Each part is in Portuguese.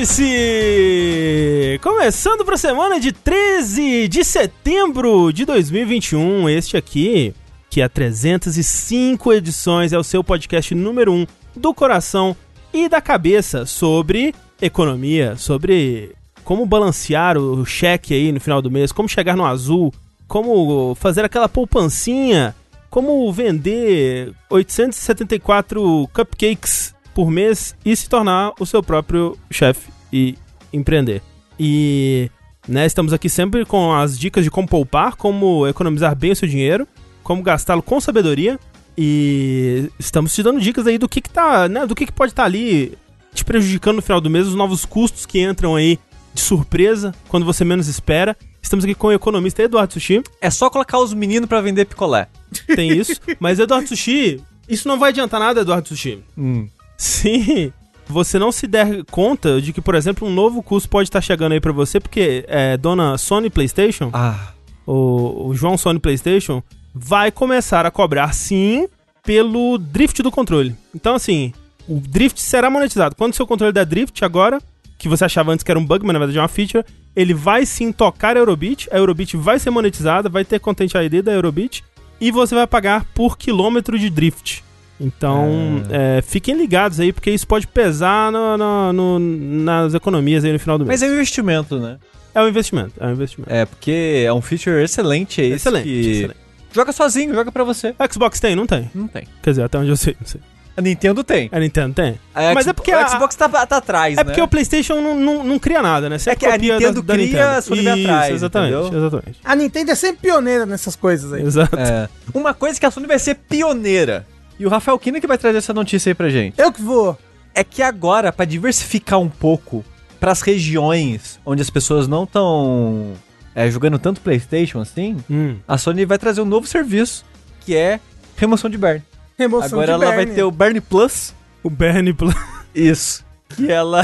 Vértice! Começando para a semana de 13 de setembro de 2021. Este aqui, que há 305 edições, é o seu podcast número 1 do coração e da cabeça sobre economia, sobre como balancear o cheque aí no final do mês, como chegar no azul, como fazer aquela poupancinha, como vender 874 cupcakes por mês e se tornar o seu próprio chefe e empreender. E né, estamos aqui sempre com as dicas de como poupar, como economizar bem o seu dinheiro, como gastá-lo com sabedoria. E estamos te dando dicas aí do que, que tá, né, do que, que pode estar tá ali te prejudicando no final do mês, os novos custos que entram aí de surpresa quando você menos espera. Estamos aqui com o economista Eduardo Sushi. É só colocar os meninos para vender picolé. Tem isso. Mas Eduardo Sushi, isso não vai adiantar nada, Eduardo Sushi. Hum. Se você não se der conta de que, por exemplo, um novo custo pode estar chegando aí para você, porque é dona Sony PlayStation, ah. o, o João Sony PlayStation, vai começar a cobrar sim pelo drift do controle. Então, assim, o drift será monetizado. Quando o seu controle der drift agora, que você achava antes que era um bug, mas na verdade é uma feature, ele vai sim tocar a Eurobit, a Eurobit vai ser monetizada, vai ter Content ID da Eurobit, e você vai pagar por quilômetro de drift. Então, é. É, fiquem ligados aí, porque isso pode pesar no, no, no, nas economias aí no final do mês. Mas é um investimento, né? É um investimento, é um investimento. É, porque é um feature excelente aí. Excelente, que... excelente. Joga sozinho, joga pra você. A Xbox tem, não tem? Não tem. Quer dizer, até onde eu sei, não sei. A Nintendo tem. A Nintendo tem. A Mas é porque a, Xbox tá, tá atrás, É né? porque o PlayStation não, não, não cria nada, né? Você é que a Nintendo da, cria, da a Sony vai atrás, exatamente, exatamente. A Nintendo é sempre pioneira nessas coisas aí. Exato. É. Uma coisa que a Sony vai ser pioneira e o Rafael Kina que vai trazer essa notícia aí pra gente. Eu que vou. É que agora, para diversificar um pouco para as regiões onde as pessoas não estão é, jogando tanto PlayStation assim, hum. a Sony vai trazer um novo serviço que é remoção de burn. Remoção agora de ela vai ter o Burn Plus. O Burn Plus. Isso. Que ela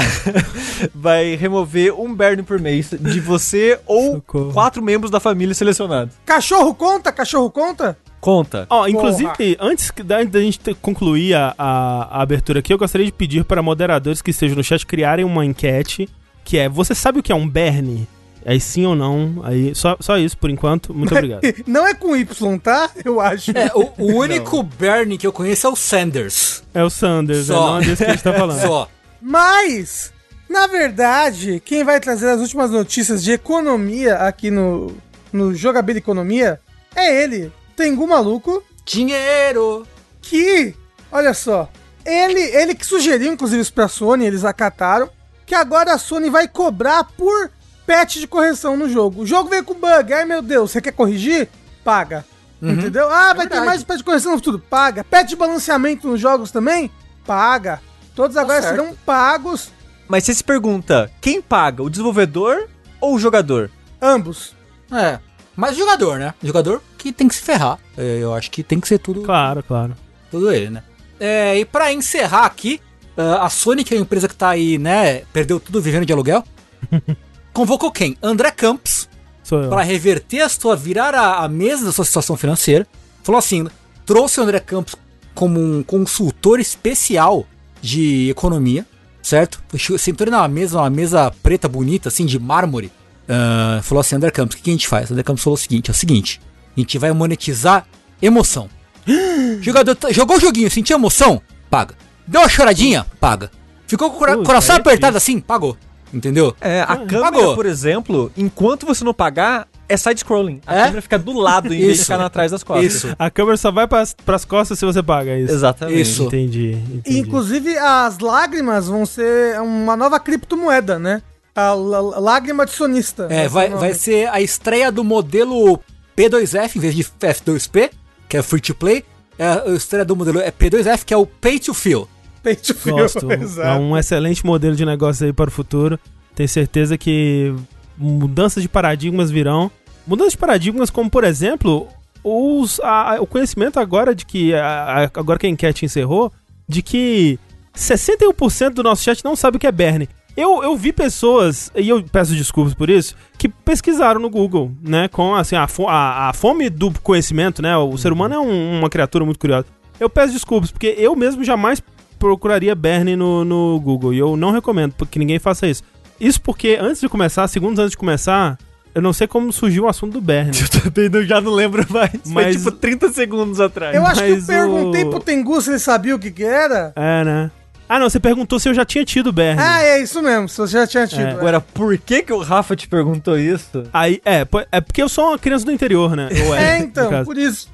vai remover um burn por mês de você ou Socorro. quatro membros da família selecionados. Cachorro conta? Cachorro conta? Conta. Ó, oh, inclusive, antes da, da gente ter, concluir a, a, a, abertura aqui, eu gostaria de pedir para moderadores que estejam no chat criarem uma enquete que é: você sabe o que é um Berne? Aí sim ou não, aí só, só isso por enquanto. Muito obrigado. não é com Y, tá? Eu acho. É, o, o único Bernie que eu conheço é o Sanders. É o Sanders, só. é não é desse que a gente tá falando. Só. Mas, na verdade, quem vai trazer as últimas notícias de economia aqui no, no Jogabilidade Economia é ele, Tengu Maluco. Dinheiro! Que, olha só, ele, ele que sugeriu, inclusive, isso pra Sony, eles acataram, que agora a Sony vai cobrar por patch de correção no jogo. O jogo veio com bug, ai meu Deus, você quer corrigir? Paga. Uhum. Entendeu? Ah, vai ter mais patch de correção no futuro? Paga. Patch de balanceamento nos jogos também? Paga. Todos tá agora serão pagos. Mas você se pergunta, quem paga? O desenvolvedor ou o jogador? Ambos. É. Mas jogador, né? Jogador que tem que se ferrar. É, eu acho que tem que ser tudo. Claro, claro. Tudo ele, né? É, e para encerrar aqui, uh, a Sony, que é uma empresa que tá aí, né? Perdeu tudo vivendo de aluguel. convocou quem? André Campos. Para reverter a sua, virar a, a mesa da sua situação financeira. Falou assim: trouxe o André Campos como um consultor especial de economia, certo? Sentou ele numa mesa, uma mesa preta bonita, assim, de mármore. Uh, falou assim: André Campos, o que, que a gente faz? André Campos falou o seguinte: é o seguinte, a gente vai monetizar emoção. Jogador jogou o joguinho, sentiu emoção? Paga. Deu uma choradinha? Paga. Ficou com o coração é apertado assim? Pagou. Entendeu? É, a câmera, Pagou. por exemplo, enquanto você não pagar, é side-scrolling. A é? câmera fica do lado em vez de ficar atrás das costas. Isso. A câmera só vai pras, pras costas se você paga é isso. Exatamente. Isso. Entendi, entendi. Inclusive, as lágrimas vão ser uma nova criptomoeda, né? A lágrima de sonista. É, vai, vai ser a estreia do modelo P2F em vez de F2P, que é free to play. É a estreia do modelo é P2F, que é o Pay to Feel. Pay to Feel. Gosto. é um excelente modelo de negócio aí para o futuro. Tenho certeza que mudanças de paradigmas virão. Mudanças de paradigmas, como por exemplo, os, a, o conhecimento agora de que. A, agora que a enquete encerrou, de que 61% do nosso chat não sabe o que é Berne. Eu, eu vi pessoas, e eu peço desculpas por isso, que pesquisaram no Google, né? Com assim, a, a, a fome do conhecimento, né? O ser humano é um, uma criatura muito curiosa. Eu peço desculpas, porque eu mesmo jamais procuraria Bernie no, no Google. E eu não recomendo que ninguém faça isso. Isso porque antes de começar, segundos antes de começar, eu não sei como surgiu o assunto do Bernie. Eu também não, já não lembro mais. Mas- Foi tipo 30 segundos atrás. Eu acho que eu perguntei o- pro Tengu se ele sabia o que que era. É, né? Ah, não, você perguntou se eu já tinha tido Bernie. Ah, é isso mesmo, se você já tinha tido. É. é. Agora, por que que o Rafa te perguntou isso? Aí, é, é porque eu sou uma criança do interior, né? Ou É, no então, por isso.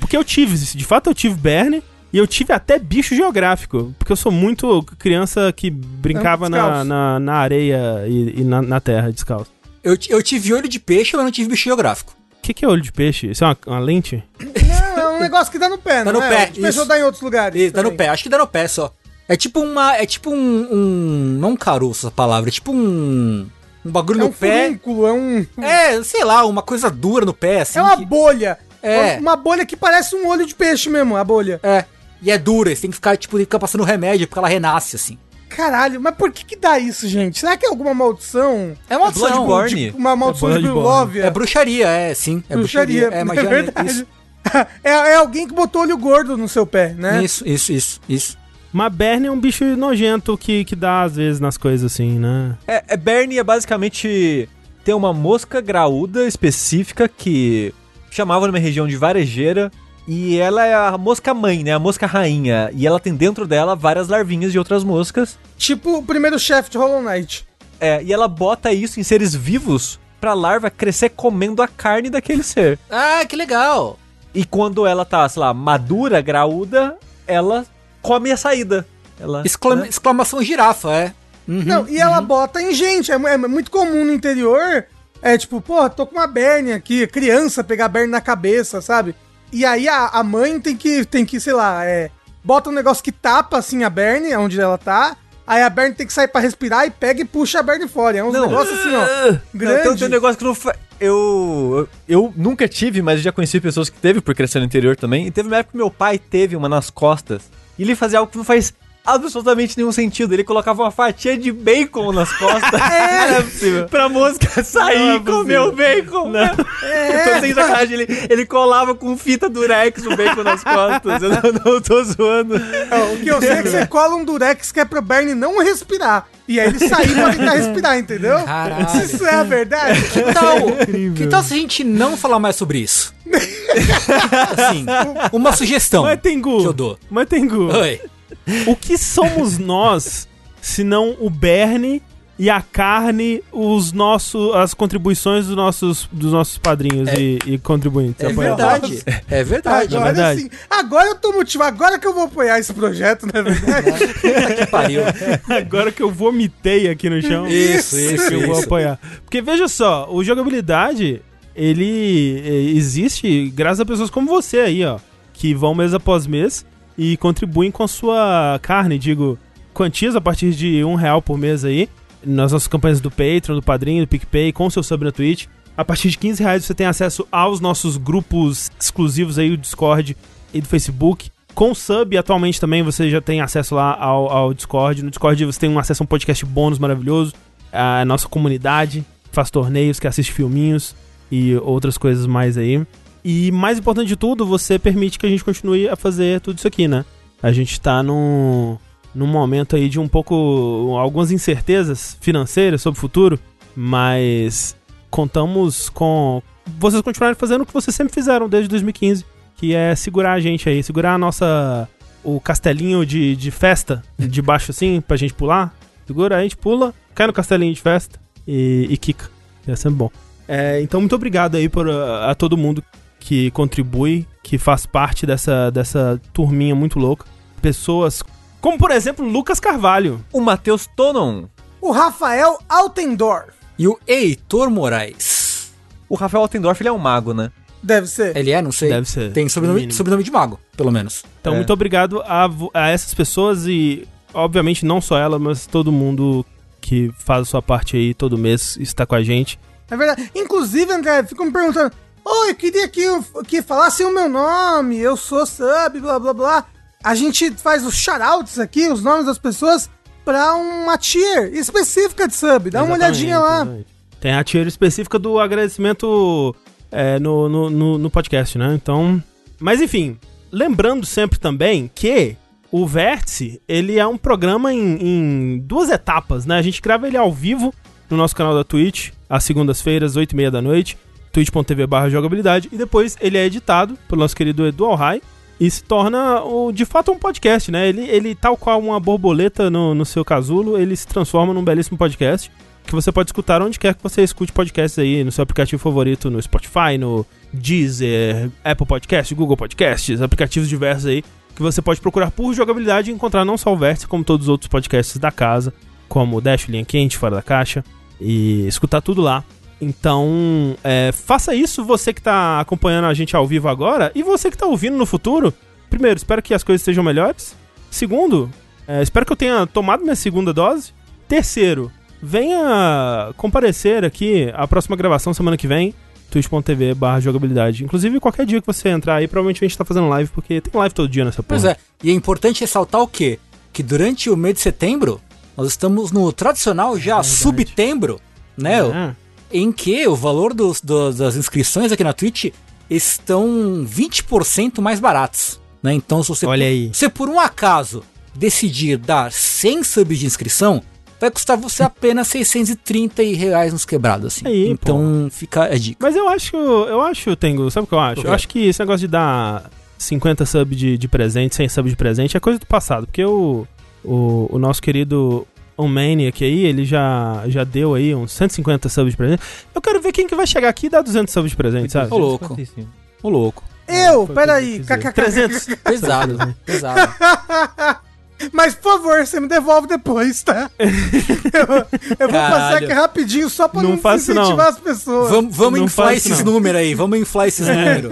Porque eu tive, de fato eu tive Bernie. E eu tive até bicho geográfico. Porque eu sou muito criança que brincava na, na, na areia e, e na, na terra descalço. Eu, eu tive olho de peixe, mas não tive bicho geográfico. O que, que é olho de peixe? Isso é uma, uma lente? Não, é um negócio que dá no pé, Dá não no é? pé, As pessoas isso. dá em outros lugares. Isso, dá no pé, acho que dá no pé só. É tipo uma. É tipo um. um não um caroço essa palavra, é tipo um. Um bagulho É no um pé. furúnculo, é um... É, sei lá, uma coisa dura no pé, assim. É uma que- bolha. É. Uma bolha que parece um olho de peixe mesmo, a bolha. É. E é dura, você tem que ficar, tipo, tem que ficar passando remédio porque ela renasce, assim. Caralho, mas por que que dá isso, gente? Será que é alguma maldição? É uma maldição. Bloodborne. Uma maldição de Bloodborne. Grilóvia? É bruxaria, é, sim. É bruxaria, bruxaria. É, é verdade. Isso, é, é alguém que botou olho gordo no seu pé, né? isso, isso, isso, isso. Mas Bernie é um bicho nojento que, que dá às vezes nas coisas assim, né? É, é Bernie é basicamente ter uma mosca graúda específica que chamava numa região de varejeira e ela é a mosca mãe, né? A mosca rainha. E ela tem dentro dela várias larvinhas de outras moscas. Tipo o primeiro chefe de Hollow Knight. É, e ela bota isso em seres vivos pra larva crescer comendo a carne daquele ser. Ah, que legal. E quando ela tá, sei lá, madura, graúda, ela come a saída. Ela, Exclama- né? Exclamação girafa, é. Uhum, Não, e ela bota em gente. É, é muito comum no interior. É tipo, pô, tô com uma berne aqui, criança pegar berne na cabeça, sabe? E aí a, a mãe tem que, tem que, sei lá, é, bota um negócio que tapa assim a berne, onde ela tá. Aí a berne tem que sair pra respirar e pega e puxa a berne fora. É uns Não. negócios assim, ó. Não, Grande. tem, tem um negócio que não fa... eu eu nunca tive, mas já conheci pessoas que teve por crescer no interior também. E teve uma época que meu pai teve uma nas costas. E ele fazia algo que não faz absolutamente nenhum sentido. Ele colocava uma fatia de bacon nas costas. É. não é possível. Pra mosca sair Não é e comer o bacon. Não. Eu tô sem sacanagem. Ele, ele colava com fita durex o bacon nas costas. Eu não, não tô zoando. Ó, O que eu sei é que você cola um durex que é pro Berne não respirar. E aí ele sair pra tentar respirar, entendeu? Caralho. Se isso é a verdade. Que tal, que tal se a gente não falar mais sobre isso? assim, uma sugestão Mas Tengu, que eu dou. mas Tengu, Oi. O que somos nós se não o Bernie e a carne, os nossos, as contribuições dos nossos, dos nossos padrinhos e, e contribuintes? É verdade. É verdade. Agora verdade. sim. Agora eu tô motivado. Agora que eu vou apoiar esse projeto, na verdade. Puta que pariu. Agora que eu vomitei aqui no chão. Isso, é isso, que eu vou isso. apoiar. Porque veja só, o jogabilidade, ele eh, existe graças a pessoas como você aí, ó, que vão mês após mês e contribuem com a sua carne, digo, quantias a partir de um real por mês aí, nas nossas campanhas do Patreon, do Padrinho, do PicPay, com o seu sub na Twitch. A partir de 15 reais você tem acesso aos nossos grupos exclusivos aí, o Discord e do Facebook. Com o sub, atualmente também você já tem acesso lá ao, ao Discord. No Discord você tem um acesso a um podcast bônus maravilhoso. A nossa comunidade faz torneios, que assiste filminhos e outras coisas mais aí. E mais importante de tudo, você permite que a gente continue a fazer tudo isso aqui, né? A gente tá num, num momento aí de um pouco. algumas incertezas financeiras sobre o futuro, mas contamos com vocês continuarem fazendo o que vocês sempre fizeram desde 2015, que é segurar a gente aí, segurar a nossa. o castelinho de, de festa de baixo assim, pra gente pular. Segura, a gente pula, cai no castelinho de festa e, e quica. É sempre bom. É, então, muito obrigado aí por, a, a todo mundo que contribui, que faz parte dessa, dessa turminha muito louca. Pessoas como, por exemplo, Lucas Carvalho. O Matheus Tonon. O Rafael Altendorf. E o Heitor Moraes. O Rafael Altendorf, ele é um mago, né? Deve ser. Ele é, não sei. Deve ser, Tem no sobrenome, sobrenome de mago, pelo menos. Então, É. muito obrigado a, a essas pessoas e, obviamente, não só ela, mas todo mundo que faz a sua parte aí todo mês está com a gente. É verdade. Inclusive, André, ficam me perguntando: Ô, eu queria que, que falassem o meu nome, eu sou sub, blá blá blá. A gente faz os shoutouts aqui, os nomes das pessoas, pra uma tier específica de sub. Dá uma Exatamente, olhadinha lá. exatamente. Tem a tier específica do agradecimento é, no, no, no, no podcast, né? Então. Mas enfim, lembrando sempre também que o Vértice, ele é um programa em, em, duas etapas, né? A gente grava ele ao vivo no nosso canal da Twitch, às segundas-feiras, 8 e meia da noite, twitch.tv jogabilidade, e depois ele é editado pelo nosso querido Edu Alhai, e se torna, de fato, um podcast, né? Ele, ele tal qual uma borboleta no, no seu casulo, ele se transforma num belíssimo podcast que você pode escutar onde quer que você escute podcasts aí, no seu aplicativo favorito, no Spotify, no Deezer, Apple Podcasts, Google Podcasts, aplicativos diversos aí, que você pode procurar por jogabilidade e encontrar não só o Vértice, como todos os outros podcasts da casa, como Dash, Linha Quente, Fora da Caixa, e escutar tudo lá. Então, é, faça isso você que está acompanhando a gente ao vivo agora e você que está ouvindo no futuro. Primeiro, espero que as coisas sejam melhores. Segundo, é, espero que eu tenha tomado minha segunda dose. Terceiro, venha comparecer aqui a próxima gravação semana que vem twitch.tv jogabilidade. Inclusive, qualquer dia que você entrar aí, provavelmente a gente tá fazendo live, porque tem live todo dia nessa porra. Pois é, e é importante ressaltar o quê? Que durante o mês de setembro, nós estamos no tradicional já é subtembro, né? É. Em que o valor dos, das inscrições aqui na Twitch estão 20% mais baratos. Né? Então, se você, Olha aí. se por um acaso decidir dar 100 subs de inscrição, vai custar você apenas 630 reais nos quebrados, assim. Aí, então pô. fica a dica. Mas eu acho, eu acho, Tengo, sabe o que eu acho? Eu acho que esse negócio de dar 50 sub de, de presente, 100 sub de presente é coisa do passado, porque o, o, o nosso querido Omaniac aí, ele já, já deu aí uns 150 subs de presente. Eu quero ver quem que vai chegar aqui e dar 200 subs de presente, sabe? Ô louco. Ô louco. Eu, peraí. 300. Pesado, né? Pesado. Mas, por favor, você me devolve depois, tá? eu, eu vou passar aqui rapidinho só pra não, não faço, incentivar não. as pessoas. Vamos, vamos inflar esses números aí, vamos inflar esses números.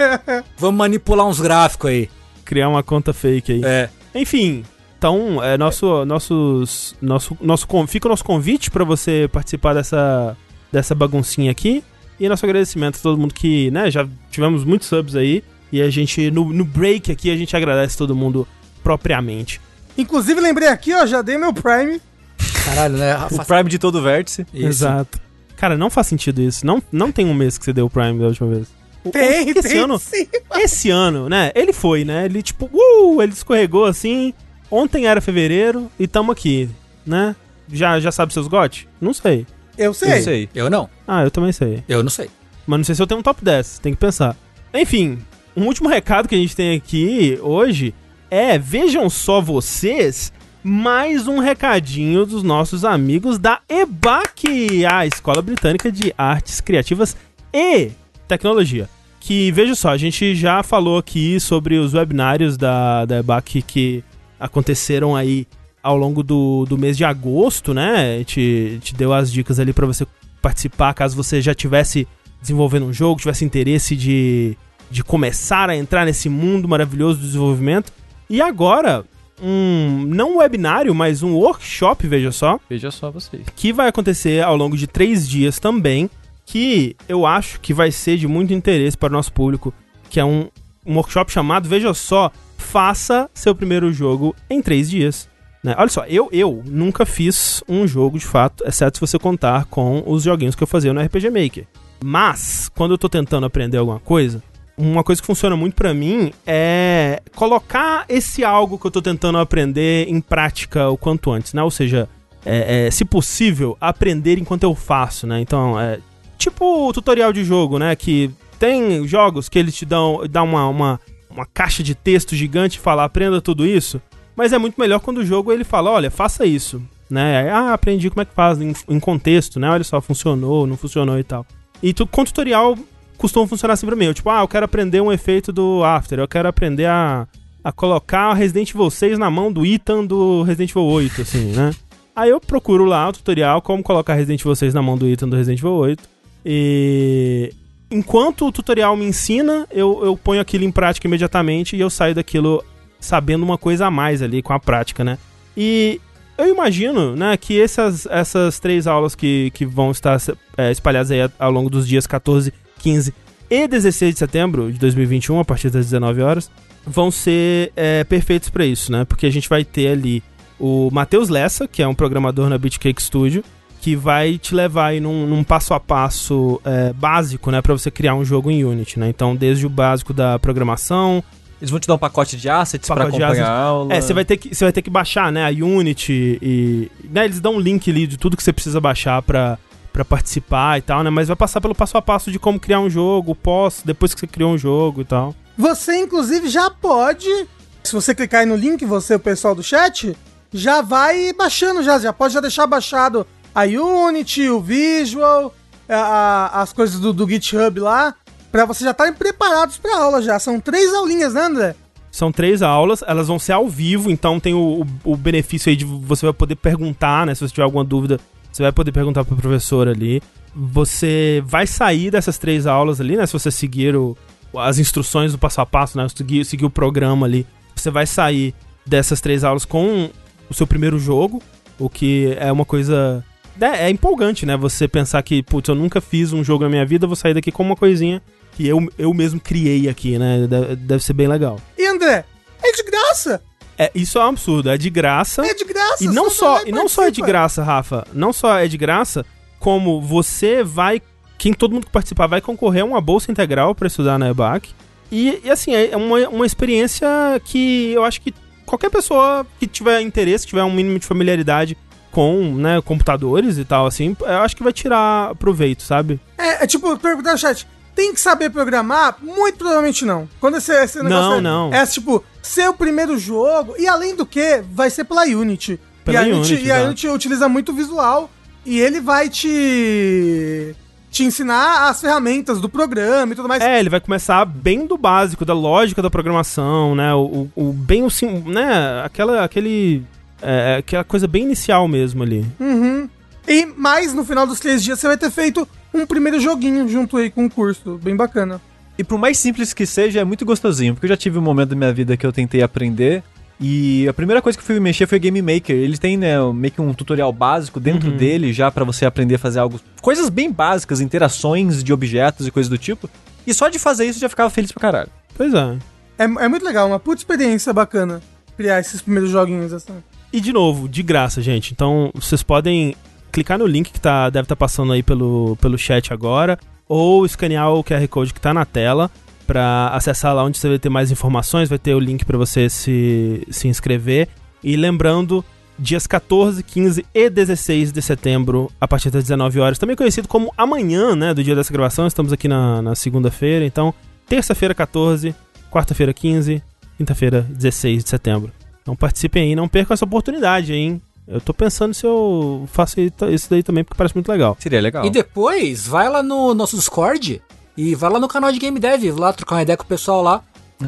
vamos manipular uns gráficos aí. Criar uma conta fake aí. É. Enfim, então, é nosso, nossos, nosso, nosso, fica o nosso convite para você participar dessa, dessa baguncinha aqui. E nosso agradecimento a todo mundo que, né, já tivemos muitos subs aí. E a gente, no, no break aqui, a gente agradece todo mundo propriamente. Inclusive, lembrei aqui, ó, já dei meu Prime. Caralho, né? O Prime de todo vértice. Isso. Exato. Cara, não faz sentido isso. Não, não tem um mês que você deu o Prime da última vez. Tem, esse tem ano, sim. Esse ano, né? Ele foi, né? Ele, tipo, uh, ele escorregou assim. Ontem era fevereiro e tamo aqui, né? Já, já sabe seus gotes? Não sei. Eu sei. Eu sei. Eu não. Ah, eu também sei. Eu não sei. Mas não sei se eu tenho um top 10. Tem que pensar. Enfim, um último recado que a gente tem aqui hoje é, vejam só vocês, mais um recadinho dos nossos amigos da EBAC, a Escola Britânica de Artes Criativas e Tecnologia. Que, veja só, a gente já falou aqui sobre os webinários da, da EBAC que aconteceram aí ao longo do, do mês de agosto, né? Te, te deu as dicas ali para você participar, caso você já tivesse desenvolvendo um jogo, tivesse interesse de, de começar a entrar nesse mundo maravilhoso do desenvolvimento. E agora, um não um webinário, mas um workshop, veja só. Veja só vocês. Que vai acontecer ao longo de três dias também. Que eu acho que vai ser de muito interesse para o nosso público. Que é um, um workshop chamado, veja só, faça seu primeiro jogo em três dias. Né? Olha só, eu, eu nunca fiz um jogo de fato, exceto se você contar com os joguinhos que eu fazia no RPG Maker. Mas, quando eu tô tentando aprender alguma coisa, uma coisa que funciona muito para mim é colocar esse algo que eu tô tentando aprender em prática o quanto antes, né? Ou seja, é, é, se possível, aprender enquanto eu faço, né? Então, é tipo o tutorial de jogo, né? Que tem jogos que eles te dão, dão uma, uma, uma caixa de texto gigante e fala, aprenda tudo isso. Mas é muito melhor quando o jogo ele fala, olha, faça isso, né? Ah, aprendi como é que faz em, em contexto, né? Olha só, funcionou, não funcionou e tal. E tu, com tutorial costuma funcionar assim pra mim. Eu, tipo, ah, eu quero aprender um efeito do After, eu quero aprender a, a colocar Resident Evil 6 na mão do Ethan do Resident Evil 8, assim, né? Aí eu procuro lá o tutorial como colocar Resident Evil 6 na mão do Ethan do Resident Evil 8. E enquanto o tutorial me ensina, eu, eu ponho aquilo em prática imediatamente e eu saio daquilo sabendo uma coisa a mais ali com a prática, né? E eu imagino, né, que essas, essas três aulas que, que vão estar é, espalhadas aí ao longo dos dias 14 15 e 16 de setembro de 2021, a partir das 19 horas, vão ser é, perfeitos para isso, né? Porque a gente vai ter ali o Matheus Lessa, que é um programador na Beatcake Studio, que vai te levar aí num, num passo a passo é, básico, né, para você criar um jogo em Unity, né? Então, desde o básico da programação, Eles vão te dar um pacote de assets para acompanhar assets. a aula. É, você vai ter que você vai ter que baixar, né, a Unity e, né, eles dão um link ali de tudo que você precisa baixar para para participar e tal, né? Mas vai passar pelo passo a passo de como criar um jogo, pós, depois que você criou um jogo e tal. Você inclusive já pode, se você clicar aí no link, você o pessoal do chat, já vai baixando já, já pode já deixar baixado a Unity, o Visual, a, as coisas do, do GitHub lá, para vocês já estarem preparados para aula já. São três aulinhas, né, André? São três aulas, elas vão ser ao vivo, então tem o, o, o, benefício aí de você vai poder perguntar, né? Se você tiver alguma dúvida, você vai poder perguntar pro professor ali. Você vai sair dessas três aulas ali, né? Se você seguir o, as instruções do passo a passo, né? Seguir, seguir o programa ali. Você vai sair dessas três aulas com o seu primeiro jogo, o que é uma coisa é, é, empolgante, né? Você pensar que, putz, eu nunca fiz um jogo na minha vida, vou sair daqui com uma coisinha que eu, eu mesmo criei aqui, né? Deve, deve ser bem legal. E André, é de graça! É, isso é um absurdo, é de graça. É de graça, E não só, e não só é de graça, Rafa. Não só é de graça, como você vai. Quem todo mundo que participar vai concorrer a uma bolsa integral para estudar na EBAC. E, e, assim, é uma, uma experiência que eu acho que qualquer pessoa que tiver interesse, que tiver um mínimo de familiaridade com, né, computadores e tal, assim, eu acho que vai tirar proveito, sabe? É, é tipo, perguntar no chat, tem que saber programar? Muito provavelmente não. Quando esse, esse negócio não, é, não. é tipo, ser o primeiro jogo, e além do que, vai ser pela Unity. Pela e a Unity, Unity, e a Unity utiliza muito visual, e ele vai te te ensinar as ferramentas do programa e tudo mais. É, ele vai começar bem do básico, da lógica da programação, né? O, o, o bem o sim, né? Aquela, aquele é, é, aquela coisa bem inicial mesmo ali. Uhum. E mais no final dos três dias você vai ter feito um primeiro joguinho junto aí com o curso. Bem bacana. E por mais simples que seja, é muito gostosinho. Porque eu já tive um momento da minha vida que eu tentei aprender. E a primeira coisa que eu fui mexer foi o Game Maker. Eles têm, né, meio que um tutorial básico dentro uhum. dele já para você aprender a fazer algo. Coisas bem básicas, interações de objetos e coisas do tipo. E só de fazer isso eu já ficava feliz pra caralho. Pois é. É, é muito legal, uma puta experiência bacana criar esses primeiros joguinhos assim. E de novo, de graça, gente. Então vocês podem clicar no link que tá, deve estar tá passando aí pelo, pelo chat agora, ou escanear o QR Code que está na tela para acessar lá onde você vai ter mais informações, vai ter o link para você se, se inscrever. E lembrando, dias 14, 15 e 16 de setembro, a partir das 19 horas, também conhecido como amanhã, né, do dia dessa gravação, estamos aqui na, na segunda-feira, então, terça-feira 14, quarta-feira 15, quinta-feira 16 de setembro. Então participem aí, não percam essa oportunidade, hein? Eu tô pensando se eu faço isso daí também, porque parece muito legal. Seria legal. E depois, vai lá no nosso Discord e vai lá no canal de Game Dev, lá trocar uma ideia com o pessoal lá.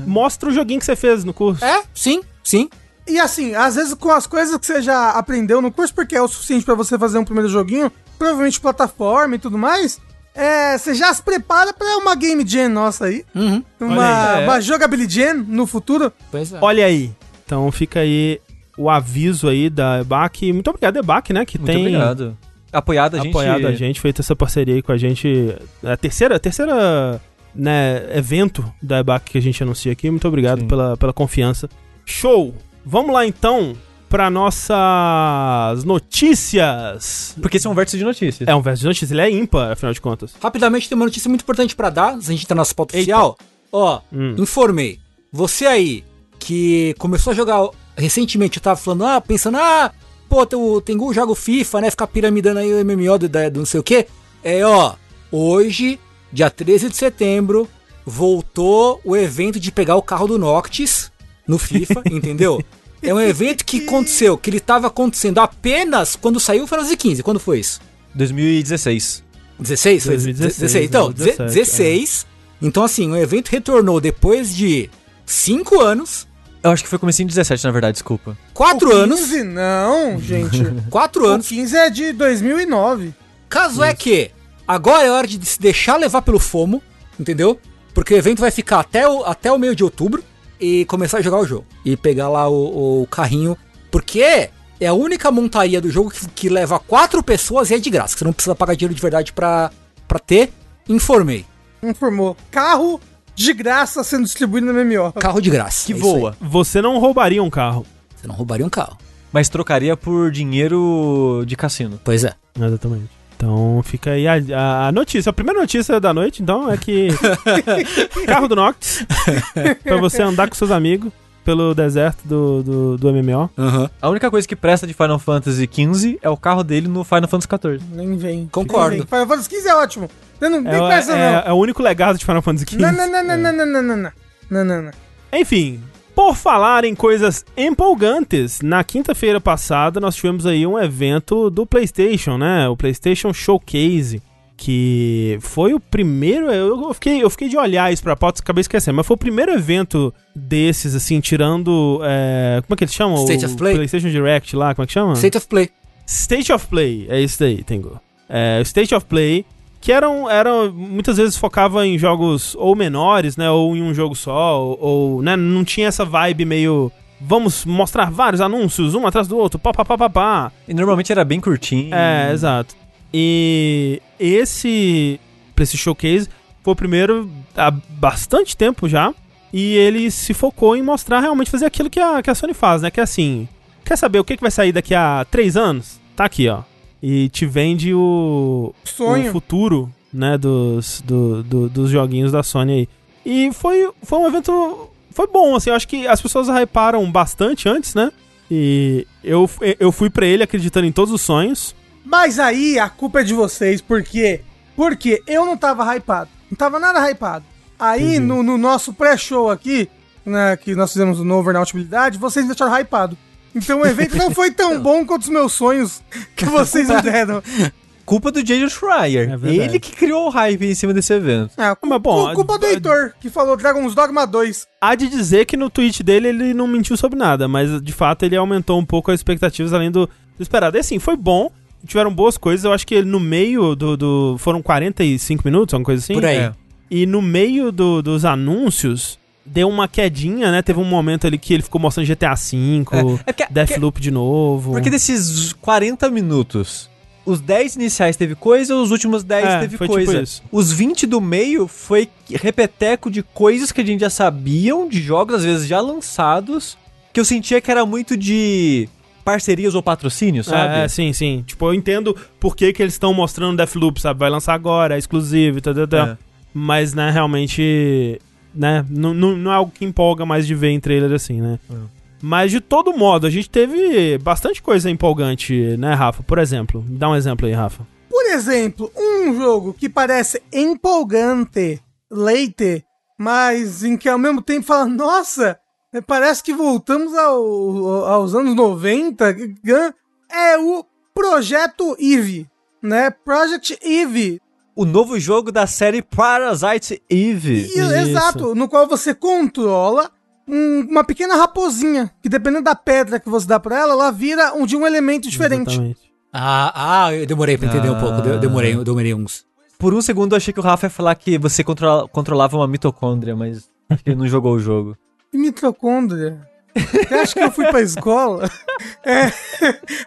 Mostra o joguinho que você fez no curso. É, sim, sim. E assim, às vezes com as coisas que você já aprendeu no curso, porque é o suficiente para você fazer um primeiro joguinho, provavelmente plataforma e tudo mais, é, você já se prepara para uma Game Jam nossa aí. Uhum. Uma, aí, é. uma Jogability Jam no futuro. Pois é. Olha aí, então fica aí o aviso aí da EBAC. Muito obrigado, EBAC, né? Que Muito tem obrigado. Apoiado a gente. Apoiado a gente, feito essa parceria aí com a gente. É a terceira, a terceira né, evento da EBAC que a gente anuncia aqui. Muito obrigado pela, pela confiança. Show! Vamos lá então para nossas notícias. Porque esse é um vértice de notícias. É um vértice de notícias, ele é ímpar, afinal de contas. Rapidamente, tem uma notícia muito importante para dar, a gente tá na nossa pauta Eita. oficial. Ó, hum. informei. Você aí que começou a jogar recentemente, eu tava falando, ah, pensando, ah, pô, o Tengu joga o FIFA, né? Ficar piramidando aí o MMO do, do não sei o que. É, ó, hoje, dia 13 de setembro, voltou o evento de pegar o carro do Noctis no FIFA, entendeu? É um evento que aconteceu, que ele tava acontecendo apenas quando saiu o Final Fantasy XV. Quando foi isso? 2016. 16? 2016. 16. Então, 17, 16. É. Então, assim, o evento retornou depois de 5 anos eu acho que foi comecinho de 17, na verdade, desculpa. Quatro anos. 15 não, gente. Quatro anos. O 15 é de 2009. Caso é Isso. é que agora é hora de se deixar levar pelo FOMO, entendeu? Porque o evento vai ficar até o, até o meio de outubro e começar a jogar o jogo. E pegar lá o, o carrinho. Porque é a única montaria do jogo que, que, leva quatro pessoas e é de graça. Você não precisa pagar dinheiro de verdade pra, pra ter. Informei. Informou. Carro de graça sendo distribuído no MMO. Carro de graça. Que é voa. Você não roubaria um carro. Você não roubaria um carro. Mas trocaria por dinheiro de cassino. Pois é. Exatamente. Então fica aí a, a, notícia. A primeira notícia da noite, então, é que carro do Noctis pra você andar com seus amigos pelo deserto do, do, do MMO. Uhum. A única coisa que presta de Final Fantasy XV é o carro dele no Final Fantasy XIV. Nem vem. Concordo. Nem vem. Final Fantasy XV é ótimo. Não, é é não, nem é, peça, não. É, o único legado de Final Fantasy XV. Não, não, não, não, é. não, não, não, não, não, não, não, não. Enfim, por falar em coisas empolgantes, na quinta-feira passada nós tivemos aí um evento do PlayStation, né? O PlayStation Showcase. Que foi o primeiro. Eu fiquei, eu fiquei de olhar isso pra pauta, acabei esquecendo, mas foi o primeiro evento desses, assim, tirando. É, como é que eles chamam? State o of Play. PlayStation Direct lá, como é que chama? State of Play. State of Play, é isso daí, Tengo. É, State of Play que eram, eram muitas vezes focava em jogos ou menores, né, ou em um jogo só, ou, ou né, não tinha essa vibe meio vamos mostrar vários anúncios um atrás do outro, pá, pá, pá, pá, pá. E normalmente era bem curtinho. É, exato. E esse esse showcase foi o primeiro há bastante tempo já, e ele se focou em mostrar realmente fazer aquilo que a, que a Sony faz, né, que é assim, quer saber o que, que vai sair daqui a três anos? Tá aqui, ó e te vende o, Sonho. o futuro, né, dos, do, do, dos joguinhos da Sony aí. E foi, foi um evento. Foi bom, assim, eu acho que as pessoas hyparam bastante antes, né? E eu, eu fui para ele acreditando em todos os sonhos. Mas aí a culpa é de vocês, porque porque eu não tava hypado. Não tava nada hypado. Aí no, no, nosso pré-show aqui, né, que nós fizemos no Overnight vocês me deixaram hypado. Então o evento não foi tão bom quanto os meus sonhos que vocês me deram. Culpa do Jason Schreier. É ele que criou o hype em cima desse evento. É, mas bom, culpa do Heitor, que falou Dragon's Dogma 2. Há de dizer que no tweet dele ele não mentiu sobre nada, mas de fato ele aumentou um pouco as expectativas além do, do esperado. E assim, foi bom, tiveram boas coisas. Eu acho que no meio do. do foram 45 minutos, alguma coisa assim? Por aí. É. E no meio do, dos anúncios, deu uma quedinha, né? Teve um momento ali que ele ficou mostrando GTA V, é, é Deathloop de novo. Porque desses 40 minutos, os 10 iniciais teve coisa, os últimos 10 é, teve tipo coisa. Tipo os 20 do meio foi repeteco de coisas que a gente já sabiam, de jogos às vezes já lançados, que eu sentia que era muito de parcerias ou patrocínio, sabe? É, sim, sim. Tipo, eu entendo por que, que eles estão mostrando Deathloop, sabe? Vai lançar agora, é exclusivo e tal, tal, tal. É. Mas, né, realmente né? Não, não, não, é algo que empolga mais de ver em trailer assim, né? É. Mas de todo modo, a gente teve bastante coisa empolgante, né, Rafa? Por exemplo, dá um exemplo aí, Rafa. Por exemplo, um jogo que parece empolgante, leite, mas em que ao mesmo tempo fala, nossa, parece que voltamos ao, aos anos 90, é o Projeto Eve, né? Project Eve, o novo jogo da série Parasite Eve. E, exato, no qual você controla um, uma pequena raposinha, que dependendo da pedra que você dá pra ela, ela vira um, de um elemento diferente. Exatamente. Ah, ah, eu demorei pra entender ah. um pouco, eu demorei, eu demorei uns. Por um segundo eu achei que o Rafa ia falar que você controla, controlava uma mitocôndria, mas ele não jogou o jogo. Mitocôndria? Você acha que eu fui pra escola? É,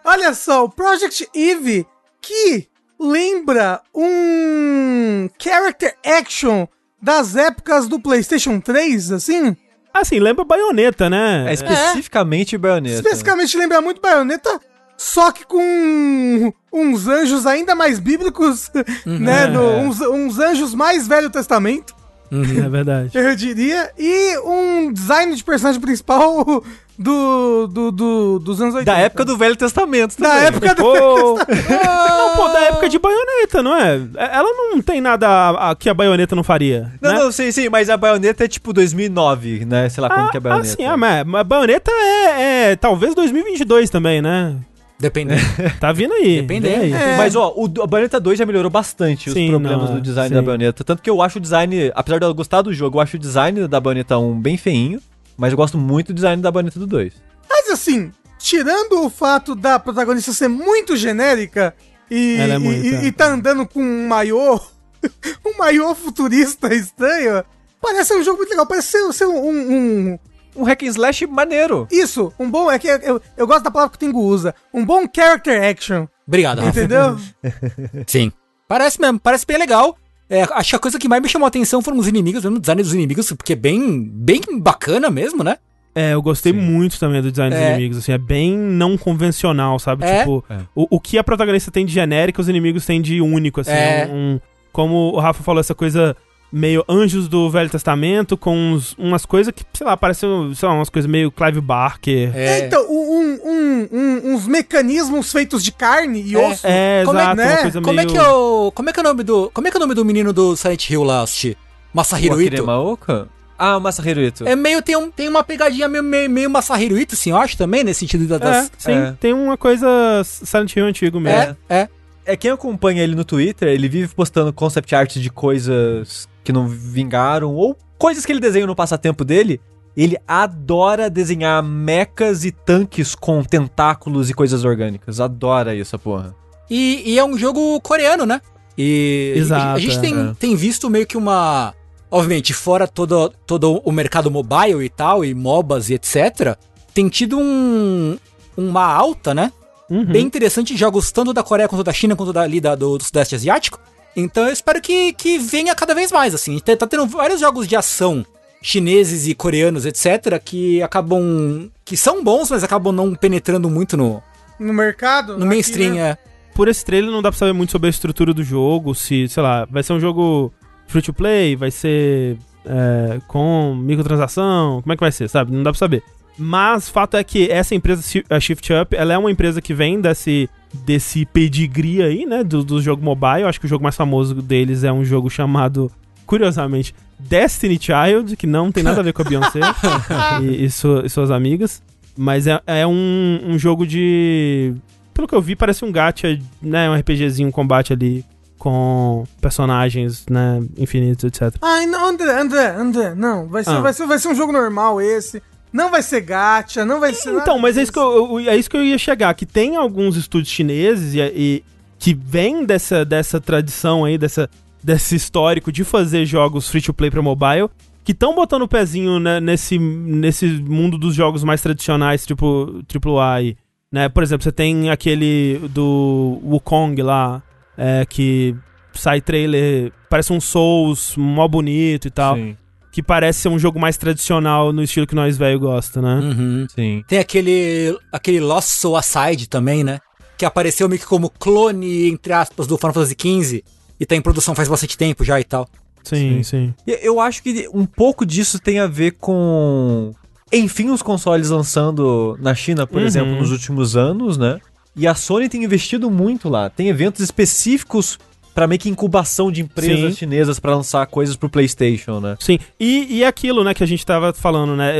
olha só, o Project Eve, que lembra um character action das épocas do PlayStation 3, assim? Assim, lembra baioneta, né? É especificamente é. baioneta. Especificamente lembra muito baioneta, só que com uns anjos ainda mais bíblicos, uhum. né? No, uns, uns, anjos mais Velho Testamento. Uhum, é verdade. Eu diria. E um design de personagem principal do, do, do, dos anos 80. Da época do Velho Testamento também. Da época do Velho Testamento. Não, pô, da época de baioneta, não é? é? Ela não tem nada que a baioneta não faria. Não, né? não, sim, sim, mas a baioneta é tipo 2009, né? Sei lá ah, quando que é a baioneta. Ah, sim, ah, mas a baioneta é, é talvez 2022 também, né? Dependendo. tá vindo aí. Dependendo. Aí. É. Mas, ó, o, a Bayonetta 2 já melhorou bastante sim, os problemas não, do design sim. da Bayonetta. Tanto que eu acho o design, apesar de eu gostar do jogo, eu acho o design da Bayonetta 1 bem feinho. Mas eu gosto muito do design da Bayonetta do 2. Mas assim, tirando o fato da protagonista ser muito genérica e, é muito, e, é. e tá andando com um maiô, um maiô futurista estranho, parece um jogo muito legal. Parece ser, ser um, um, um hack and slash maneiro. Isso, um bom. É que eu, eu gosto da palavra que o Tengu usa. Um bom character action. Obrigado, Entendeu? Sim. Parece mesmo, parece bem legal. É, acho que a coisa que mais me chamou a atenção foram os inimigos, mesmo o design dos inimigos, porque é bem, bem bacana mesmo, né? É, eu gostei Sim. muito também do design dos é. inimigos, assim, é bem não convencional, sabe? É. Tipo, é. O, o que a protagonista tem de genérico, os inimigos têm de único, assim. É. Um, como o Rafa falou, essa coisa meio anjos do Velho Testamento, com uns, umas coisas que, sei lá, parecem, sei lá, umas coisas meio Clive Barker. É, é então, um, um, um, uns mecanismos feitos de carne e é, osso. É, como exato, é, né? como meio... é que é o, como é que é o nome do, como é que é o nome do menino do Silent Hill lá, Assisti? Masahiro Ito? Maoka? Ah, o Masahiro Ito. É meio, tem, um, tem uma pegadinha meio, meio, meio Masahiro Ito, assim, eu acho também, nesse sentido da, das... É, sim, é. tem uma coisa Silent Hill antigo mesmo. É, é. É, quem acompanha ele no Twitter, ele vive postando concept art de coisas que não vingaram, ou coisas que ele desenha no passatempo dele. Ele adora desenhar mechas e tanques com tentáculos e coisas orgânicas. Adora isso, porra. E, e é um jogo coreano, né? E Exato, a, a gente tem, é. tem visto meio que uma. Obviamente, fora todo, todo o mercado mobile e tal, e MOBAs e etc., tem tido um, uma alta, né? Uhum. Bem interessante jogos tanto da Coreia quanto da China, quanto da, ali da, do, do Sudeste Asiático. Então eu espero que, que venha cada vez mais, assim. Tá, tá tendo vários jogos de ação chineses e coreanos, etc., que acabam. que são bons, mas acabam não penetrando muito no. No mercado? No mainstream, né? é. Por esse trailer não dá pra saber muito sobre a estrutura do jogo, se, sei lá, vai ser um jogo free to play, vai ser é, com microtransação, como é que vai ser, sabe? Não dá pra saber. Mas fato é que essa empresa, a Shift Up, ela é uma empresa que vem desse, desse pedigree aí, né? Do, do jogo mobile. Eu acho que o jogo mais famoso deles é um jogo chamado, curiosamente, Destiny Child, que não tem nada a ver com a Beyoncé e, e, sua, e, suas amigas. Mas é, é um, um jogo de. Pelo que eu vi, parece um gacha, né? Um RPGzinho, um combate ali com personagens, né, infinitos, etc. Ai, não, André, André, André, não, vai ser, ah. vai ser, vai ser um jogo normal esse. Não vai ser gacha, não vai ser. Então, mas é isso, que eu, é isso que eu ia chegar. Que tem alguns estúdios chineses e, e que vêm dessa, dessa tradição aí, dessa, desse histórico de fazer jogos free to play para mobile, que estão botando o pezinho né, nesse, nesse mundo dos jogos mais tradicionais, tipo AAA. Né? Por exemplo, você tem aquele do Wukong lá, é, que sai trailer, parece um Souls, mó bonito e tal. Sim que parece ser um jogo mais tradicional no estilo que nós velho gosta, né? Uhum. Sim. Tem aquele aquele Lost Soul Aside também, né? Que apareceu meio que como clone, entre aspas, do Final Fantasy XV e tá em produção faz bastante tempo já e tal. Sim, sim. sim. Eu acho que um pouco disso tem a ver com enfim os consoles lançando na China, por uhum. exemplo, nos últimos anos, né? E a Sony tem investido muito lá. Tem eventos específicos para meio que incubação de empresas Sim. chinesas para lançar coisas pro PlayStation, né? Sim. E, e aquilo, né, que a gente tava falando, né?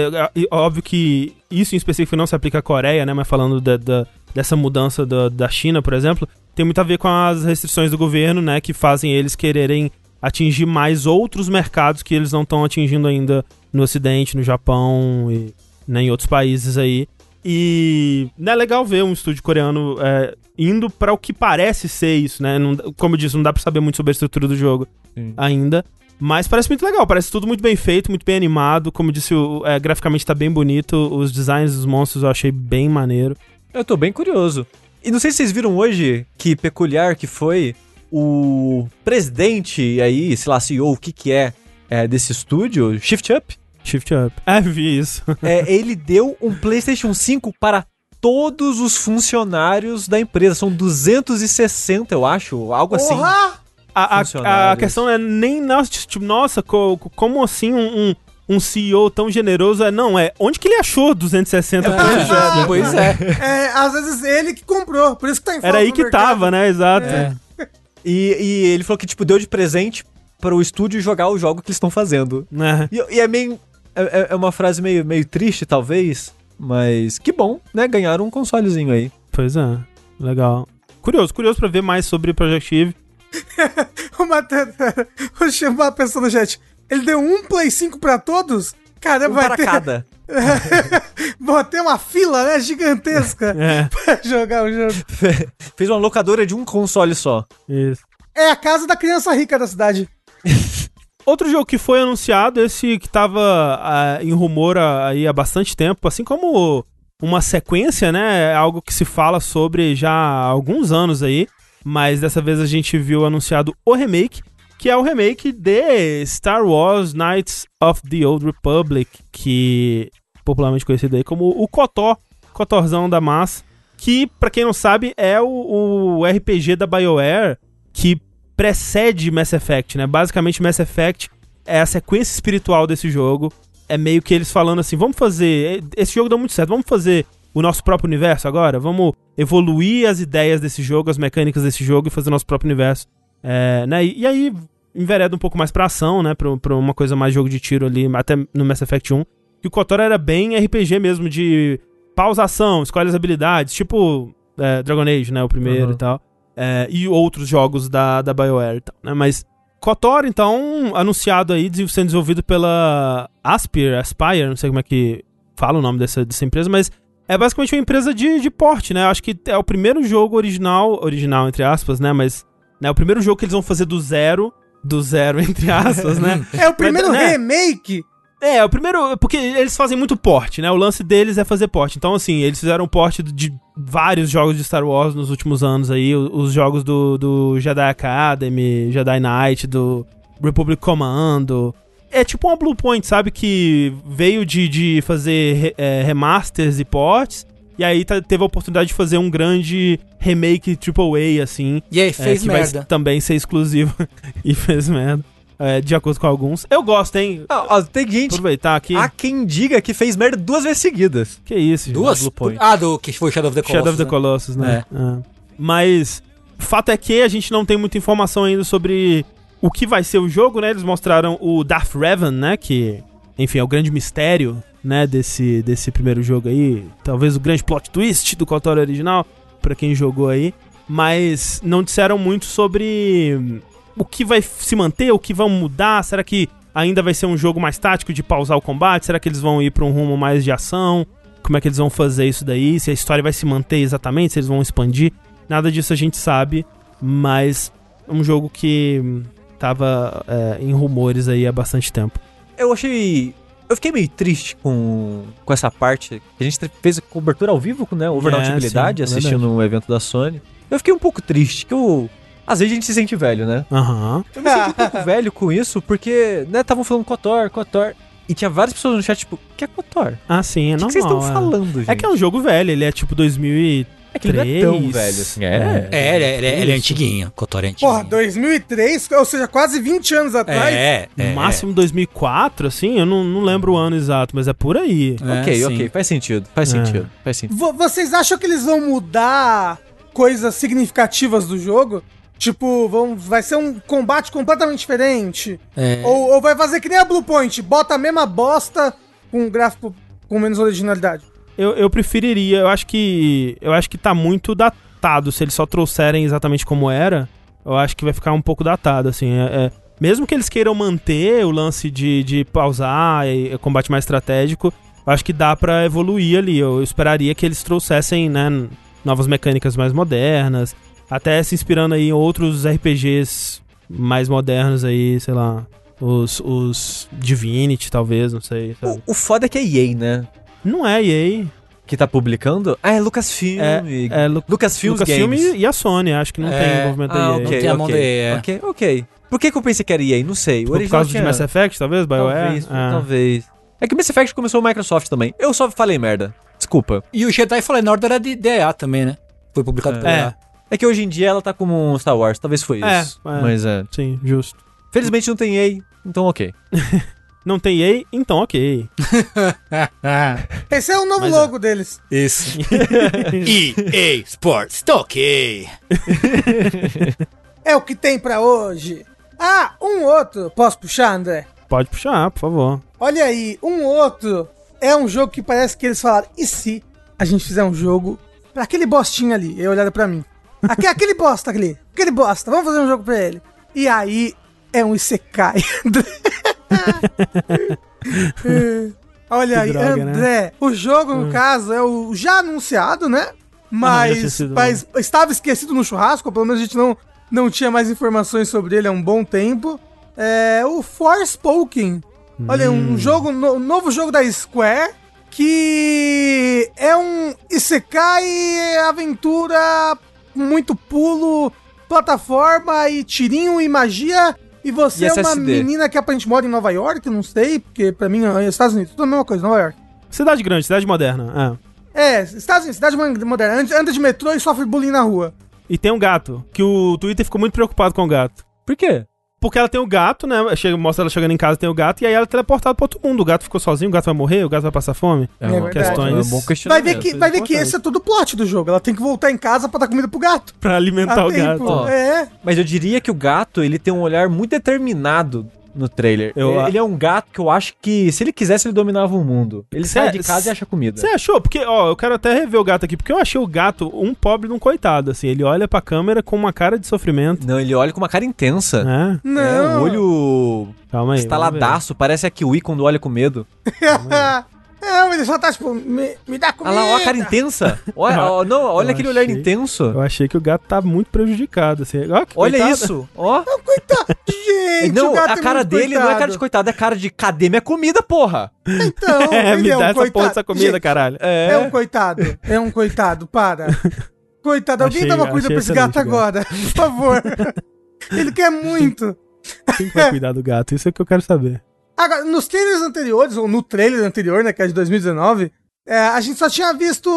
Óbvio que isso em específico não se aplica à Coreia, né? Mas falando da, da, dessa mudança da, da China, por exemplo, tem muito a ver com as restrições do governo, né? Que fazem eles quererem atingir mais outros mercados que eles não estão atingindo ainda no Ocidente, no Japão e né, em outros países aí. E é legal ver um estúdio coreano é, indo para o que parece ser isso, né? Não, como eu disse, não dá pra saber muito sobre a estrutura do jogo Sim. ainda. Mas parece muito legal, parece tudo muito bem feito, muito bem animado. Como eu disse, o, é, graficamente tá bem bonito. Os designs dos monstros eu achei bem maneiro. Eu tô bem curioso. E não sei se vocês viram hoje que peculiar que foi o presidente aí, sei lá, CEO, o que que é, é desse estúdio, Shift Up, Shift Up. É, vi isso. é, ele deu um PlayStation 5 para todos os funcionários da empresa. São 260, eu acho, algo assim. A, a, a, questão é nem nossa, tipo, nossa, co, como assim um, um, CEO tão generoso? É, não, é onde que ele achou 260 é, Pois é. é. Às vezes ele que comprou, por isso que tá em Era aí que mercado. tava, né? Exato. É. E, e ele falou que, tipo, deu de presente para o estúdio jogar o jogo que eles estão fazendo. É. E, e, é meio é, é, é uma frase meio, meio triste, talvez, mas que bom, né? Ganharam um consolezinho aí. Pois é, legal. Curioso, curioso pra ver mais sobre Project Eve. o Matheus, o chamar pensando no chat, ele deu um Play 5 pra todos? Cara, um vai para ter... cada. Vou ter uma fila, né, gigantesca é. pra jogar o jogo. Fez uma locadora de um console só. Isso. É a casa da criança rica da cidade. Outro jogo que foi anunciado, esse que tava uh, em rumor aí há bastante tempo, assim como uma sequência, né? É algo que se fala sobre já há alguns anos aí, mas dessa vez a gente viu anunciado o remake, que é o remake de Star Wars Knights of the Old Republic, que popularmente conhecido aí como o Cotó, Cotorzão da massa, que, para quem não sabe, é o, o RPG da BioWare que precede Mass Effect, né? Basicamente, Mass Effect é a sequência espiritual desse jogo. É meio que eles falando assim: vamos fazer. Esse jogo deu muito certo, vamos fazer o nosso próprio universo agora? Vamos evoluir as ideias desse jogo, as mecânicas desse jogo e fazer o nosso próprio universo. É, né? E, e, aí envereda um pouco mais pra ação, né? Pra, pra, uma coisa mais jogo de tiro ali, até no Mass Effect 1. Que o KOTOR era bem RPG mesmo, de pausa ação, escolhe as habilidades, tipo é, Dragon Age, né? O primeiro uhum. e tal. É, e outros jogos da, da BioWare e tal, né? Mas KOTOR, então, anunciado aí, sendo desenvolvido pela Aspire, Aspire, não sei como é que fala o nome dessa, dessa empresa, mas é basicamente uma empresa de, de porte, né? Acho que é o primeiro jogo original, original entre aspas, né? Mas né, o primeiro jogo que eles vão fazer do zero, do zero entre aspas, né? é o primeiro Mas, né? remake é, o primeiro. Porque eles fazem muito porte, né? O lance deles é fazer porte. Então, assim, eles fizeram porte de vários jogos de Star Wars nos últimos anos aí. Os jogos do, do Jedi Academy, Jedi Knight, do Republic Commando. É tipo uma Blue Point, sabe? Que veio de, de fazer é, remasters e ports. E aí tá, teve a oportunidade de fazer um grande remake AAA, assim. E aí fez é, que merda. vai também ser exclusivo. e fez merda é, de acordo com alguns. Eu gosto, hein? Ah, ó, tem gente. Aproveitar aqui. Há quem diga que fez merda duas vezes seguidas. Que isso, Duas? Ah, do que foi Shadow of the Colossus. Shadow of the né? Colossus, né? É. É. Mas. O fato é que a gente não tem muita informação ainda sobre o que vai ser o jogo, né? Eles mostraram o Darth Revan, né? Que, enfim, é o grande mistério, né? Desse, desse primeiro jogo aí. Talvez o grande plot twist do KOTOR original, para quem jogou aí. Mas não disseram muito sobre o que vai se manter, o que vão mudar? Será que ainda vai ser um jogo mais tático de pausar o combate? Será que eles vão ir para um rumo mais de ação? Como é que eles vão fazer isso daí? Se a história vai se manter exatamente, se eles vão expandir? Nada disso a gente sabe, mas é um jogo que tava é, em rumores aí há bastante tempo. Eu achei eu fiquei meio triste com, com essa parte. A gente fez a cobertura ao vivo, né? Overnautibilidade, é, sim, é assistindo o um evento da Sony. Eu fiquei um pouco triste, que eu às vezes a gente se sente velho, né? Aham. Uhum. Eu me sinto um pouco velho com isso, porque, né, estavam falando Kotor, Kotor. E tinha várias pessoas no chat, tipo, que é Kotor? Ah, sim, é que normal. O que vocês estão é. falando, gente? É que é um jogo velho, ele é tipo 2000 é que ele não é tão velho assim. É, é, ele, é, ele, é, ele é antiguinho. Kotor é antiguinho. Porra, 2003, ou seja, quase 20 anos atrás. É, é No máximo 2004, assim, eu não, não lembro o ano exato, mas é por aí. É, ok, sim. ok, faz sentido, faz é. sentido, faz sentido. vocês acham que eles vão mudar coisas significativas do jogo? Tipo, vão, vai ser um combate completamente diferente. É. Ou, ou vai fazer que nem a Blue Point, bota a mesma bosta com um gráfico com menos originalidade. Eu, eu preferiria, eu acho que. Eu acho que tá muito datado. Se eles só trouxerem exatamente como era, eu acho que vai ficar um pouco datado, assim. É, é, mesmo que eles queiram manter o lance de, de pausar e, e combate mais estratégico, eu acho que dá para evoluir ali. Eu esperaria que eles trouxessem, né, novas mecânicas mais modernas até se inspirando aí em outros RPGs mais modernos aí, sei lá, os, os Divinity, talvez, não sei. O, o, foda é que é EA, né? Não é EA. Que tá publicando? Ah, é Lucasfilm. É, é Lu Lucasfilm Lucasfilm e a Sony, acho que não é, tem envolvimento ah, da EA. Okay, não tem a mão okay, da EA. Ok, ok. Por que, que eu pensei que era EA? Não sei. O Por causa de Mass Effect, talvez? BioWare? Talvez, é. talvez. É que Mass Effect começou o Microsoft também. Eu só falei merda. Desculpa. E o Jedi Fallen Order é de DEA também, né? Foi publicado é. pela EA. É que hoje em dia ela tá como um Star Wars, talvez foi é, isso. É, mas é. Sim, justo. Felizmente não tem EA, então ok. não tem EA, então ok. Esse é o novo mas é. logo é. deles. Isso. EA Sports, tá ok. é o que tem pra hoje. Ah, um outro. Posso puxar, André? Pode puxar, por favor. Olha aí, um outro. É um jogo que parece que eles falaram, e se a gente fizer um jogo pra aquele bostinho ali? E olharam pra mim. Aqui, aquele bosta ali. Aquele bosta. Vamos fazer um jogo pra ele. E aí é um Isekai. Olha aí, droga, né? André. Né? O jogo, no hum. caso, é o já anunciado, né? Mas, ah, mas estava esquecido no churrasco, pelo menos a gente não, não tinha mais informações sobre ele há um bom tempo. É o Forspoken. Hum. Olha, um hum. jogo, um novo jogo da Square que é um Isekai aventura muito pulo, plataforma e tirinho e magia. E você e é uma menina que aparentemente mora em Nova York, não sei, porque pra mim é Estados Unidos, tudo a mesma coisa, Nova York. Cidade grande, cidade moderna. É, é cidade, cidade moderna. Anda de metrô e sofre bullying na rua. E tem um gato, que o Twitter ficou muito preocupado com o gato. Por quê? Porque ela tem o gato, né? Chega, mostra ela chegando em casa, tem o gato, e aí ela é teleportada pra outro mundo. O gato ficou sozinho, o gato vai morrer, o gato vai passar fome. É, é questões. É um bom vai ver que, vai ver que esse é todo o plot do jogo. Ela tem que voltar em casa pra dar comida pro gato. Pra alimentar o tempo. gato. é. Mas eu diria que o gato, ele tem um olhar muito determinado no trailer. Eu, ele é um gato que eu acho que, se ele quisesse, ele dominava o mundo. Ele sai é, de casa e acha comida. Você achou? Porque, ó, eu quero até rever o gato aqui, porque eu achei o gato um pobre de um coitado, assim. Ele olha pra câmera com uma cara de sofrimento. Não, ele olha com uma cara intensa. É? Não. É, o olho... Calma aí. Estaladaço, parece a Kiwi quando olha com medo. É, mas só tá tipo, me, me dá comida. Olha lá, olha a cara intensa. Olha, não, olha aquele achei, olhar intenso. Eu achei que o gato tá muito prejudicado, assim. Ó, olha isso, ó. Não, coitado, gente, Não, a é cara dele coitado. não é cara de coitado, é cara de cadê minha comida, porra? Então, é, me é dá um essa coitado. porra dessa comida, gente, caralho. É. é um coitado, é um coitado, para. Coitado, alguém dá uma comida pra esse gato agora, por favor. Ele quer muito. Quem vai cuidar do gato? Isso é o que eu quero saber. Agora, nos trailers anteriores, ou no trailer anterior, né, que é de 2019, é, a gente só tinha visto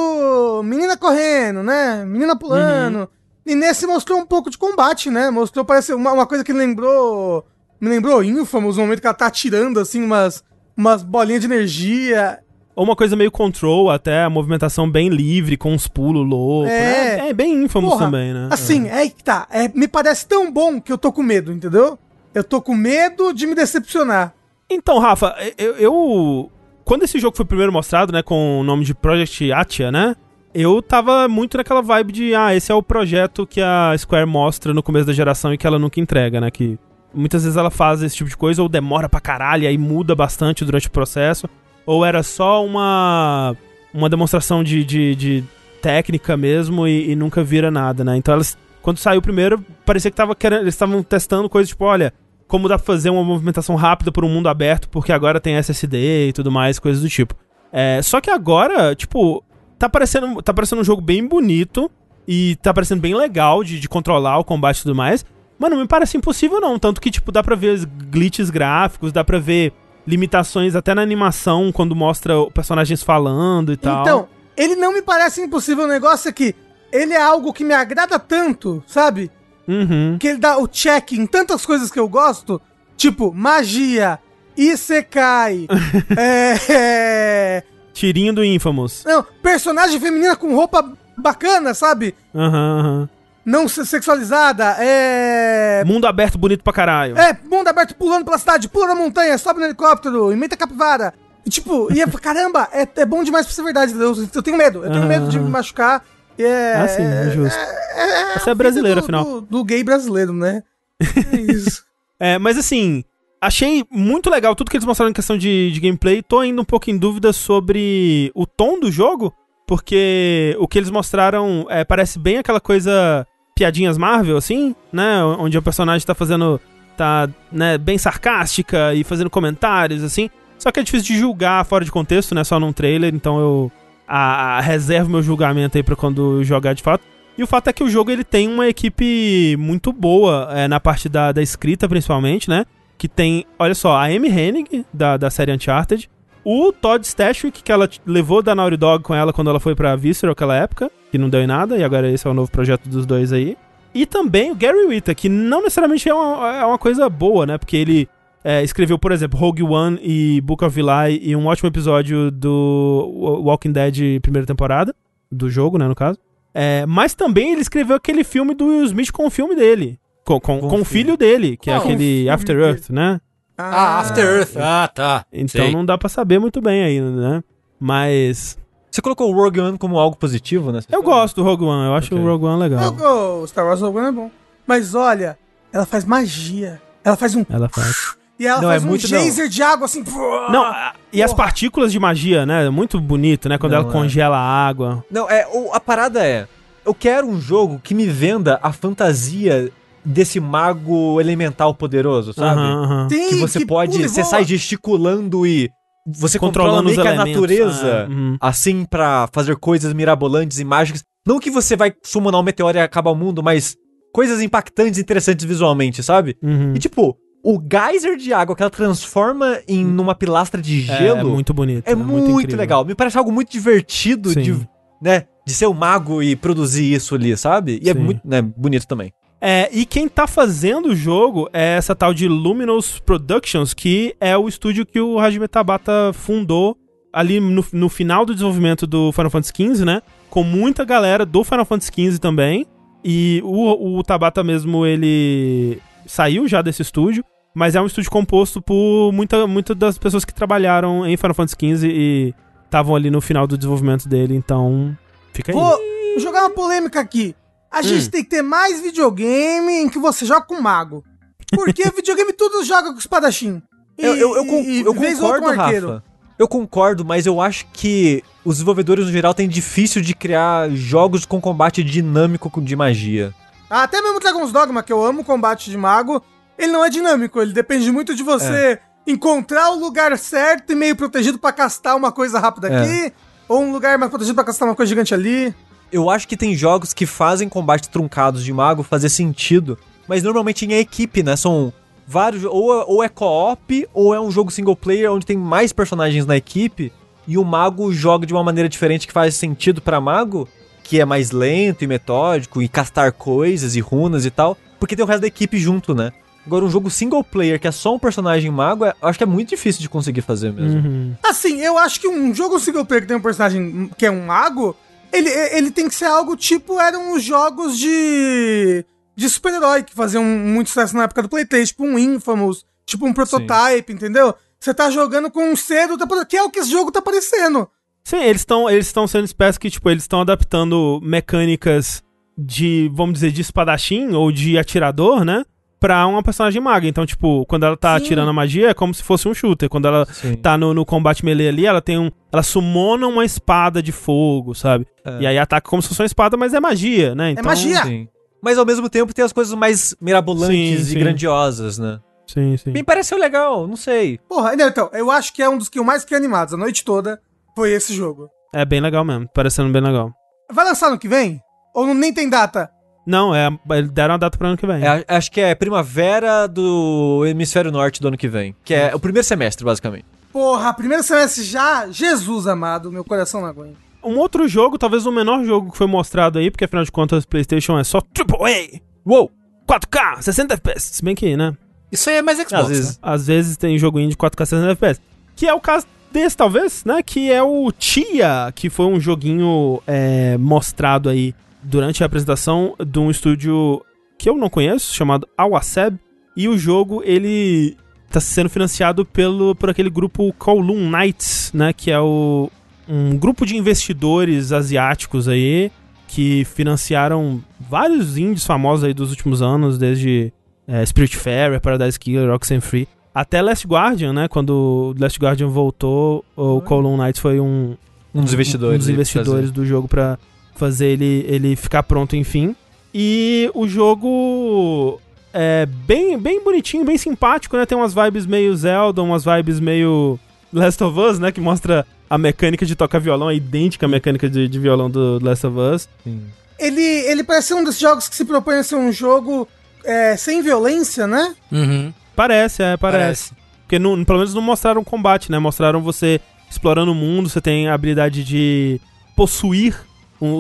menina correndo, né? Menina pulando. Uhum. E nesse mostrou um pouco de combate, né? Mostrou, parece, uma, uma coisa que lembrou. Me lembrou Infamous, o momento que ela tá atirando, assim, umas, umas bolinhas de energia. Ou uma coisa meio control, até a movimentação bem livre, com uns pulos loucos. É, né? é bem Infamous Porra, também, né? Assim, é que tá. É, me parece tão bom que eu tô com medo, entendeu? Eu tô com medo de me decepcionar. Então, Rafa, eu, eu, Quando esse jogo foi primeiro mostrado, né, com o nome de Project Atia, né? Eu tava muito naquela vibe de, ah, esse é o projeto que a Square mostra no começo da geração e que ela nunca entrega, né? Que muitas vezes ela faz esse tipo de coisa ou demora pra caralho e aí muda bastante durante o processo. Ou era só uma, uma demonstração de, de, de técnica mesmo e, e, nunca vira nada, né? Então elas, quando saiu primeiro, parecia que tava querendo, eles estavam testando coisas tipo, olha, como dá pra fazer uma movimentação rápida por um mundo aberto, porque agora tem SSD e tudo mais, coisas do tipo. É, só que agora, tipo, tá parecendo, tá parecendo um jogo bem bonito e tá parecendo bem legal de, de controlar o combate e tudo mais. Mas não me parece impossível, não. Tanto que, tipo, dá pra ver glitches gráficos, dá pra ver limitações até na animação, quando mostra personagens falando e tal. Então, ele não me parece impossível. O negócio é que ele é algo que me agrada tanto, sabe? Uhum. Que ele dá o check em tantas coisas que eu gosto, tipo magia, Isekai, é, é... Tirinho do Infamous. Não, personagem feminina com roupa bacana, sabe? Aham, uhum. Uhum. Não sexualizada, é. Mundo aberto bonito pra caralho. É, mundo aberto pulando pela cidade, pula na montanha, sobe no helicóptero, imita capivara. E, tipo, e é, caramba, é, é bom demais pra ser verdade, eu, eu tenho medo, eu tenho uhum. medo de me machucar. É, ah, sim, é justo. É, é, Você é brasileiro, do, afinal. Do, do, gay brasileiro, né? É isso. é, mas assim, achei muito legal tudo que eles mostraram em questão de, de gameplay. Tô ainda um pouco em dúvida sobre o tom do jogo, porque o que eles mostraram é, parece bem aquela coisa piadinhas Marvel, assim, né? Onde o personagem tá fazendo. tá, né, bem sarcástica e fazendo comentários, assim. Só que é difícil de julgar fora de contexto, né? Só num trailer, então eu a, a reserva meu julgamento aí para quando jogar de fato. E o fato é que o jogo ele tem uma equipe muito boa é, na parte da, da escrita, principalmente, né? Que tem, olha só, a Amy Hennig, da, da série Uncharted, o Todd Stashwick, que ela levou da Naughty Dog com ela quando ela foi pra Visceral naquela época, que não deu em nada, e agora esse é o novo projeto dos dois aí. E também o Gary Whitta, que não necessariamente é uma, é uma coisa boa, né? Porque ele é, escreveu, por exemplo, Rogue One e Book of Eli e um ótimo episódio do Walking Dead primeira temporada, do jogo, né, no caso. É, mas também ele escreveu aquele filme do Will Smith com o filme dele. Com, com, com o filho dele, que é aquele After Earth, né? Ah, ah, After Earth. Ah, tá. Então Sei. não dá para saber muito bem ainda, né? Mas. Você colocou o Rogue One como algo positivo, né? Eu gosto do Rogue One, eu acho okay. o Rogue One legal. O Star Wars Rogue One é bom. Mas olha, ela faz magia. Ela faz um. Ela faz. E ela não, faz é um muito, geyser não. de água assim. Não, e as partículas de magia, né? Muito bonito, né? Quando não, ela é. congela a água. Não, é, a parada é. Eu quero um jogo que me venda a fantasia desse mago elemental poderoso, sabe? Uhum, Sim, que você que pode. Você sai gesticulando e. Você controla meio que a natureza, uhum. assim, para fazer coisas mirabolantes e mágicas. Não que você vai summonar um meteoro e acabar o mundo, mas coisas impactantes e interessantes visualmente, sabe? Uhum. E tipo, o geyser de água que ela transforma em numa pilastra de É, gelo é muito bonito. é, muito, incrível. legal. Me parece algo muito divertido Sim. de, né, de ser o mago e produzir isso ali, sabe? E é Sim. muito né, bonito também. É, e quem tá fazendo o jogo é essa tal de Luminous Productions, que é o estúdio que o Hajime Tabata fundou ali no, no final do desenvolvimento do Final Fantasy XV, né? Com muita galera do Final Fantasy XV também. E o, o Tabata mesmo, ele saiu já desse estúdio, mas é um estúdio composto por muita, muitas das pessoas que trabalharam em Final Fantasy XV e estavam ali no final do desenvolvimento dele, então fica aí. Vou jogar uma polêmica aqui. A gente tem que ter mais videogame em que você joga com mago. Porque videogame tudo joga com espadachim. E- Eu, eu, eu, con- e- eu concordo, arqueiro. Rafa. Eu concordo, mas eu acho que os desenvolvedores no geral têm difícil de criar jogos com combate dinâmico com- de magia. Até mesmo Dragon's Dogma, que eu amo o combate de mago, ele não é dinâmico, ele depende muito de você encontrar o lugar certo e meio protegido pra castar uma coisa rápida aqui, ou um lugar mais protegido pra castar uma coisa gigante ali. Eu acho que tem jogos que fazem combates truncados de mago fazer sentido, mas normalmente em equipe, né? São vários. Ou, ou é co-op, ou é um jogo single player onde tem mais personagens na equipe e o mago joga de uma maneira diferente que faz sentido pra mago, que é mais lento e metódico, e castar coisas e runas e tal, porque tem o resto da equipe junto, né? Agora, um jogo single player que é só um personagem mago, é- eu acho que é muito difícil de conseguir fazer mesmo. Uhum. Assim, eu acho que um jogo single player que tem um personagem que é um mago, ele, ele tem que ser algo tipo eram os jogos de de super-herói que faziam muito sucesso na época do Playtime, tipo um Infamous, tipo um Prototype, entendeu? Você tá jogando com um ser do que é o que esse jogo tá parecendo. Sim, eles estão eles estão sendo espécies que, tipo, eles estão adaptando mecânicas de, vamos dizer, de espadachim ou de atirador, né? Pra uma personagem maga. Então, tipo, quando ela tá Sim. atirando a magia, é como se fosse um shooter. Quando ela Sim. tá no, no combate melee ali, ela tem um. Ela sumona uma espada de fogo, sabe? É. E aí ataca como se fosse uma espada, mas é magia, né? Então, magia. Sim. Mas ao mesmo tempo tem as coisas mais mirabolantes Sim, e grandiosas, né? Sim, sim. Me pareceu legal, não sei. Porra, não, então, eu acho que é um dos que eu mais fiquei animados a noite toda foi esse jogo. É bem legal mesmo, parecendo bem legal. Vai lançar no que vem? Ou não, nem tem data? Não, é, eles deram a data pro ano que vem. É, acho que é primavera do hemisfério norte do ano que vem. Que é o primeiro semestre, basicamente. Porra, primeiro semestre já? Jesus amado, meu coração não aguenta. Um outro jogo, talvez o menor jogo que foi mostrado aí, porque afinal de contas, PlayStation é só AAA, Uou! 4K, 60 FPS. Se bem que, né? Isso aí é mais Xbox, Às vezes. né? Às vezes tem joguinho de 4K 60 FPS. Que é o caso desse, talvez, né? Que é o Tia, que foi um joguinho é, mostrado aí durante a apresentação de um estúdio que eu não conheço, chamado Awaseb. E o jogo, ele tá sendo financiado pelo, por aquele grupo Kowloon Knights, né? Que é o, um grupo de investidores asiáticos aí que financiaram vários indies famosos aí dos últimos anos, desde é, Spiritfarer, Paradise Killer, Oxenfree, até Last Guardian, né? Quando Last Guardian voltou, o Column Knights foi um, Um dos investidores. um dos investidores do jogo pra fazer ele, ele ficar pronto, enfim. E o jogo é bem, bem bonitinho, bem simpático, né? Tem umas vibes meio Zelda, umas vibes meio Last of Us, né? Que mostra a mecânica de tocar violão, é idêntica à mecânica de, de violão do Last of Us. Sim. Ele, ele parece ser um desses jogos que se propõe a ser um jogo é, sem violência, né? Uhum. Parece, é, parece. Porque não- pelo menos não mostraram combate, né? Mostraram você explorando o mundo, você tem a habilidade de possuir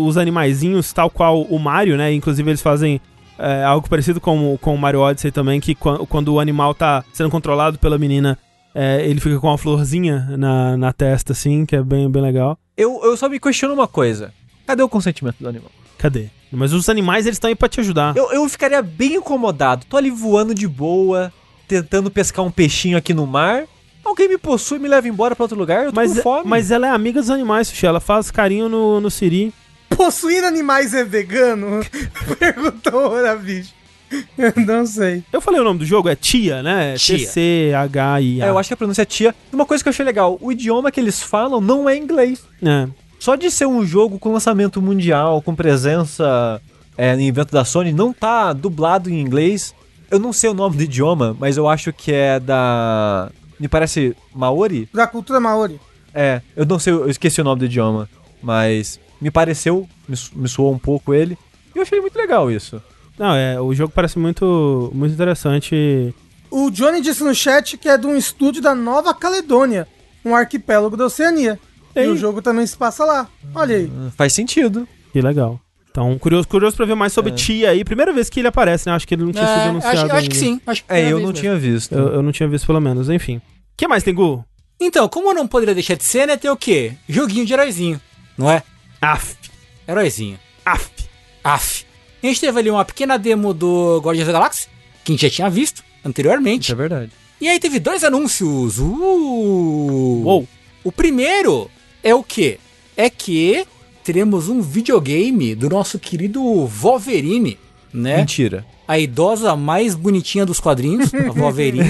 os animaizinhos, tal qual o Mario, né? Inclusive eles fazem é, algo parecido com, o- com o Mario Odyssey também, que quan- quando o animal tá sendo controlado pela menina, é, ele fica com uma florzinha na, na testa, assim, que é bem, bem legal. Eu, eu só me questiono uma coisa. Cadê o consentimento do animal? Cadê? Mas os animais, eles estão aí pra te ajudar. Eu, eu ficaria bem incomodado. Tô ali voando de boa, tentando pescar um peixinho aqui no mar. Alguém me possui e me leva embora pra outro lugar? Eu tô Mas, com fome. mas ela é amiga dos animais, Sushi. Ela faz carinho no, no Siri. Possuir animais é vegano? Perguntou ora, bicho. Eu não sei. Eu falei o nome do jogo, é Tia, né? Tia. T-C-H-I-A. É, eu acho que a pronúncia é tia. Uma coisa que eu achei legal, o idioma que eles falam não é inglês. É. Só de ser um jogo com lançamento mundial, com presença é, em evento da Sony, não tá dublado em inglês. Eu não sei o nome do idioma, mas eu acho que é da. Me parece Maori? Da cultura maori. É, eu não sei, eu esqueci o nome do idioma. Mas me pareceu, me, me soou um pouco ele. E eu achei muito legal isso. Não, é, o jogo parece muito, muito interessante. o Johnny disse no chat que é de um estúdio da Nova Caledônia, um arquipélago da Oceania. Ei. E o jogo também se passa lá. Olha aí. Hum, faz sentido. Que legal. Então, curioso, curioso pra ver mais sobre é. Tia aí. Primeira vez que ele aparece, né? Acho que ele não tinha é, sido anunciado. Acho, acho que sim. Acho que é, eu não mesmo. tinha visto. Eu, eu, não tinha visto, pelo menos. Enfim. O que mais tem, Gu? Então, como não poderia deixar de ser, né? Tem o quê? Joguinho de heróizinho, não é? Af. Heróizinho. Af. Af. A gente teve ali uma pequena demo do Guardians da Galáxia, que a gente já tinha visto anteriormente. Isso é verdade. E aí teve dois anúncios. Uh! Uou. O primeiro é o quê? É que teremos um videogame do nosso querido Wolverine, né? Mentira. A idosa mais bonitinha dos quadrinhos, a Wolverine.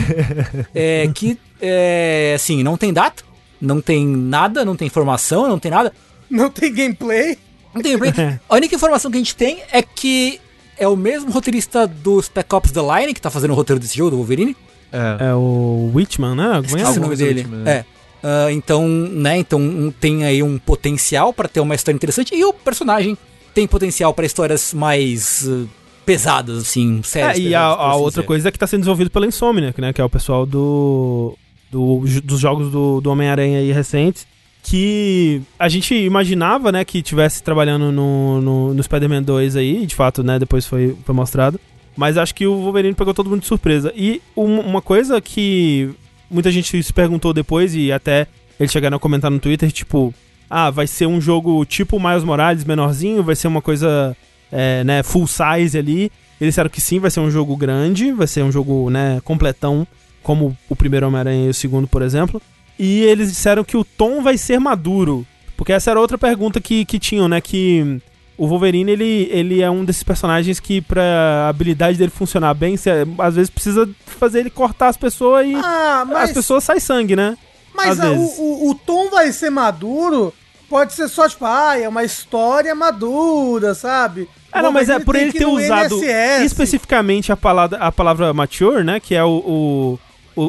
é, que, é, assim, não tem data, não tem nada, não tem informação, não tem nada. Não tem gameplay. Não tem gameplay. a única informação que a gente tem é que é o mesmo roteirista do Spec Ops The Line, que tá fazendo o roteiro desse jogo, do Wolverine. É, é o Whitman, né? Esqueci o nome dele. Whitman, é. Uh, então, né, então um, tem aí um potencial para ter uma história interessante e o personagem tem potencial para histórias mais uh, pesadas, assim, sérias. É, e pesadas, a, a assim outra dizer. coisa é que tá sendo desenvolvido pela Insomniac, né, que é o pessoal do, do dos jogos do, do Homem-Aranha aí recentes, que a gente imaginava, né, que tivesse trabalhando no, no, no Spider-Man 2 aí, de fato, né, depois foi, foi mostrado. Mas acho que o Wolverine pegou todo mundo de surpresa. E uma coisa que muita gente se perguntou depois e até eles chegaram a comentar no Twitter, tipo, ah, vai ser um jogo tipo Miles Morales, menorzinho, vai ser uma coisa, é, né, full size ali. Eles disseram que sim, vai ser um jogo grande, vai ser um jogo, né, completão, como o primeiro Homem-Aranha e o segundo, por exemplo. E eles disseram que o tom vai ser maduro. Porque essa era outra pergunta que, que tinham, né, que o Wolverine, ele, ele é um desses personagens que, pra habilidade dele funcionar bem, você, às vezes precisa fazer ele cortar as pessoas e ah, mas... as pessoas saem sangue, né? Mas a, o, o, o, tom vai ser maduro, pode ser só, tipo, ah, é uma história madura, sabe? Ah, não, mas é por ele ter usado NSS. especificamente a palavra, a palavra mature, né? Que é o, o,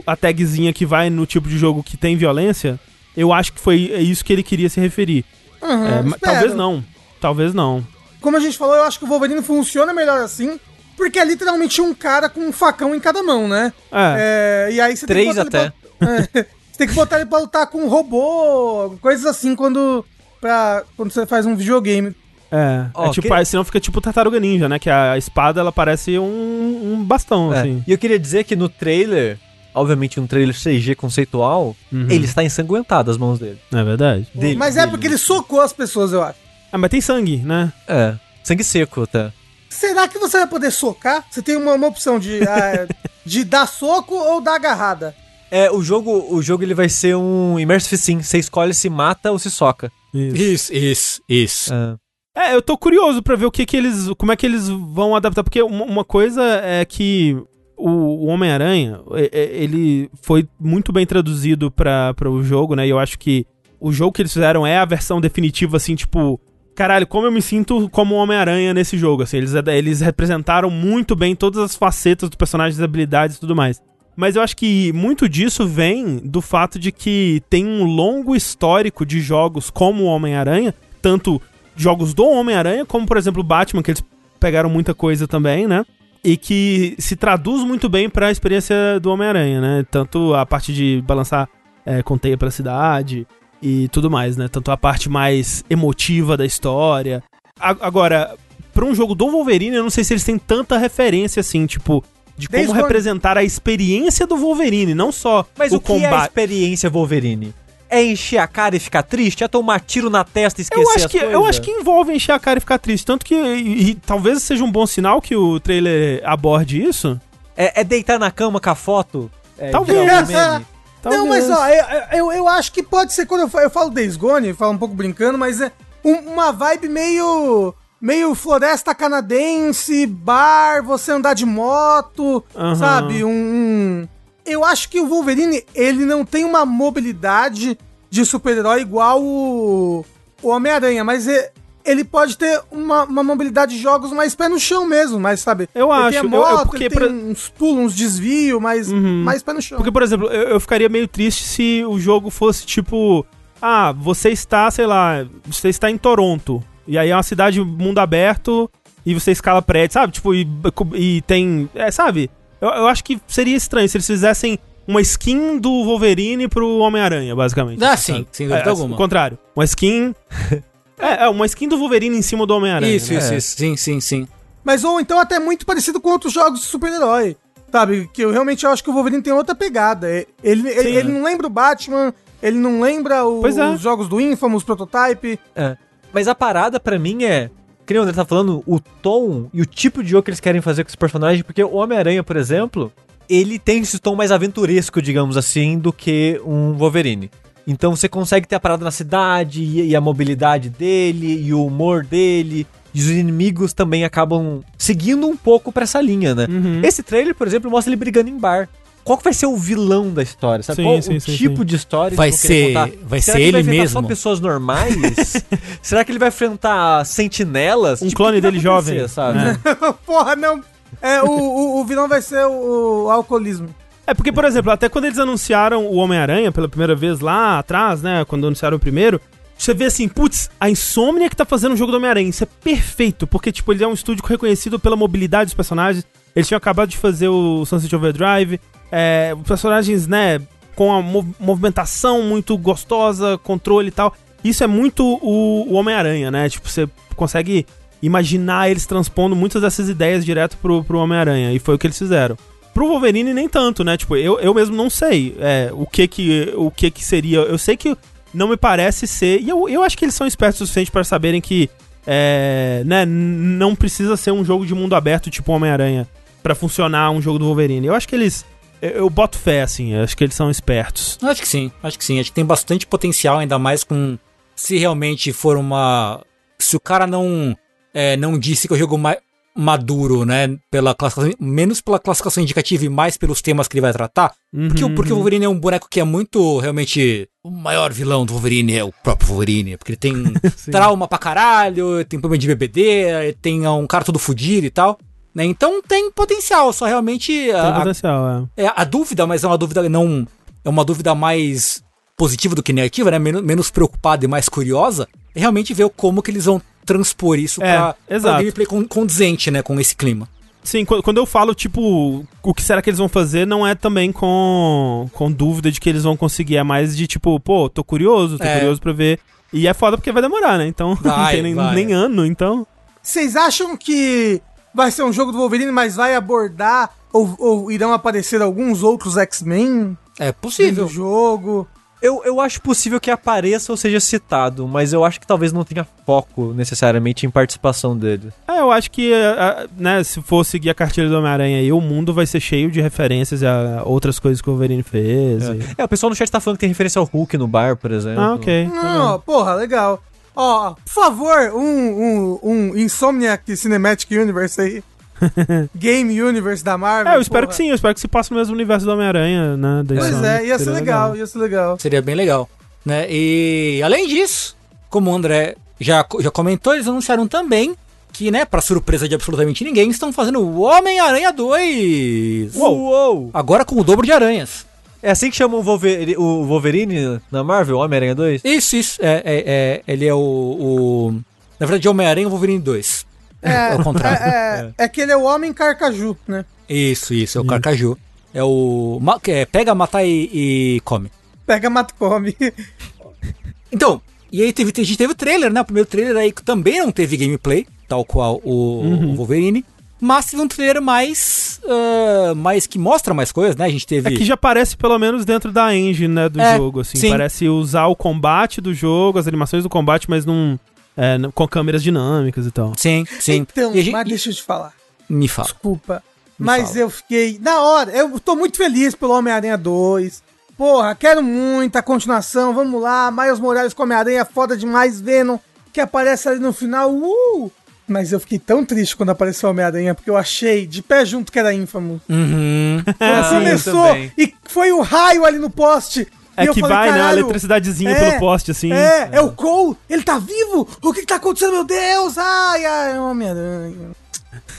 a tagzinha que vai no tipo de jogo que tem violência. Eu acho que foi isso que ele queria se referir. Uhum, é, talvez não. Talvez não. Como a gente falou, eu acho que o Wolverine funciona melhor assim, porque é literalmente um cara com um facão em cada mão, né? É. é e aí você Três tem que até. Pra, é, você tem que botar ele pra lutar com um robô, coisas assim quando, pra, quando você faz um videogame. É, oh, é tipo, que... senão fica tipo Tartaruga Ninja, né? Que a espada, ela parece um, um bastão, é. assim. E eu queria dizer que no trailer, obviamente um trailer CG conceitual, uhum. ele está ensanguentado as mãos dele. É verdade. Dele, Mas é dele. porque ele socou as pessoas, eu acho. Ah, mas tem sangue, né? É. Sangue seco até. Será que você vai poder socar? Você tem uma, uma opção de, uh, de dar soco ou dar agarrada. É, o jogo, o jogo ele vai ser um Immersive Sim. Você escolhe se mata ou se soca. Isso, isso, isso. É. é. eu tô curioso pra ver o que que eles. Como é que eles vão adaptar. Porque uma, uma coisa é que o, Homem-Aranha, ele foi muito bem traduzido para o jogo, né? E eu acho que o jogo que eles fizeram é a versão definitiva, assim, tipo caralho, como eu me sinto como Homem-Aranha nesse jogo, assim, eles, eles representaram muito bem todas as facetas do personagem, as habilidades e tudo mais. Mas eu acho que muito disso vem do fato de que tem um longo histórico de jogos como o Homem-Aranha, tanto jogos do Homem-Aranha, como por exemplo Batman, que eles pegaram muita coisa também, né? E que se traduz muito bem para a experiência do Homem-Aranha, né? Tanto a parte de balançar é, com teia pela cidade, e tudo mais, né? Tanto a parte mais emotiva da história. A, agora, pra um jogo do Wolverine, eu não sei se eles têm tanta referência assim, tipo, de como Desde representar a experiência do Wolverine, não só Mas o, o combate. Mas o que é a experiência Wolverine? É encher a cara e ficar triste? É tomar tiro na testa e esquecer eu acho que, coisas? Eu acho que envolve encher a cara e ficar triste. Tanto que e, e, talvez seja um bom sinal que o trailer aborde isso. É, é deitar na cama com a foto? É, talvez. Talvez. Não, mas ó, eu, eu, eu, acho que pode ser quando eu falo, eu falo Days Gone, eu falo um pouco brincando, mas é uma vibe meio meio floresta canadense, bar, você andar de moto, uhum. sabe? Um, um, Eu acho que o Wolverine, ele não tem uma mobilidade de super-herói igual o, o Homem-Aranha, mas é, ele pode ter uma, uma mobilidade de jogos mais pé no chão mesmo, mas sabe? Eu ele acho. Moto, eu, eu, porque pra... uns pulos, uns desvios, mas uhum. mais pé no chão. Porque, por exemplo, eu, eu ficaria meio triste se o jogo fosse tipo. Ah, você está, sei lá, você está em Toronto. E aí é uma cidade mundo aberto e você escala prédio, sabe? Tipo, e, e tem. É, sabe? Eu, eu acho que seria estranho se eles fizessem uma skin do Wolverine pro Homem-Aranha, basicamente. Ah, sim, sem dúvida é, alguma. O contrário. Uma skin. é, é, uma skin do Wolverine em cima do Homem-Aranha. Isso, né? isso, É. isso. Sim, sim, sim. Mas ou então até muito parecido com outros jogos de super-herói. Sabe? Que eu realmente acho que o Wolverine tem outra pegada. É- Ele, ele, Sim, ele é. não lembra o Batman, ele não lembra o- é. os jogos do Infamous, Prototype. É. Mas a parada pra mim é. Que nem o André tá falando, o tom e o tipo de jogo que eles querem fazer com esse personagem, porque o Homem-Aranha, por exemplo, ele tem esse tom mais aventuresco, digamos assim, do que um Wolverine. Então você consegue ter a parada na cidade e, e a mobilidade dele e o humor dele. E os inimigos também acabam seguindo um pouco pra essa linha, né? Uhum. Esse trailer, por exemplo, mostra ele brigando em bar. Qual que vai ser o vilão da história? Sabe? Sim, Qual sim, o sim, tipo sim. de história Vai ser- contar? vai Será ser ele enfrentar mesmo? só pessoas normais? Será que ele vai enfrentar sentinelas? Um Tipo, clone dele jovem. sabe? É. Porra, não. É, o, o, o vilão vai ser o, o alcoolismo. É porque, por exemplo, até quando eles anunciaram o Homem-Aranha pela primeira vez lá atrás, né? Quando anunciaram o primeiro, você vê assim, putz, a Insomnia que tá fazendo o jogo do Homem-Aranha. Isso é perfeito, porque, tipo, ele é um estúdio reconhecido pela mobilidade dos personagens. Eles tinham acabado de fazer o Sunset Overdrive. É, personagens, né, com a mov- movimentação muito gostosa, controle e tal. Isso é muito o, o Homem-Aranha, né? Tipo, você consegue imaginar eles transpondo muitas dessas ideias direto pro, pro Homem-Aranha. E foi o que eles fizeram. Pro Wolverine nem tanto, né? Tipo, eu, eu mesmo não sei é, o que que o que que seria. Eu sei que não me parece ser. E eu, eu acho que eles são espertos o suficiente para saberem que é, né, não precisa ser um jogo de mundo aberto tipo Homem-Aranha pra funcionar um jogo do Wolverine. Eu acho que eles eu, boto fé assim, acho que eles são espertos. Acho que sim, acho que sim. Acho que tem bastante potencial, ainda mais com. Se realmente for uma. Se o cara não. é, não disse que é o jogo mais maduro, né? Pela classificação, menos pela classificação indicativa e mais pelos temas que ele vai tratar. Porque, o- Uhum, porque o uhum. Wolverine é um boneco que é muito, realmente. O maior vilão do Wolverine é o próprio Wolverine. Porque ele tem trauma pra caralho, tem problema de bebedeira, tem um cara todo fudido e tal. Né? Então tem potencial, só realmente. Tem a- a- potencial, é. é, a dúvida, mas é uma dúvida não. É uma dúvida mais positiva do que negativa, né? Menos, menos preocupada e mais curiosa. É realmente ver como que eles vão transpor isso É, pra, pra exato. gameplay con- condizente, né? Com esse clima. Sim, qu- quando eu falo, tipo, o que será que eles vão fazer, não é também com, com dúvida de que eles vão conseguir, é mais de tipo, pô, tô curioso, tô É. curioso pra ver. E é foda porque vai demorar, né? Então, não Vai, tem nem, nem ano, então. Vocês acham que vai ser um jogo do Wolverine, mas vai abordar ou, ou irão aparecer alguns outros X-Men É possível. jogo? Eu, eu acho possível que apareça ou seja citado, mas eu acho que talvez não tenha foco necessariamente em participação dele. É, eu acho que, é, é, né, se for seguir a cartilha do Homem-Aranha aí, o mundo vai ser cheio de referências a outras coisas que o Wolverine fez. e- É, o pessoal no chat tá falando que tem referência ao Hulk no bar, por exemplo. Ah, ok. Não, porra, legal. Ó, por favor, um, um, um Insomniac Cinematic Universe aí. Game Universe da Marvel. É, eu espero porra. que sim, eu espero que se passe no mesmo universo do Homem-Aranha, né? da Pois Sony, é, ia ser seria legal, ia ser legal. Seria bem legal. Né? E além disso, como o André já, já comentou, eles anunciaram também que, né, pra surpresa de absolutamente ninguém, estão fazendo o Homem-Aranha 2. Uou, uou. Agora com o dobro de aranhas. É assim que chama o Wolverine, o Wolverine na Marvel, Homem-Aranha 2? Isso, isso. É, é, é, ele é o, o- Na verdade, é Homem-Aranha e Wolverine 2. É, Ao contrário. É, é, é que ele é o Homem Carcaju, né? Isso, isso. É o Carcaju. É o. é, pega, matar e, e come. Pega, mata e come. Então, e aí teve, a gente teve o trailer, né? O primeiro trailer aí que também não teve gameplay, tal qual o, Uhum. o Wolverine. Mas teve um trailer mais. Ah, mais que mostra mais coisas, né? A gente teve. É que já parece pelo menos dentro da engine, né, do É, jogo, assim. sim. Parece usar o combate do jogo, as animações do combate, mas num, é, com câmeras dinâmicas e tal. Sim, sim. Então, E gente- mas deixa eu te falar. Me fala. Desculpa. Me mas fala. eu fiquei. Na hora, eu tô muito feliz pelo Homem-Aranha 2. Porra, quero muito a continuação. Vamos lá. Miles Morales com Homem-Aranha, foda demais. Venom, que aparece ali no final. Uh! Mas eu fiquei tão triste quando apareceu o Homem-Aranha, porque eu achei de pé junto que era ínfamo. Uhum. Quando Ah, começou e foi o raio ali no poste. É e eu que falei, vai, né, a "Caralho, eletricidadezinha é, pelo poste, assim. É, é o Cole, ele tá vivo? O que que tá acontecendo, meu Deus? Ai, ai, Homem-Aranha.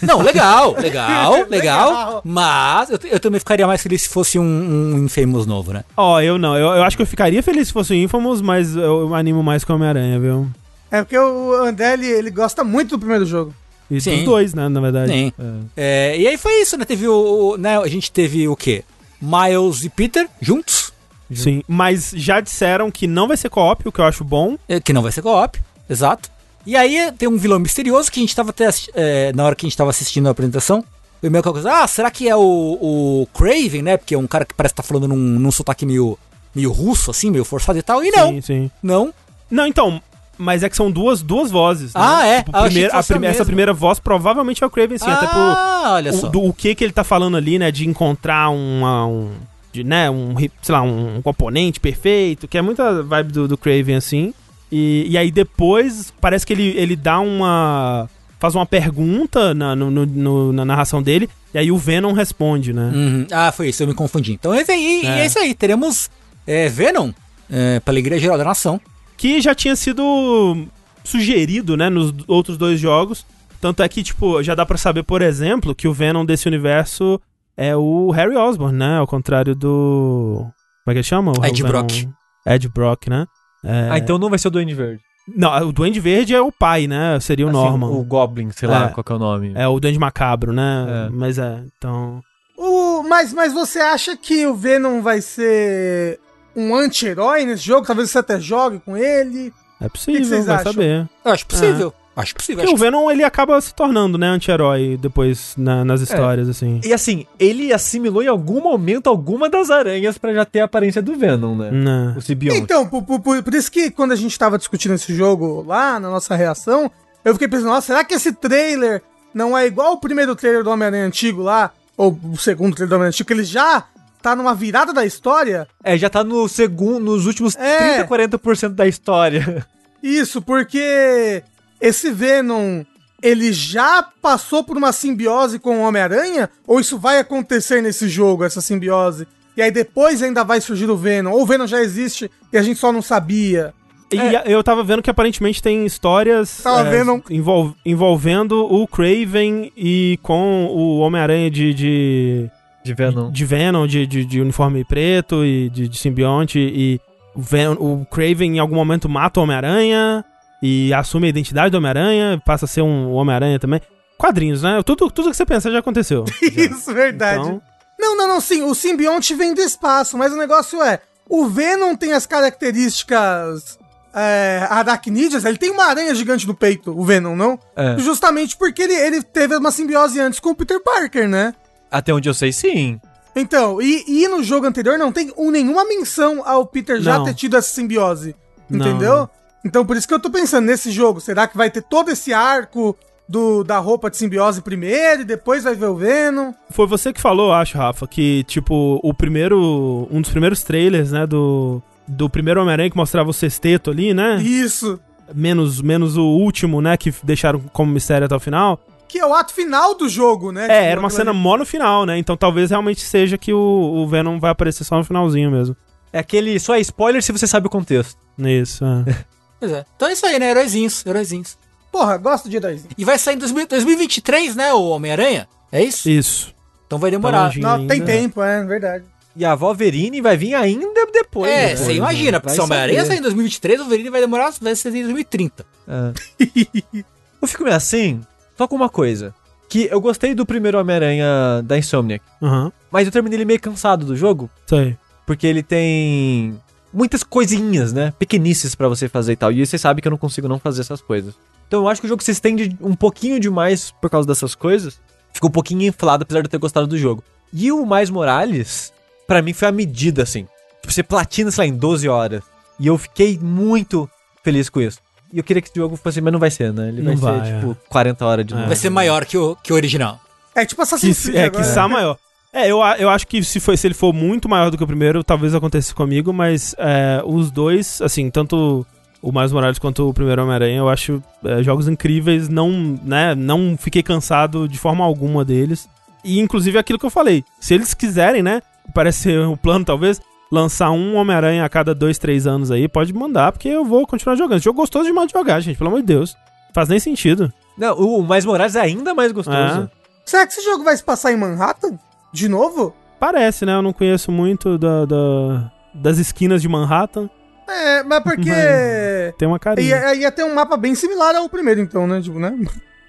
Não, legal, legal, legal. Legal. Mas eu, eu também ficaria mais feliz se fosse um, um Infamous novo, né? Ó, eu não. Eu, eu acho que eu ficaria feliz se fosse o Infamous, mas eu animo mais com o Homem-Aranha, viu? É porque o André, ele, ele gosta muito do primeiro jogo. E Sim. dos dois, né, na verdade. Sim. É. É, e aí foi isso, né? Teve o, o, né, a gente teve o quê? Miles e Peter juntos. Sim, mas já disseram que não vai ser co-op, o que eu acho bom. É, que não vai ser co-op, exato. E aí tem um vilão misterioso que a gente tava até, é, na hora que a gente tava assistindo a apresentação, foi meio coisa, ah, será que é o, o Craven, né? Porque é um cara que parece estar tá falando num, num sotaque meio, meio russo, assim, meio forçado e tal. E não, sim, sim. não. Não, então, mas é que são duas, duas vozes. Né? Ah, é? Tipo, primeira, a prime essa primeira voz provavelmente é o Craven, sim. Ah, até por. Ah, olha só. O, do, o que que ele tá falando ali, né? De encontrar uma, um. De, né, um, sei lá, um componente perfeito, que é muita vibe do, do Craven, assim. E, e aí depois parece que ele, ele dá uma. faz uma pergunta na, no, no, na narração dele, e aí o Venom responde, né? Uhum. Ah, foi isso, eu me confundi. Então é, e, é. é isso aí, teremos é, Venom, é, pela Igreja Geral da Nação que já tinha sido sugerido, né, nos outros dois jogos. Tanto é que, tipo, já dá para saber, por exemplo, que o Venom desse universo é o Harry Osborn, né? Ao contrário do. Como é que ele chama? O Ed Brock. Ed Brock, né? É... Ah, então não vai ser o Duende Verde. Não, o Duende Verde é o pai, né? Seria o assim, Norman. O Goblin, sei lá é, qual é o nome. É o Duende Macabro, né? É. Mas é, então. O, mas, mas você acha que o Venom vai ser um anti-herói nesse jogo? Talvez você até jogue com ele. É possível, que que vai acham? saber. Eu acho possível. É. Acho possível. Porque acho o Venom, ele acaba se tornando, né, anti-herói depois na, nas é. histórias, é. assim. E assim, ele assimilou em algum momento alguma das aranhas para já ter a aparência do Venom, né? Não. O simbionte. Então, por, por, por, isso que quando a gente tava discutindo esse jogo lá, na nossa reação, eu fiquei pensando, nossa, será que esse trailer não é igual o primeiro trailer do Homem-Aranha antigo lá? Ou o segundo trailer do Homem-Aranha antigo, que ele já tá numa virada da história. É, já tá no segundo, nos últimos é. 30, 40% da história. Isso, porque esse Venom, ele já passou por uma simbiose com o Homem-Aranha? Ou isso vai acontecer nesse jogo, essa simbiose? E aí depois ainda vai surgir o Venom? Ou o Venom já existe e a gente só não sabia? E é. eu tava vendo que aparentemente tem histórias é, envol envolvendo o Craven e com o Homem-Aranha de, de, de Venom. De Venom, de, de, de uniforme preto e de, de simbionte. E o, Venom, o Craven em algum momento mata o Homem-Aranha e assume a identidade do Homem-Aranha, passa a ser um Homem-Aranha também. Quadrinhos, né? Tudo, tudo que você pensa já aconteceu. Isso, verdade. Então... Não, não, não, sim. O simbionte vem do espaço, mas o negócio é: o Venom tem as características é, aracnídeas, ele tem uma aranha gigante no peito, o Venom, não? É. Justamente porque ele, ele teve uma simbiose antes com o Peter Parker, né? Até onde eu sei, sim. Então, e, e no jogo anterior não tem nenhuma menção ao Peter já não. ter tido essa simbiose. Entendeu? Não. Então por isso que eu tô pensando nesse jogo. Será que vai ter todo esse arco do, da roupa de simbiose primeiro e depois vai ver o Venom? Foi você que falou, acho, Rafa, que tipo, o primeiro. Um dos primeiros trailers, né, do. Do primeiro Homem-Aranha que mostrava o sexteto ali, né? Isso. Menos, menos o último, né? Que deixaram como mistério até o final que é o ato final do jogo, né? É, era uma cena mó no final, né? Então talvez realmente seja que o, o Venom vai aparecer só no finalzinho mesmo. É aquele. Só é spoiler se você sabe o contexto. Isso, é. pois é. Então é isso aí, né? Heróizinhos, heróizinhos. Porra, gosto de heróizinhos. E vai sair em 2023, né? O Homem-Aranha? É isso? Isso. Então vai demorar. Tá Não, tem tempo, é verdade. E a Wolverine vai vir ainda depois. É, né? você imagina, porque se o Homem-Aranha sair em 2023, o Wolverine vai demorar, vai ser em 2030. É. eu fico meio assim, só com uma coisa. Que eu gostei do primeiro Homem-Aranha da Insomniac. Uhum. Mas eu terminei ele meio cansado do jogo. Sei. Porque ele tem muitas coisinhas, né? Pequenices para você fazer e tal. E você sabe que eu não consigo não fazer essas coisas. Então eu acho que o jogo se estende um pouquinho demais por causa dessas coisas. Ficou um pouquinho inflado, apesar de eu ter gostado do jogo. E o Mais Morales, para mim foi a medida, assim. Tipo, você platina, sei lá, em 12 horas. E eu fiquei muito feliz com isso. E eu queria que esse jogo fosse, mas não vai ser, né? Ele vai, vai, ser, é. tipo, 40 horas de novo. Vai ser maior que o, que o original. É tipo Assassin's Creed. É, que está maior. É, eu, eu acho que se, foi, se ele for muito maior do que o primeiro, talvez aconteça comigo, mas é, os dois, assim, tanto o Miles Morales quanto o primeiro Homem-Aranha, eu acho é, jogos incríveis, não, né, não fiquei cansado de forma alguma deles. E inclusive aquilo que eu falei, se eles quiserem, né, parece ser o plano talvez, lançar um Homem-Aranha a cada dois, três anos aí, pode mandar, porque eu vou continuar jogando. Jogo gostoso demais de jogar, gente, pelo amor de Deus. Faz nem sentido. Não, o Mais Morales é ainda mais gostoso. É. Será que esse jogo vai se passar em Manhattan? De novo? Parece, né? Eu não conheço muito da, da das esquinas de Manhattan. É, mas porque. tem uma carinha. Ia, ia ter um mapa bem similar ao primeiro, então, né? Tipo, né?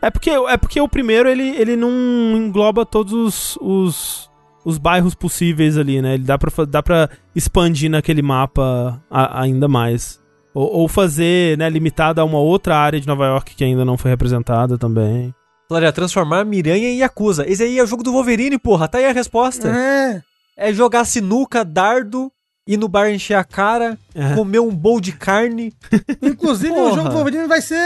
É porque, é porque o primeiro ele, ele não engloba todos os, os, os bairros possíveis ali, né? Ele dá pra, dá pra expandir naquele mapa a, ainda mais. Ou, ou, fazer, né, limitado a uma outra área de Nova York que ainda não foi representada também. Claro, transformar Miranha em Yakuza. Esse aí é o jogo do Wolverine, porra. Tá aí a resposta. É. É jogar sinuca, dardo, ir no bar encher a cara, é. comer um bowl de carne. Inclusive, porra. o jogo do Wolverine vai ser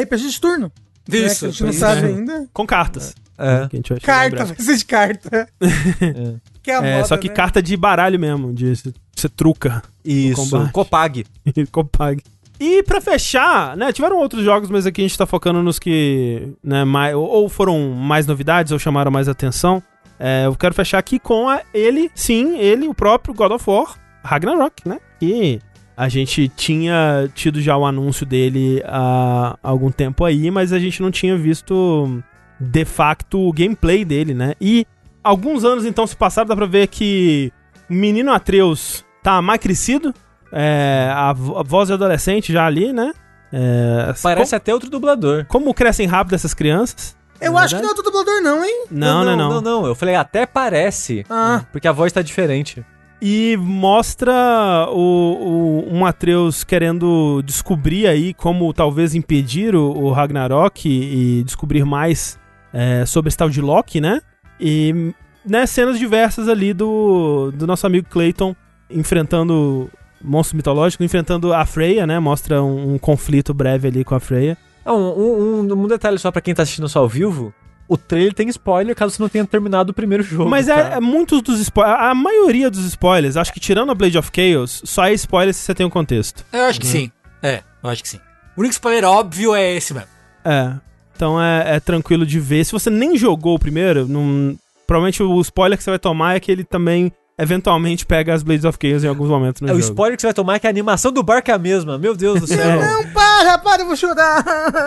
RPG de turno. Isso. Né, a gente não sabe ainda. Com cartas. É. é. Carta, vai ser de carta. é. Que é, a é moda, só que né? carta de baralho mesmo, de você truca. Isso, Copag. Copag. E para fechar, né, tiveram outros jogos, mas aqui a gente tá focando nos que, né, mais, ou foram mais novidades ou chamaram mais atenção. É, eu quero fechar aqui com a, ele, sim, ele, o próprio God of War, Ragnarok, né? E a gente tinha tido já o anúncio dele há algum tempo aí, mas a gente não tinha visto de facto o gameplay dele, né? E alguns anos então se passaram, dá pra ver que o menino Atreus tá mais crescido, é, a, a, voz de adolescente já ali, né? É, Parece como, até outro dublador. Como crescem rápido essas crianças? Eu acho que não é outro dublador, não, hein? Não, não, não. Não, não. Eu falei, até parece. Ah. Porque a voz tá diferente. E mostra o, o, um Atreus querendo descobrir aí como talvez impedir o, o Ragnarok e, e, descobrir mais é, sobre esse tal de Loki, né? E né, cenas diversas ali do, do nosso amigo Clayton enfrentando monstros mitológicos, enfrentando a Freya, né? Mostra um, um conflito breve ali com a Freya. Um, um, um, detalhe só para quem tá assistindo só ao vivo. O trailer tem spoiler caso você não tenha terminado o primeiro jogo. Mas é, tá? é, é, muitos dos spoilers. A maioria dos spoilers, acho que tirando a Blade of Chaos, só é spoiler se você tem o um contexto. Eu acho que uhum. sim. É, eu acho que sim. O único spoiler óbvio é esse mesmo. É. Então é, é tranquilo de ver. Se você nem jogou o primeiro, não, provavelmente o spoiler que você vai tomar é que ele também eventualmente pega as Blades of Chaos em alguns momentos no é, jogo. O spoiler que você vai tomar é que a animação do barco é a mesma. Meu Deus do céu. não, para, para, eu vou chorar.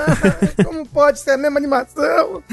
Como pode ser a mesma animação?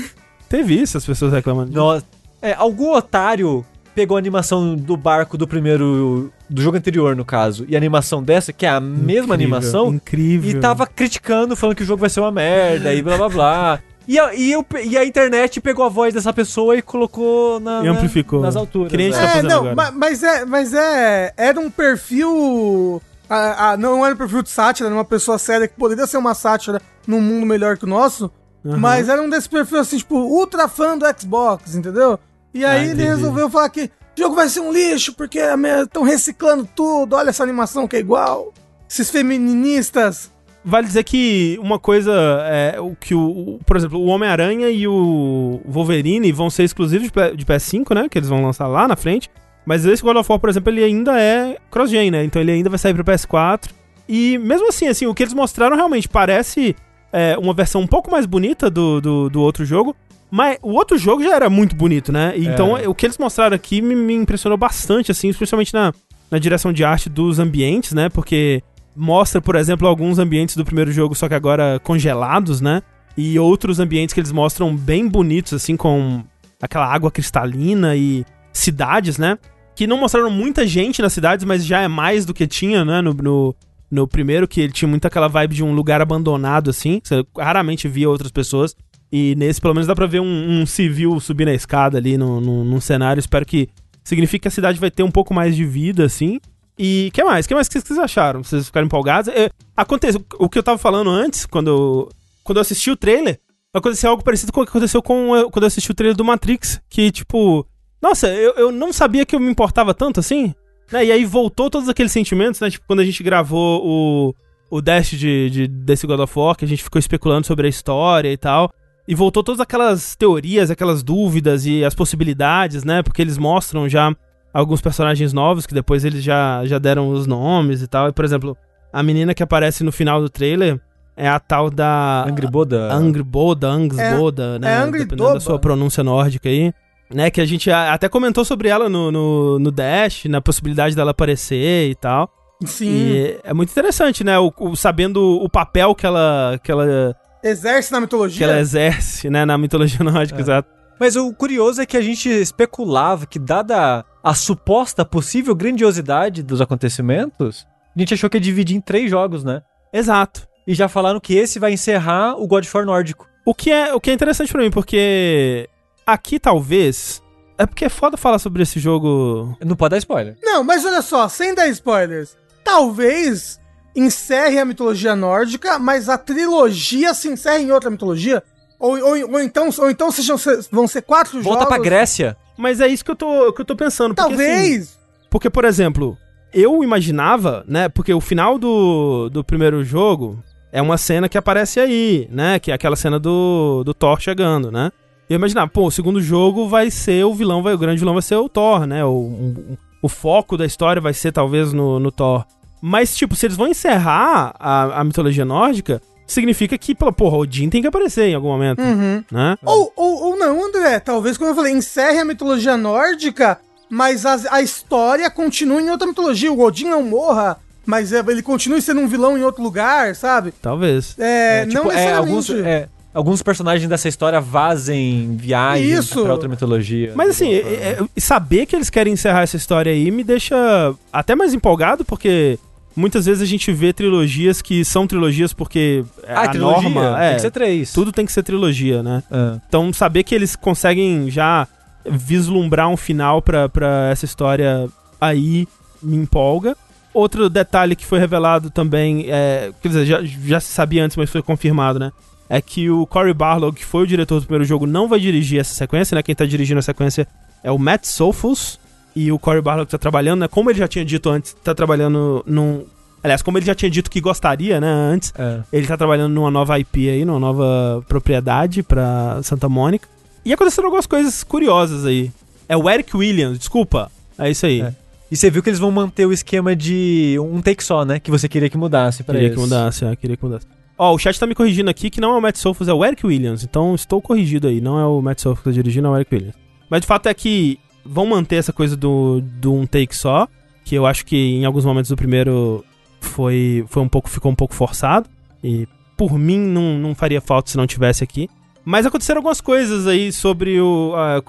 Teve isso, as pessoas reclamando. Nossa. É, algum otário pegou a animação do barco do primeiro. do jogo anterior, no caso, e a animação dessa, que é a incrível, mesma animação. Incrível. E tava criticando, falando que o jogo vai ser uma merda e blá blá blá. E a, e, eu, e a internet pegou a voz dessa pessoa e colocou na, e amplificou. nas alturas. Que nem a gente tá é, não, agora. mas é, mas é, era um perfil, a, a, não era um perfil de sátira, era uma pessoa séria que poderia ser uma sátira num mundo melhor que o nosso, uhum. mas era um desses perfis assim, tipo, ultra fã do Xbox, entendeu? E aí ah, ele resolveu falar que o jogo vai ser um lixo porque estão reciclando tudo, olha essa animação que é igual. Esses feministas Vale dizer que uma coisa é o que o, por exemplo, o Homem-Aranha e o Wolverine vão ser exclusivos de PS5, né? Que eles vão lançar lá na frente. Mas esse God of War, por exemplo, ele ainda é cross-gen, né? Então ele ainda vai sair pro PS4. E mesmo assim, assim, o que eles mostraram realmente parece é, uma versão um pouco mais bonita do, do, do, outro jogo. Mas o outro jogo já era muito bonito, né? E, é. Então o que eles mostraram aqui me, me impressionou bastante, assim, especialmente na, na direção de arte dos ambientes, né? Porque mostra, por exemplo, alguns ambientes do primeiro jogo, só que agora congelados, né? E outros ambientes que eles mostram bem bonitos, assim, com aquela água cristalina e cidades, né? Que não mostraram muita gente nas cidades, mas já é mais do que tinha, né? No, no, no primeiro, que ele tinha muito aquela vibe de um lugar abandonado, assim. Você raramente via outras pessoas. E nesse, pelo menos, dá pra ver um, um civil subir na escada ali no, no, num cenário. Espero que signifique que a cidade vai ter um pouco mais de vida, assim. E que mais? que mais que vocês acharam? Vocês ficaram empolgados? É, acontece, o que eu tava falando antes, quando eu, quando eu assisti o trailer, aconteceu algo parecido com o que aconteceu com, quando eu assisti o trailer do Matrix, que tipo, nossa, eu, eu não sabia que eu me importava tanto assim, né? E aí voltou todos aqueles sentimentos, né? Tipo, quando a gente gravou o, o Dash de, de, desse God of War, que a gente ficou especulando sobre a história e tal. E voltou todas aquelas teorias, aquelas dúvidas e as possibilidades, né? Porque eles mostram já alguns personagens novos que depois eles já, já deram os nomes e tal. E, por exemplo, a menina que aparece no final do trailer é a tal da. Angriboda. Angriboda, Angsboda, é, né? É Dependendo da sua pronúncia nórdica aí. Né, que a gente até comentou sobre ela no, no, no Dash, na possibilidade dela aparecer e tal. Sim. E é muito interessante, né? O, o, sabendo o papel que ela, que ela. Exerce na mitologia. Que ela exerce, né? Na mitologia nórdica, é. exato. Mas o curioso é que a gente especulava que, dada a suposta possível grandiosidade dos acontecimentos, a gente achou que ia dividir em três jogos, né? Exato. E já falaram que esse vai encerrar o God of War nórdico. O que é, o que é interessante para mim, porque aqui talvez. É porque é foda falar sobre esse jogo. Não pode dar spoiler. Não, mas olha só, sem dar spoilers. Talvez encerre a mitologia nórdica, mas a trilogia se encerre em outra mitologia. Ou, ou, ou então, ou então sejam, vão ser quatro Volta jogos. Volta pra Grécia. Mas é isso que eu tô, que eu tô pensando. Porque, assim, Talvez. Assim, porque, por exemplo, eu imaginava, né? Porque o final do, do primeiro jogo é uma cena que aparece aí, né? Que é aquela cena do, do Thor chegando, né? Eu imaginava, pô, o segundo jogo vai ser o vilão, vai, o grande vilão vai ser o Thor, né? O, um, o foco da história vai ser talvez no, no Thor. Mas, tipo, se eles vão encerrar a, a mitologia nórdica, significa que, porra, Odin tem que aparecer em algum momento. Uhum. Né? Ou, ou, ou não, André. Talvez, como eu falei, encerre a mitologia nórdica, mas a, a história continue em outra mitologia. O Odin não morra, mas é, ele continue sendo um vilão em outro lugar, sabe? Talvez. É, é tipo, não é, alguns, é, alguns personagens dessa história vazem viagem Isso. pra outra mitologia. Mas assim, é, é, saber que eles querem encerrar essa história aí me deixa até mais empolgado, porque Muitas vezes a gente vê trilogias que são trilogias porque ah, a trilogia, norma é, tem que ser três. Tudo tem que ser trilogia, né? É. Então saber que eles conseguem já vislumbrar um final pra, pra essa história aí me empolga. Outro detalhe que foi revelado também, é, quer dizer, já, já se sabia antes, mas foi confirmado, né? É que o Cory Barlow, que foi o diretor do primeiro jogo, não vai dirigir essa sequência, né? Quem tá dirigindo a sequência é o Matt Sophos, e o Cory Barlow que tá trabalhando, né? Como ele já tinha dito antes, tá trabalhando num. Aliás, como ele já tinha dito que gostaria, né, antes, é. ele tá trabalhando numa nova IP aí, numa nova propriedade pra Santa Mônica. E aconteceram algumas coisas curiosas aí. É o Eric Williams, desculpa. É isso aí. É. E você viu que eles vão manter o esquema de um take só, né? Que você queria que mudasse pra queria eles. Queria que mudasse, é, queria que mudasse. Ó, o chat tá me corrigindo aqui que não é o Matt Sophos, é o Eric Williams. Então estou corrigido aí. Não é o Matt Sophos que tá dirigindo, é o Eric Williams. Mas de fato é que vão manter essa coisa do, do um take só, que eu acho que em alguns momentos do primeiro foi, foi um pouco, ficou um pouco forçado. E por mim não, não faria falta se não tivesse aqui. Mas aconteceram algumas coisas aí sobre o. A,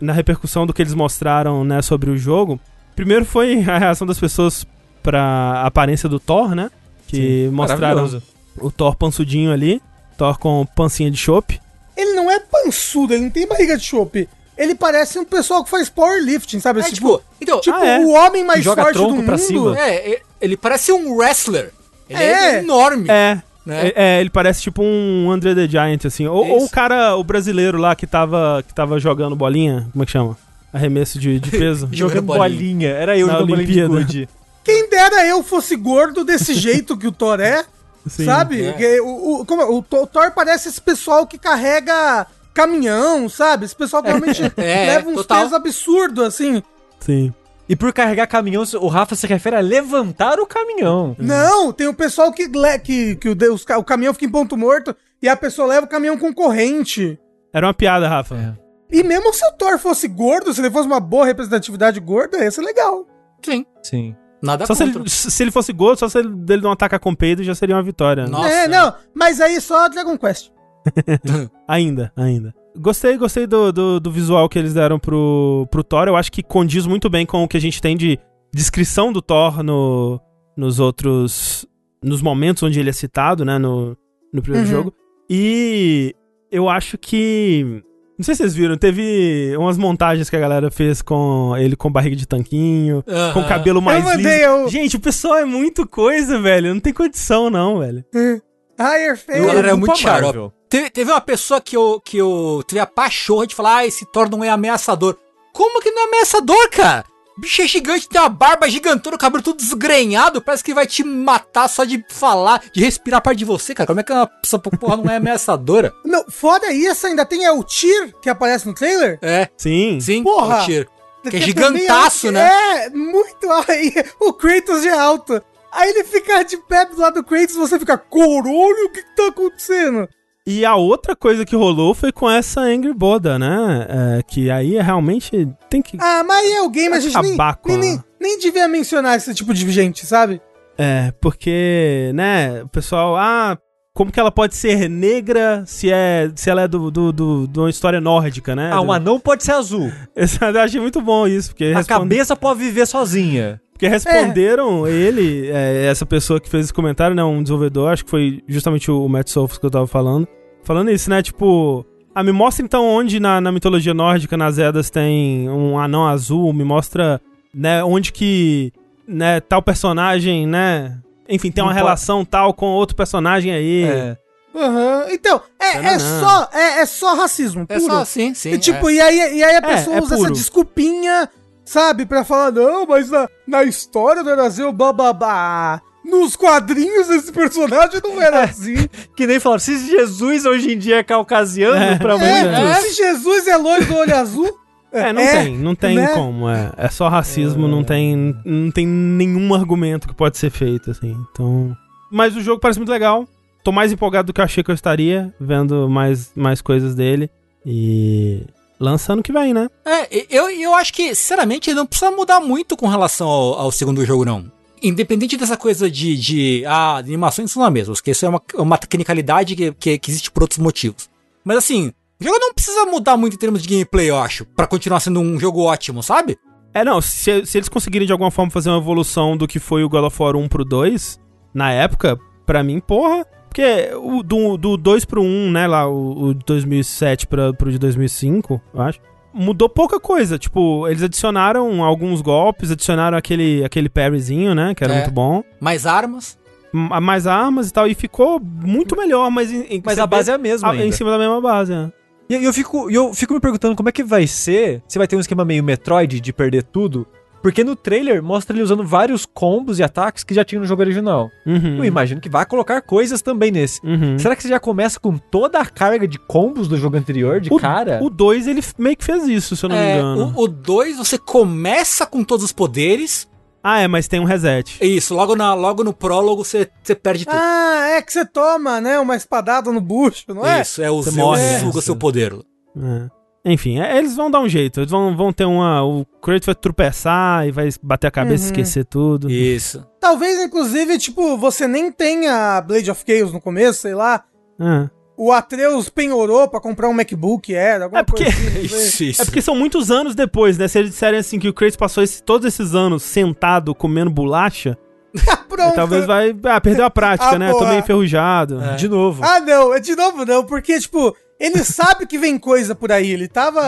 na repercussão do que eles mostraram, né, sobre o jogo. Primeiro foi a reação das pessoas pra aparência do Thor, né? Que Sim, mostraram o Thor pansudinho ali. Thor com pancinha de chope. Ele não é pansudo, ele não tem barriga de chope. Ele parece um pessoal que faz powerlifting, sabe? É, tipo, tipo, então, tipo ah, é. o homem mais Joga forte do mundo. Cima. É, ele parece um wrestler. Ele é, é enorme. É. Né? É, é, ele parece tipo um Andre the Giant, assim. Ou, ou, o cara, o brasileiro lá que tava, que tava jogando bolinha, como é que chama? Arremesso de, de peso. jogando bolinha. Era eu na Olimpíada. Quem dera eu fosse gordo desse jeito que o Thor é. Sim, sabe? É. O, o, como, o, o Thor parece esse pessoal que carrega caminhão, sabe? Esse pessoal realmente é, leva uns total. pesos absurdos, assim. Sim. E por carregar caminhão, o Rafa se refere a levantar o caminhão. Não, tem o pessoal que, que, que o, Deus, o caminhão fica em ponto morto e a pessoa leva o caminhão com corrente. Era uma piada, Rafa. É. E mesmo se o Thor fosse gordo, se ele fosse uma boa representatividade gorda, ia ser legal. Sim. Sim. Nada só contra. Se ele, se ele fosse gordo, só se ele, ele não atacar com peido, já seria uma vitória. Né? Nossa. É, não, mas aí só Dragon Quest. ainda, ainda. Gostei, gostei do, do, do, visual que eles deram pro, pro Thor. Eu acho que condiz muito bem com o que a gente tem de descrição do Thor no, nos outros. nos momentos onde ele é citado, né? No, no primeiro uhum. jogo. E eu acho que. Não sei se vocês viram, teve umas montagens que a galera fez com ele com barriga de tanquinho, uhum. com cabelo mais eu liso. Eu... Gente, o pessoal é muito coisa, velho. Não tem condição, não, velho. Higher face. O galera é muito xarope. Teve, teve uma pessoa que eu, que eu tive a pachorra de falar, ah, esse Thor não é ameaçador. Como que não é ameaçador, cara? Bicho é gigante, tem uma barba gigantona, o cabelo tudo desgrenhado, parece que vai te matar só de falar, de respirar perto de você, cara. Como é que essa porra não é ameaçadora? Não, foda isso, ainda tem é o Tyr que aparece no trailer? É. Sim. Sim, porra. o Tyr. Que é gigantaço, né? É, muito aí. O Kratos é alto. Aí ele fica de pé do lado do Kratos e você fica, corolho, o que, que tá acontecendo? E a outra coisa que rolou foi com essa Angry Boda, né? É, que aí é realmente tem que. Ah, mas é o game, a gente nem, nem, nem, nem devia mencionar esse tipo de gente, sabe? É, porque, né, o pessoal, ah, como que ela pode ser negra se, é, se ela é do, do, do, de uma história nórdica, né? Ah, um anão pode ser azul. Eu achei muito bom isso. Porque a responde... cabeça pode viver sozinha. Porque responderam é. ele, é, essa pessoa que fez esse comentário, né, um desenvolvedor, acho que foi justamente o Matt Sophos que eu tava falando, falando isso, né? Tipo, ah, me mostra então onde na, na mitologia nórdica, nas Edas, tem um anão azul, me mostra, né, onde que, né, tal personagem, né, enfim, tem uma Não relação pode... tal com outro personagem aí. É. Uhum. Então, é, é, só, é, é, só racismo. É puro. É só, sim, sim. E, tipo, é. e, aí, e aí a é, pessoa usa essa desculpinha, sabe, pra falar, não, mas na, na história do Brasil, bababá. Nos quadrinhos esse personagem não era é, assim. Que nem falaram, se Jesus hoje em dia é caucasiano é, pra muitos. É, se Jesus é loiro do olho azul. É, não é, tem, não tem né? como. É, é só racismo, não, tem, não tem nenhum argumento que pode ser feito, assim. Então. Mas o jogo parece muito legal. Tô mais empolgado do que eu achei que eu estaria, vendo mais, mais coisas dele. E. Lança ano que vem, né? É, eu, eu acho que, sinceramente, não precisa mudar muito com relação ao, ao segundo jogo, não independente dessa coisa de, de ah, animações são as mesmas, que isso é uma, uma tecnicalidade que, que, que, existe por outros motivos. Mas assim, o jogo não precisa mudar muito em termos de gameplay, eu acho, para continuar sendo um jogo ótimo, sabe? É, não, se, se eles conseguirem de alguma forma fazer uma evolução do que foi o God of War 1 pro 2, na época, pra mim, porra. Porque o do, do 2 pro 1, né, lá, o, o 2007 pra, pro de 2005, eu acho mudou pouca coisa. Tipo, eles adicionaram alguns golpes, adicionaram aquele, aquele parryzinho, né? Que era é. muito bom. Mais armas. Mais armas e tal. E ficou muito melhor, mas... Em, mas a base é a mesma a, Em cima da mesma base, né? E eu fico, eu fico me perguntando como é que vai ser. Se vai ter um esquema meio Metroid de perder tudo. Porque no trailer mostra ele usando vários combos e ataques que já tinha no jogo original. Uhum. Eu imagino que vai colocar coisas também nesse. Uhum. Será que você já começa com toda a carga de combos do jogo anterior, de o, cara? O 2 ele meio que fez isso, se eu não é, me engano. O 2 você começa com todos os poderes, ah, é, mas tem um reset. Isso, logo, na, logo no prólogo você, perde tudo. Ah, é que você toma, né, uma espadada no bucho, não é? Isso, é o você seu, morre, suga é. seu poder. É. Enfim, é, eles vão dar um jeito. Eles vão, vão ter uma. O Kratos vai tropeçar e vai bater a cabeça e uhum. esquecer tudo. Isso. Talvez, inclusive, tipo, você nem tenha Blade of Chaos no começo, sei lá. Ah. O Atreus penhorou pra comprar um MacBook, era, é porque, assim, isso, isso. É porque são muitos anos depois, né? Se eles disserem assim que o Kratos passou esse, todos esses anos sentado comendo bolacha, Pronto. Talvez vai. Ah, perdeu a prática, ah, né? Tô meio enferrujado. É. De novo. Ah, não, é de novo não, porque, tipo, ele sabe que vem coisa por aí. Ele tava.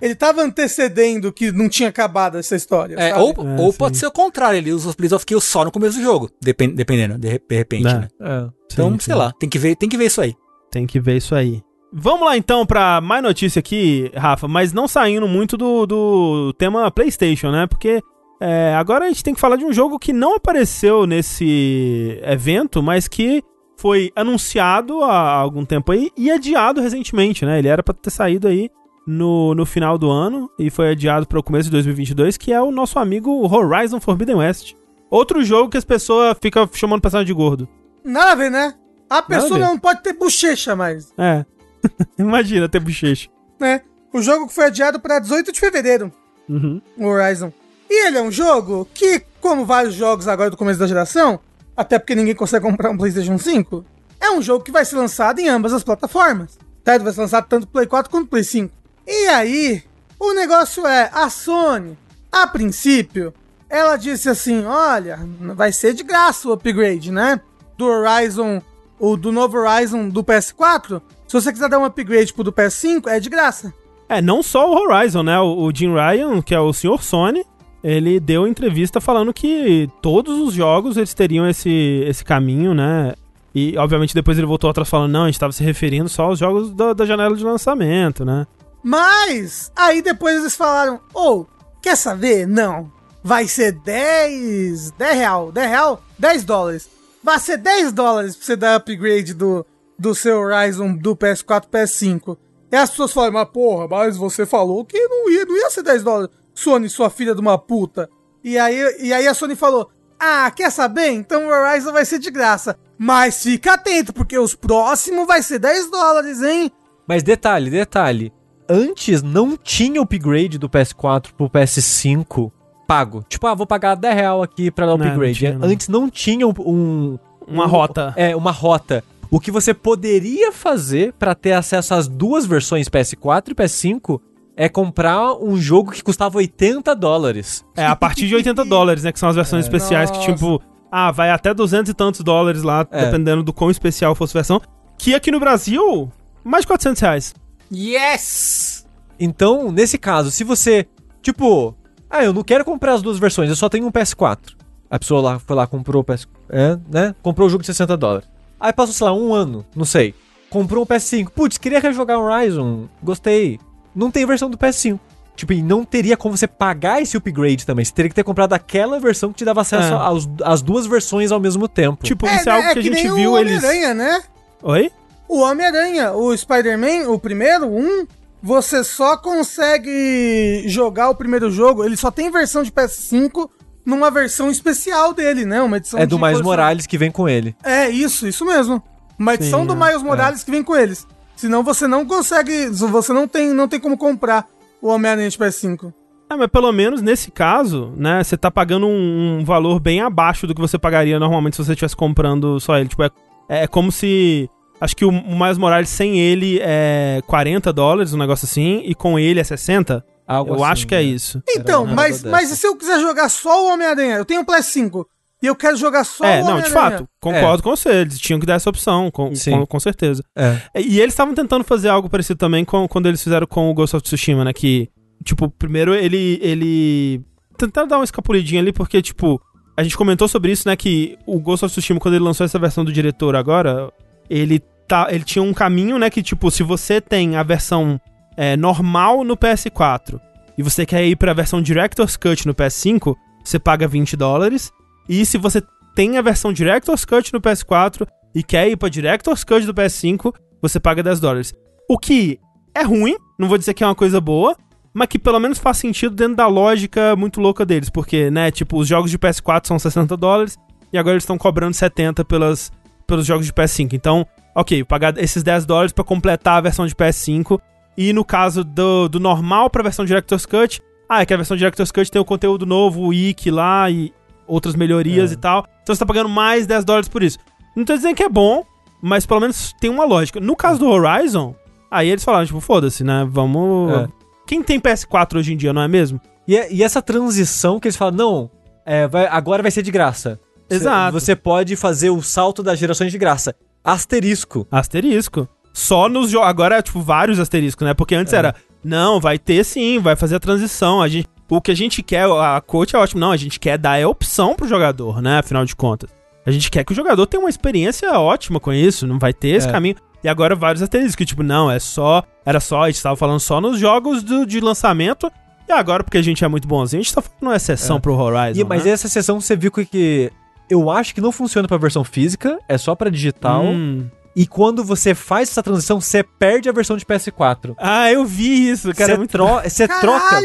ele tava antecedendo que não tinha acabado essa história. É, ou, é, ou pode ser o contrário, ele usa os Blitz of Kill só no começo do jogo. Depend, dependendo, de, repente, é. né? É, então, sim, sei sim. lá, tem que, ver, tem que ver isso aí. Tem que ver isso aí. Vamos lá então pra mais notícia aqui, Rafa, mas não saindo muito do, do tema PlayStation, né? Porque é, agora a gente tem que falar de um jogo que não apareceu nesse evento, mas que foi anunciado há algum tempo aí e adiado recentemente, né? Ele era para ter saído aí no, no final do ano e foi adiado para o começo de 2022, que é o nosso amigo Horizon Forbidden West. Outro jogo que as pessoas ficam chamando o personagem de gordo. Nada a ver, né? A pessoa não pode ter bochecha mais. É. Imagina ter bochecha. É. O jogo foi adiado para 18 de fevereiro. Uhum. Horizon. E ele é um jogo que, como vários jogos agora do começo da geração, até porque ninguém consegue comprar um PlayStation 5, é um jogo que vai ser lançado em ambas as plataformas. Tá? Vai ser lançado tanto Play 4 quanto Play 5. E aí, o negócio é, a Sony, a princípio, ela disse assim: olha, vai ser de graça o upgrade, né? Do Horizon, o do novo Horizon do PS4. Se você quiser dar um upgrade pro do PS5, é de graça. É, não só o Horizon, né? O Jim Ryan, que é o senhor Sony, ele deu entrevista falando que todos os jogos eles teriam esse, esse caminho, né? E, obviamente, depois ele voltou atrás falando, não, a gente estava se referindo só aos jogos da, da, janela de lançamento, né? Mas, aí depois eles falaram, ou, oh, quer saber? Não. Vai ser 10, 10 real, 10 real, 10 dólares. Vai ser 10 dólares pra você dar upgrade do, do seu Horizon do PS4 PS5. E as pessoas falam, mas porra, mas você falou que não ia, não ia ser 10 dólares. Sony, sua filha de uma puta. E aí, e aí a Sony falou: Ah, quer saber? Então o Horizon vai ser de graça. Mas fica atento, porque os próximos vai ser 10 dólares, hein? Mas detalhe, detalhe. Antes não tinha upgrade do PS4 pro PS5 pago. Tipo, ah, vou pagar 10 real aqui pra dar o upgrade. Não tinha, não. Antes não tinha um, Uma um, rota. É, uma rota. O que você poderia fazer para ter acesso às duas versões PS4 e PS5 é comprar um jogo que custava 80 dólares. É, a partir de 80 dólares, né? Que são as versões é, especiais nossa. que, tipo, ah, vai até 200 e tantos dólares lá, é. dependendo do quão especial fosse a versão. Que aqui no Brasil, mais de 400 reais. Yes! Então, nesse caso, se você, tipo, ah, eu não quero comprar as duas versões, eu só tenho um PS4. A pessoa lá foi lá, comprou o PS, é, né? Comprou o jogo de 60 dólares. Aí passou, sei lá, um ano, não sei. Comprou um PS5. Putz, queria rejogar Horizon. Gostei. Não tem versão do PS5. Tipo, e não teria como você pagar esse upgrade também. Você teria que ter comprado aquela versão que te dava acesso é. às, às duas versões ao mesmo tempo. Tipo, é, isso é, algo é que a gente viu o eles. Homem-Aranha, né? Oi? O Homem-Aranha, o Spider-Man, o primeiro, um, você só consegue jogar o primeiro jogo, ele só tem versão de PS5 numa versão especial dele, né? Uma edição É do Miles Morales que vem com ele. É, isso, isso mesmo. Uma edição Sim, do Miles é. Morales que vem com eles. Senão você não consegue, você não tem, não tem como comprar o Homem-Aranha de PS5. É, mas pelo menos nesse caso, né, você tá pagando um, um, valor bem abaixo do que você pagaria normalmente se você estivesse comprando só ele. Tipo, é, é como se. Acho que o, o Miles Morales sem ele é 40 dólares, um negócio assim, e com ele é 60. Algo eu assim, acho que é, é isso. Então, mas, mas e se eu quiser jogar só o Homem-Aranha? Eu tenho um PS5 e eu quero jogar só é, o não, de fato, concordo é. com você. Eles tinham que dar essa opção, com, com, com, certeza. É. E eles estavam tentando fazer algo parecido também com, quando eles fizeram com o Ghost of Tsushima, né? Que, tipo, primeiro ele. ele... Tentaram dar uma escapulidinha ali, porque, tipo, a gente comentou sobre isso, né? Que o Ghost of Tsushima, quando ele lançou essa versão do diretor agora, ele, tá, ele tinha um caminho, né? Que, tipo, se você tem a versão é, normal no PS4 e você quer ir pra versão Director's Cut no PS5, você paga 20 dólares. E se você tem a versão Director's Cut no PS4 e quer ir pra Director's Cut do PS5, você paga 10 dólares. O que é ruim, não vou dizer que é uma coisa boa, mas que pelo menos faz sentido dentro da lógica muito louca deles, porque, né, tipo, os jogos de PS4 são 60 dólares e agora eles estão cobrando 70 pelas, pelos jogos de PS5. Então, ok, pagar esses 10 dólares para completar a versão de PS5 e no caso do, do normal pra versão Director's Cut, ah, é que a versão Director's Cut tem o conteúdo novo, o IK lá e outras melhorias é. e tal. Então você tá pagando mais 10 dólares por isso. Não tô dizendo que é bom, mas pelo menos tem uma lógica. No caso do Horizon, aí eles falaram, tipo, foda-se, né? Vamos. É. Quem tem PS4 hoje em dia, não é mesmo? E, é, e essa transição que eles falam, não, é, vai, agora vai ser de graça. Exato. Você pode fazer o salto das gerações de graça. Asterisco. Asterisco. Só nos jogos. Agora é, tipo, vários asteriscos, né? Porque antes é. era, não, vai ter sim, vai fazer a transição. A gente, o que a gente quer, a coach é ótimo. Não, a gente quer dar a opção pro jogador, né? Afinal de contas. A gente quer que o jogador tenha uma experiência ótima com isso, não vai ter esse é. caminho. E agora vários asteriscos, que tipo, não, é só. Era só, a gente tava falando só nos jogos do, de lançamento. E agora, porque a gente é muito bonzinho, a gente tá falando uma exceção é. pro Horizon. E, mas né? essa exceção você viu que. Eu acho que não funciona pra versão física, é só pra digital. Hum. E quando você faz essa transição, você perde a versão de PS4. Ah, eu vi isso, cara. Você, tro você troca.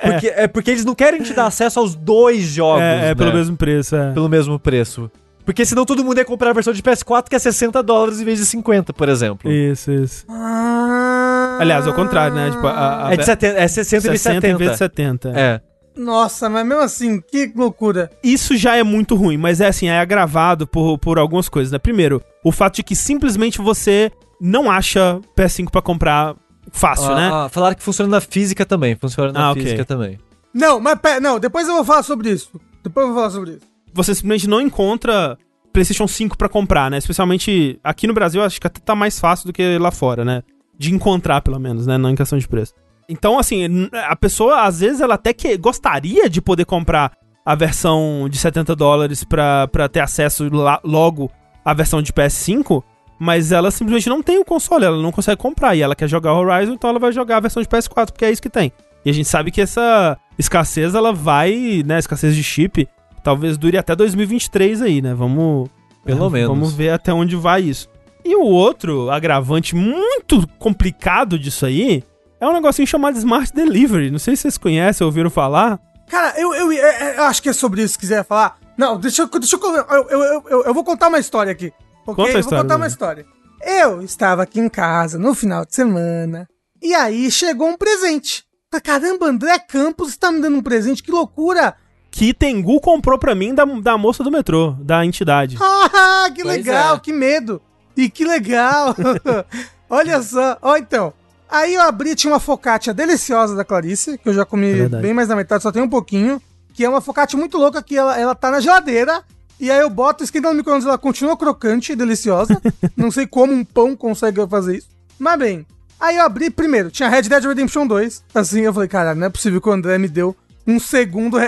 Porque, é. é. porque eles não querem te dar acesso aos dois jogos. É, é né? pelo mesmo preço, é. Pelo mesmo preço. Porque senão todo mundo ia comprar a versão de PS4 que é 60 dólares em vez de 50, por exemplo. Isso, isso. Ah. Aliás, ao contrário, né? Tipo, a, a é, de 70, é 60, 60 em vez de 70. Em vez de 70. É. Nossa, mas mesmo assim, que loucura. Isso já é muito ruim, mas é assim, é agravado por, por algumas coisas, né? Primeiro, o fato de que simplesmente você não acha PS5 para comprar fácil, ah, né? Ah, falaram que funciona na física também, funciona na ah, física okay. também. Não, mas não, depois eu vou falar sobre isso. Depois eu vou falar sobre isso. Você simplesmente não encontra PlayStation 5 para comprar, né? Especialmente aqui no Brasil, acho que até tá mais fácil do que lá fora, né? De encontrar, pelo menos, né? Não em questão de preço. Então, assim, a pessoa, às vezes, ela até que gostaria de poder comprar a versão de 70 dólares pra, pra ter acesso lá, logo à versão de PS5, mas ela simplesmente não tem o console, ela não consegue comprar. E ela quer jogar Horizon, então ela vai jogar a versão de PS4, porque é isso que tem. E a gente sabe que essa escassez, ela vai, né, escassez de chip, talvez dure até 2023 aí, né? Vamos... Pelo é, menos. Vamos ver até onde vai isso. E o outro agravante muito complicado disso aí é um negocinho chamado Smart Delivery. Não sei se vocês conhecem, ouviram falar. Cara, eu, eu, eu, eu acho que é sobre isso, se quiser falar. Não, deixa, deixa eu, eu, eu, eu, eu vou contar uma história aqui. Okay? Conta a história, eu vou contar uma história. Eu estava aqui em casa no final de semana. E aí chegou um presente. Caramba, André Campos está me dando um presente, que loucura! Que Tengu comprou pra mim da, da moça do metrô, da entidade. Ah, que pois legal, é. que medo! E que legal! Olha só, ó então. Aí eu abri, tinha uma focaccia deliciosa da Clarice, que eu já comi é bem mais da metade, só tem um pouquinho. Que é uma focaccia muito louca, que ela, ela tá na geladeira. E aí eu boto, esquenta no micro-ondas, ela continua crocante e deliciosa. Não sei como um pão consegue fazer isso. Mas bem, aí eu abri primeiro, tinha Red Dead Redemption 2. Assim, eu falei, cara, não é possível que o André me deu um segundo.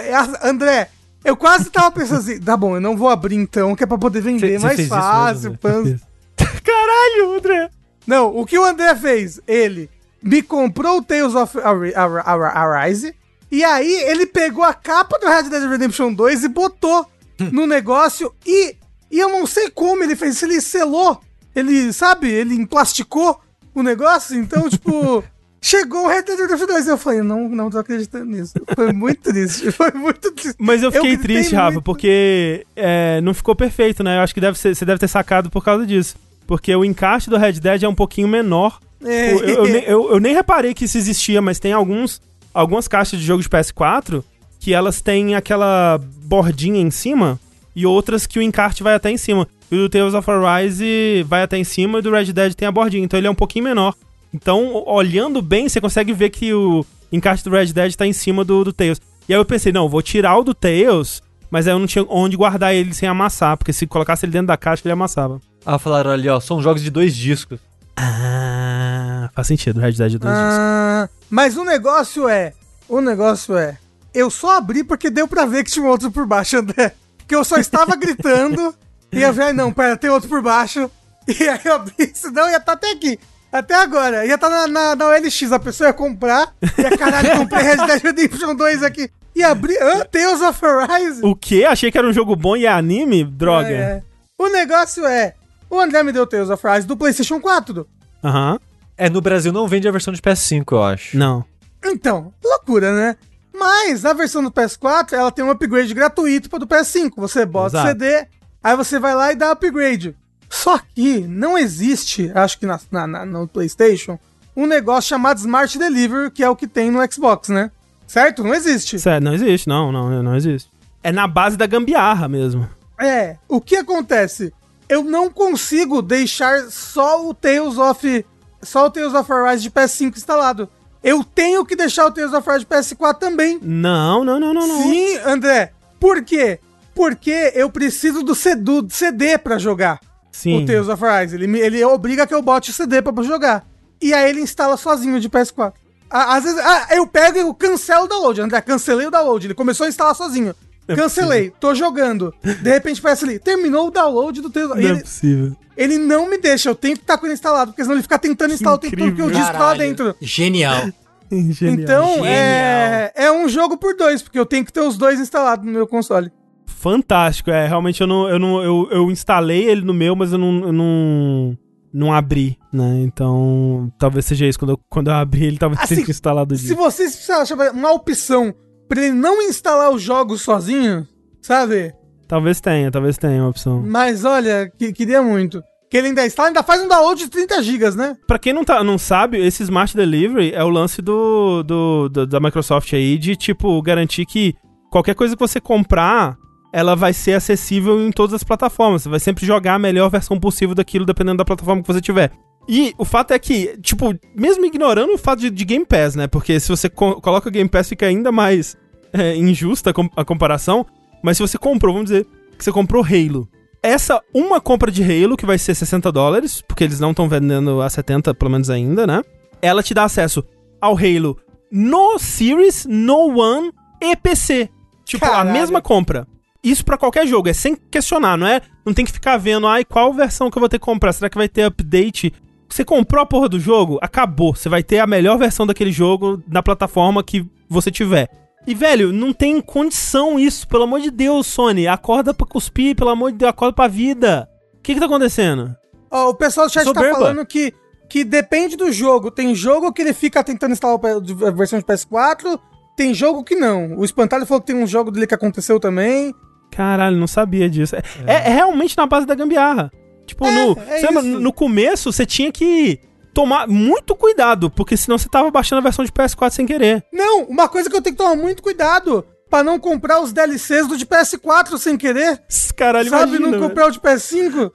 André, eu quase tava pensando assim, tá bom, eu não vou abrir então, que é pra poder vender cê, mais fácil. Isso, Caralho, André! Não, o que o André fez? Ele me comprou o Tales of Arise, e aí ele pegou a capa do Red Dead Redemption 2 e botou no negócio e, e eu não sei como ele fez, ele selou, ele, sabe, ele emplasticou o negócio, então, tipo, chegou o Red Dead Redemption 2 eu falei, não, não tô acreditando nisso. Foi muito triste, foi muito triste. Mas eu fiquei eu triste, muito. Rafa, porque é, não ficou perfeito, né? Eu acho que deve ser, você deve ter sacado por causa disso. Porque o encaixe do Red Dead é um pouquinho menor. É. Eu, eu, eu, eu, nem reparei que isso existia, mas tem alguns, algumas caixas de jogo de PS4 que elas têm aquela bordinha em cima e outras que o encarte vai até em cima. E o do Tales of Arise vai até em cima e do Red Dead tem a bordinha, então ele é um pouquinho menor. Então, olhando bem, você consegue ver que o encarte do Red Dead tá em cima do, do Tails. E aí eu pensei, não, vou tirar o do Tails, mas aí eu não tinha onde guardar ele sem amassar, porque se colocasse ele dentro da caixa, ele amassava. Ah, falaram ali, ó, são jogos de dois discos. Ah, faz sentido, Red Dead de dois ah, discos. Mas o negócio é, o negócio é, eu só abri porque deu pra ver que tinha um outro por baixo, André. Que eu só estava gritando e eu falei, não, pera, tem outro por baixo. E aí eu abri, senão ia estar tá até aqui. Até agora. Ia estar tá na, na, na OLX, a pessoa ia comprar. E a caralho, comprei Red Dead Redemption 2 aqui. E abri. Ah, Tales of Horizon. O quê? Achei que era um jogo bom e é anime? Droga. É, é. O negócio é. O André me deu Tales of Horizon do PlayStation 4. Aham. Uhum. É, no Brasil não vende a versão de PS5, eu acho. Não. Então, loucura, né? Mas a versão do PS4, ela tem um upgrade gratuito para do PS5. Você bota Exato. o CD, aí você vai lá e dá upgrade. Só que não existe, acho que na, na, no PlayStation, um negócio chamado Smart Delivery, que é o que tem no Xbox, né? Certo? Não existe. Certo, não existe, não, não, não existe. É na base da gambiarra mesmo. É, o que acontece? Eu não consigo deixar só o Tales of só o Tales of Arise de PS5 instalado eu tenho que deixar o Tales of Arise PS4 também. Não, não, não, não, não. Sim, André. Por quê? Porque eu preciso do, C do CD pra jogar. Sim. O Tales of Arise. Ele, ele obriga que eu bote o CD pra jogar. E aí ele instala sozinho de PS4. Às vezes, ah, eu pego e eu cancelo o download. André, cancelei o download. Ele começou a instalar sozinho. É Cancelei, tô jogando. De repente parece ali, terminou o download do Tales Não ele, é possível. Ele não me deixa, eu tenho que estar com ele instalado, porque senão ele fica tentando instalar o tempo todo que o disco tá lá dentro. Genial. Genial. Então, é, é um jogo por dois, porque eu tenho que ter os dois instalados no meu console. Fantástico, é. Realmente eu não. Eu, não, eu, eu instalei ele no meu, mas eu não. Eu não não abri, né? Então, talvez seja isso. Quando eu, quando eu abri, ele talvez assim, tenha que instalar do dia. Se vocês acharem uma opção pra ele não instalar os jogos sozinho, sabe? Talvez tenha, talvez tenha uma opção. Mas olha, que, queria muito. Que ele ainda instala, ainda faz um download de 30 GB, né? Pra quem não, tá, não sabe, esse Smart Delivery é o lance do, do, do, da Microsoft aí de, tipo, garantir que qualquer coisa que você comprar, ela vai ser acessível em todas as plataformas. Você vai sempre jogar a melhor versão possível daquilo, dependendo da plataforma que você tiver. E o fato é que, tipo, mesmo ignorando o fato de, de Game Pass, né? Porque se você co coloca Game Pass, fica ainda mais é, injusta a comparação. Mas se você comprou, vamos dizer, que você comprou Halo. Essa uma compra de Halo, que vai ser 60 dólares, porque eles não estão vendendo a 70, pelo menos ainda, né? Ela te dá acesso ao Halo no Series, no One e PC. Tipo, Caralho. a mesma compra. Isso para qualquer jogo, é sem questionar, não é? Não tem que ficar vendo, ai, qual versão que eu vou ter que comprar? Será que vai ter update? Você comprou a porra do jogo? Acabou. Você vai ter a melhor versão daquele jogo na plataforma que você tiver. E, velho, não tem condição isso, pelo amor de Deus, Sony. Acorda pra cuspir, pelo amor de Deus, acorda pra vida. O que que tá acontecendo? Oh, o pessoal do chat tá Soberba. tá falando que, que depende do jogo. Tem jogo que ele fica tentando instalar a versão de PS4, tem jogo que não. O Espantalho falou que tem um jogo dele que aconteceu também. Caralho, não sabia disso. É, é. é realmente na base da gambiarra. Tipo, é, no, é no começo você tinha que tomar muito cuidado, porque senão você tava baixando a versão de PS4 sem querer. Não, uma coisa que eu tenho que tomar muito cuidado para não comprar os DLCs do de PS4 sem querer. Caralho, Sabe, imagina, não comprar o de PS5?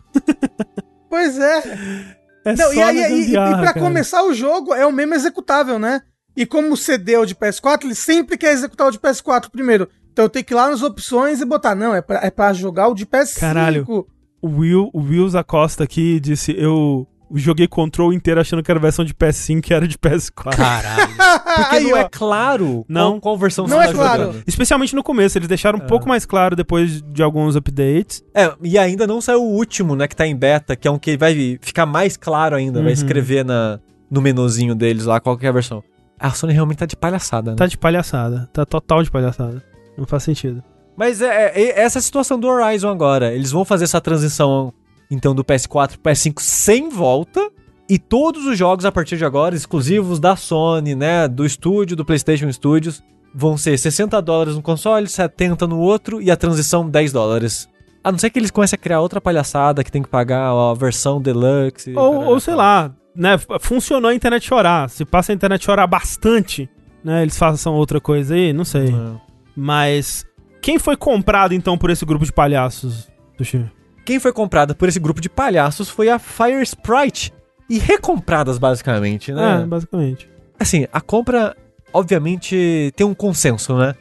pois é. É não, e, aí, e, e, pra cara. começar o jogo, é o mesmo executável, né? E como o CD é o de PS4, ele sempre quer executar o de PS4 primeiro. Então eu tenho que ir lá nas opções e botar, não, é pra, é pra jogar o de PS5. Caralho. O Will, o Wills Acosta aqui disse, eu joguei Control inteiro achando que era versão de PS5 que era de PS4. Caralho. Porque Aí, não ó. é claro não, qual, qual versão não você é tá claro. jogando. Especialmente no começo, eles deixaram um é. pouco mais claro depois de alguns updates. É, e ainda não saiu o último, né, que tá em beta, que é um que vai ficar mais claro ainda, uhum. vai escrever na, no menuzinho deles lá qual que é a versão. A Sony realmente tá de palhaçada, né? Tá de palhaçada, tá total de palhaçada. Não faz sentido. Mas é, é, essa é a situação do Horizon agora. Eles vão fazer essa transição, então, do PS4 pro PS5 sem volta. E todos os jogos a partir de agora, exclusivos da Sony, né? Do estúdio, do PlayStation Studios, vão ser 60 dólares no console, 70 no outro e a transição 10 dólares. A não ser que eles comecem a criar outra palhaçada que tem que pagar a versão deluxe. Ou, ou sei lá, né? Funcionou a internet chorar. Se passa a internet chorar bastante, né? Eles façam outra coisa aí, não sei. Não. Mas quem foi comprado então por esse grupo de palhaços, Tuxi? Quem foi comprada por esse grupo de palhaços foi a Fire Sprite. E recompradas, basicamente, né? É, basicamente. Assim, a compra, obviamente, tem um consenso, né?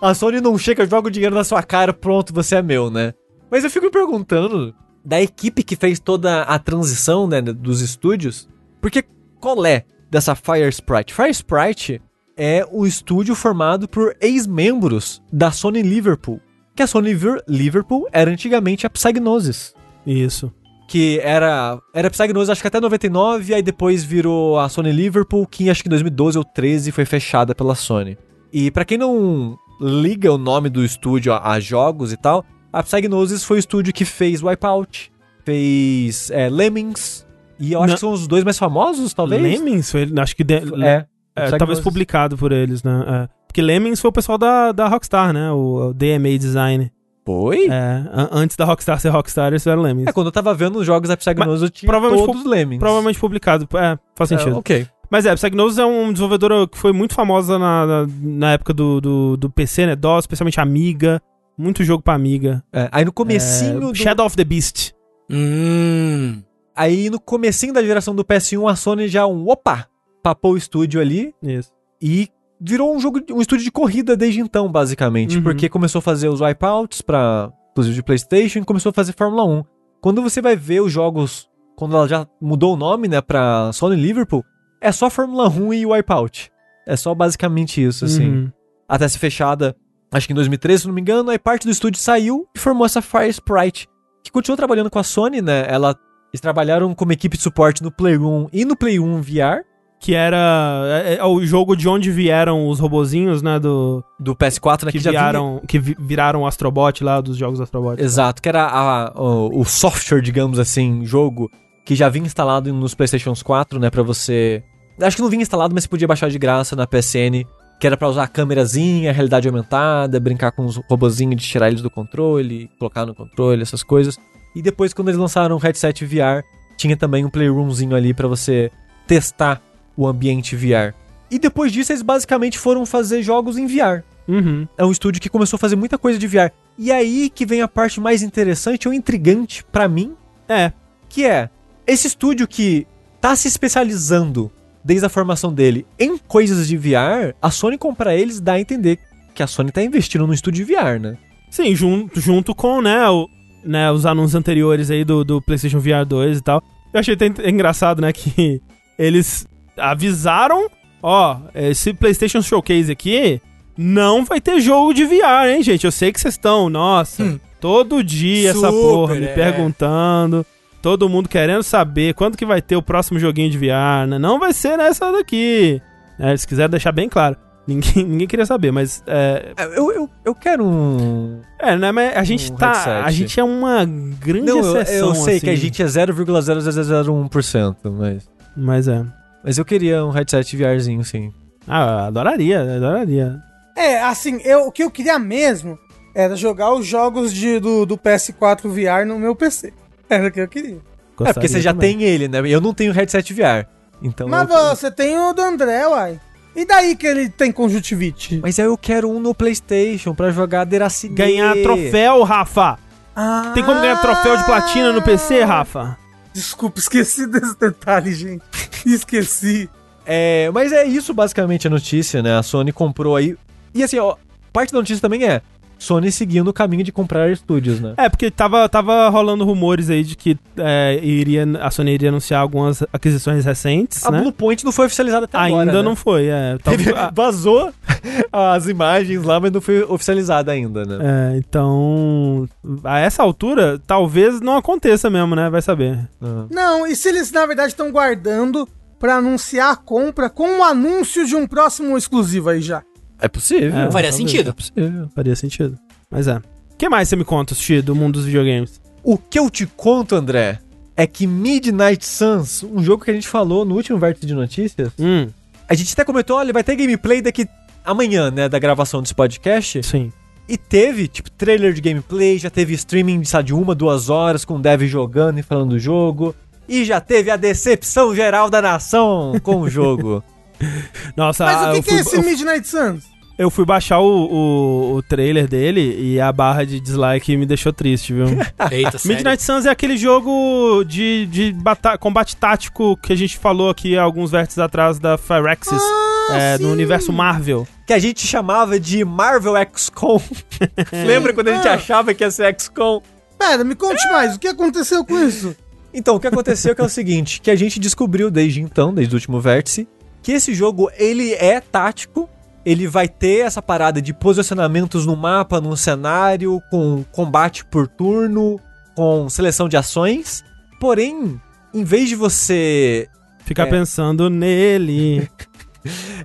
A, a Sony não chega, joga o dinheiro na sua cara, pronto, você é meu, né? Mas eu fico me perguntando da equipe que fez toda a transição, né, dos estúdios, porque qual é dessa Fire Sprite? Fire Sprite é o estúdio formado por ex-membros da Sony Liverpool. Que a Sony Liverpool era antigamente a Psygnosis. Isso. Que era, era Psygnosis acho que até 99, aí depois virou a Sony Liverpool, que acho que em 2012 ou 13 foi fechada pela Sony. E para quem não liga o nome do estúdio a, a, jogos e tal, a Psygnosis foi o estúdio que fez Wipeout, fez é, Lemmings, e eu acho não. que são os dois mais famosos, talvez. Lemmings? Foi, acho que... De... É. É, talvez publicado por eles, né? Porque Lemmings foi o pessoal da, da Rockstar, né? O, o DMA Design. Foi? É, antes da Rockstar ser Rockstar, eles eram Lemmings. É, quando eu tava vendo os jogos da Psygnosis, eu tinha provavelmente todos os Lemmings. Provavelmente publicado, é, faz é, sentido. É, ok. Mas é, Psygnosis é um desenvolvedor que foi muito famosa na, na, na época do, do, do, PC, né? DOS, especialmente Amiga. Muito jogo pra Amiga. É, aí no comecinho é, do... Shadow of the Beast. Hum... Aí no comecinho da geração do PS1, a Sony já um, opa, papou o estúdio ali. Isso. E virou um jogo, um estúdio de corrida desde então, basicamente. Uhum. Porque começou a fazer os wipeouts pra, inclusive de Playstation, e começou a fazer Fórmula 1. Quando você vai ver os jogos, quando ela já mudou o nome, né, pra Sony Liverpool, é só Fórmula 1 e Wipeout. É só basicamente isso, assim. Uhum. Até ser fechada, acho que em 2013, se não me engano, aí parte do estúdio saiu e formou essa Fire Sprite, que continuou trabalhando com a Sony, né? Ela, eles trabalharam como equipe de suporte no Play 1 e no Play 1 VR, que era é, é, o jogo de onde vieram os robozinhos, né, do do PS4, né, que, que viraram vinha... que viraram o Astrobot lá dos jogos Astrobot. Exato, que era a, o, o, software, digamos assim, jogo que já vinha instalado nos PlayStations 4, né, para você Acho que não vinha instalado, mas você podia baixar de graça na PSN, que era para usar a câmerazinha, a realidade aumentada, brincar com os robozinhos de tirar eles do controle, colocar no controle, essas coisas. E depois quando eles lançaram o headset VR, tinha também um playroomzinho ali para você testar o ambiente VR. E depois disso, eles basicamente foram fazer jogos em VR. Uhum. É um estúdio que começou a fazer muita coisa de VR. E aí que vem a parte mais interessante ou intrigante para mim. É. Que é, esse estúdio que tá se especializando desde a formação dele em coisas de VR, a Sony comprar eles dá a entender que a Sony tá investindo no estúdio de VR, né? Sim, junto, junto com, né, o, né, os anúncios anteriores aí do, do PlayStation VR 2 e tal. Eu achei até engraçado, né, que eles avisaram, ó, esse PlayStation Showcase aqui não vai ter jogo de VR, hein, gente? Eu sei que vocês estão, nossa, hum. todo dia Super, essa porra me é. perguntando, todo mundo querendo saber quando que vai ter o próximo joguinho de VR, né? Não vai ser nessa daqui. É, eles quiseram deixar bem claro. Ninguém, ninguém queria saber, mas. É... é eu, eu, eu quero um. É, né? Mas a gente um tá. Headset. A gente é uma grande Não, exceção. Eu, eu sei assim. que a gente é 0,0001%, mas. Mas é. Mas eu queria um headset VRzinho, sim. Ah, adoraria, adoraria. É, assim, eu, o que eu queria mesmo era jogar os jogos de, do, do PS4 VR no meu PC. Era o que eu queria. Gostaria é, porque você já também. tem ele, né? Eu não tenho headset VR. Então Mas eu... você tem o do André, uai. E daí que ele tem conjuntivite? Mas eu quero um no PlayStation pra jogar Deracine. Ganhar troféu, Rafa. Ah. Tem como ganhar troféu de platina no PC, Rafa? Desculpa, esqueci desse detalhe, gente. Esqueci. É, mas é isso basicamente a notícia, né? A Sony comprou aí. E assim, ó, parte da notícia também é Sony seguindo o caminho de comprar estúdios, né? É, porque tava, tava rolando rumores aí de que é, iria, a Sony iria anunciar algumas aquisições recentes, a né? Bluepoint não foi oficializada até Ainda agora, não né? foi, é. Tava- Vazou as imagens lá, mas não foi oficializada ainda, né? É, então, a essa altura, talvez não aconteça mesmo, né? Vai saber. Ah. Não, e se eles na verdade estão guardando pra anunciar a compra com o anúncio de um próximo exclusivo aí já? É possível. É, Faria talvez, sentido. é possível, faria sentido. Mas é. O que mais você me conta, Sushi, do mundo dos videogames? O que eu te conto, André, é que Midnight Suns, um jogo que a gente falou no último vértice de notícias, Hum, a gente até comentou, olha, vai ter gameplay daqui amanhã, né, da gravação desse podcast. sim. E teve, tipo, trailer de gameplay, já teve streaming sabe, de uma, duas horas com o dev jogando e falando do jogo. E já teve a decepção geral da nação com o jogo. Nossa, Mas ah, o que, eu que fui, é esse eu, Midnight Suns? eu fui baixar o, o, o trailer dele e a barra de dislike me deixou triste, viu? Eita. Midnight Suns é aquele jogo de, de bata- combate tático que a gente falou aqui alguns vértices atrás da Firaxis, é, no universo Marvel. Que a gente chamava de Marvel XCOM. Lembra quando a gente Ah. achava que ia ser XCOM? Pera, me conte mais, o que aconteceu com isso? Então, o que aconteceu é que é o seguinte, que a gente descobriu desde então, desde o último vértice, que esse jogo, ele é tático, ele vai ter essa parada de posicionamentos no mapa, num cenário, com combate por turno, com seleção de ações, porém, em vez de você Ficar É. pensando nele.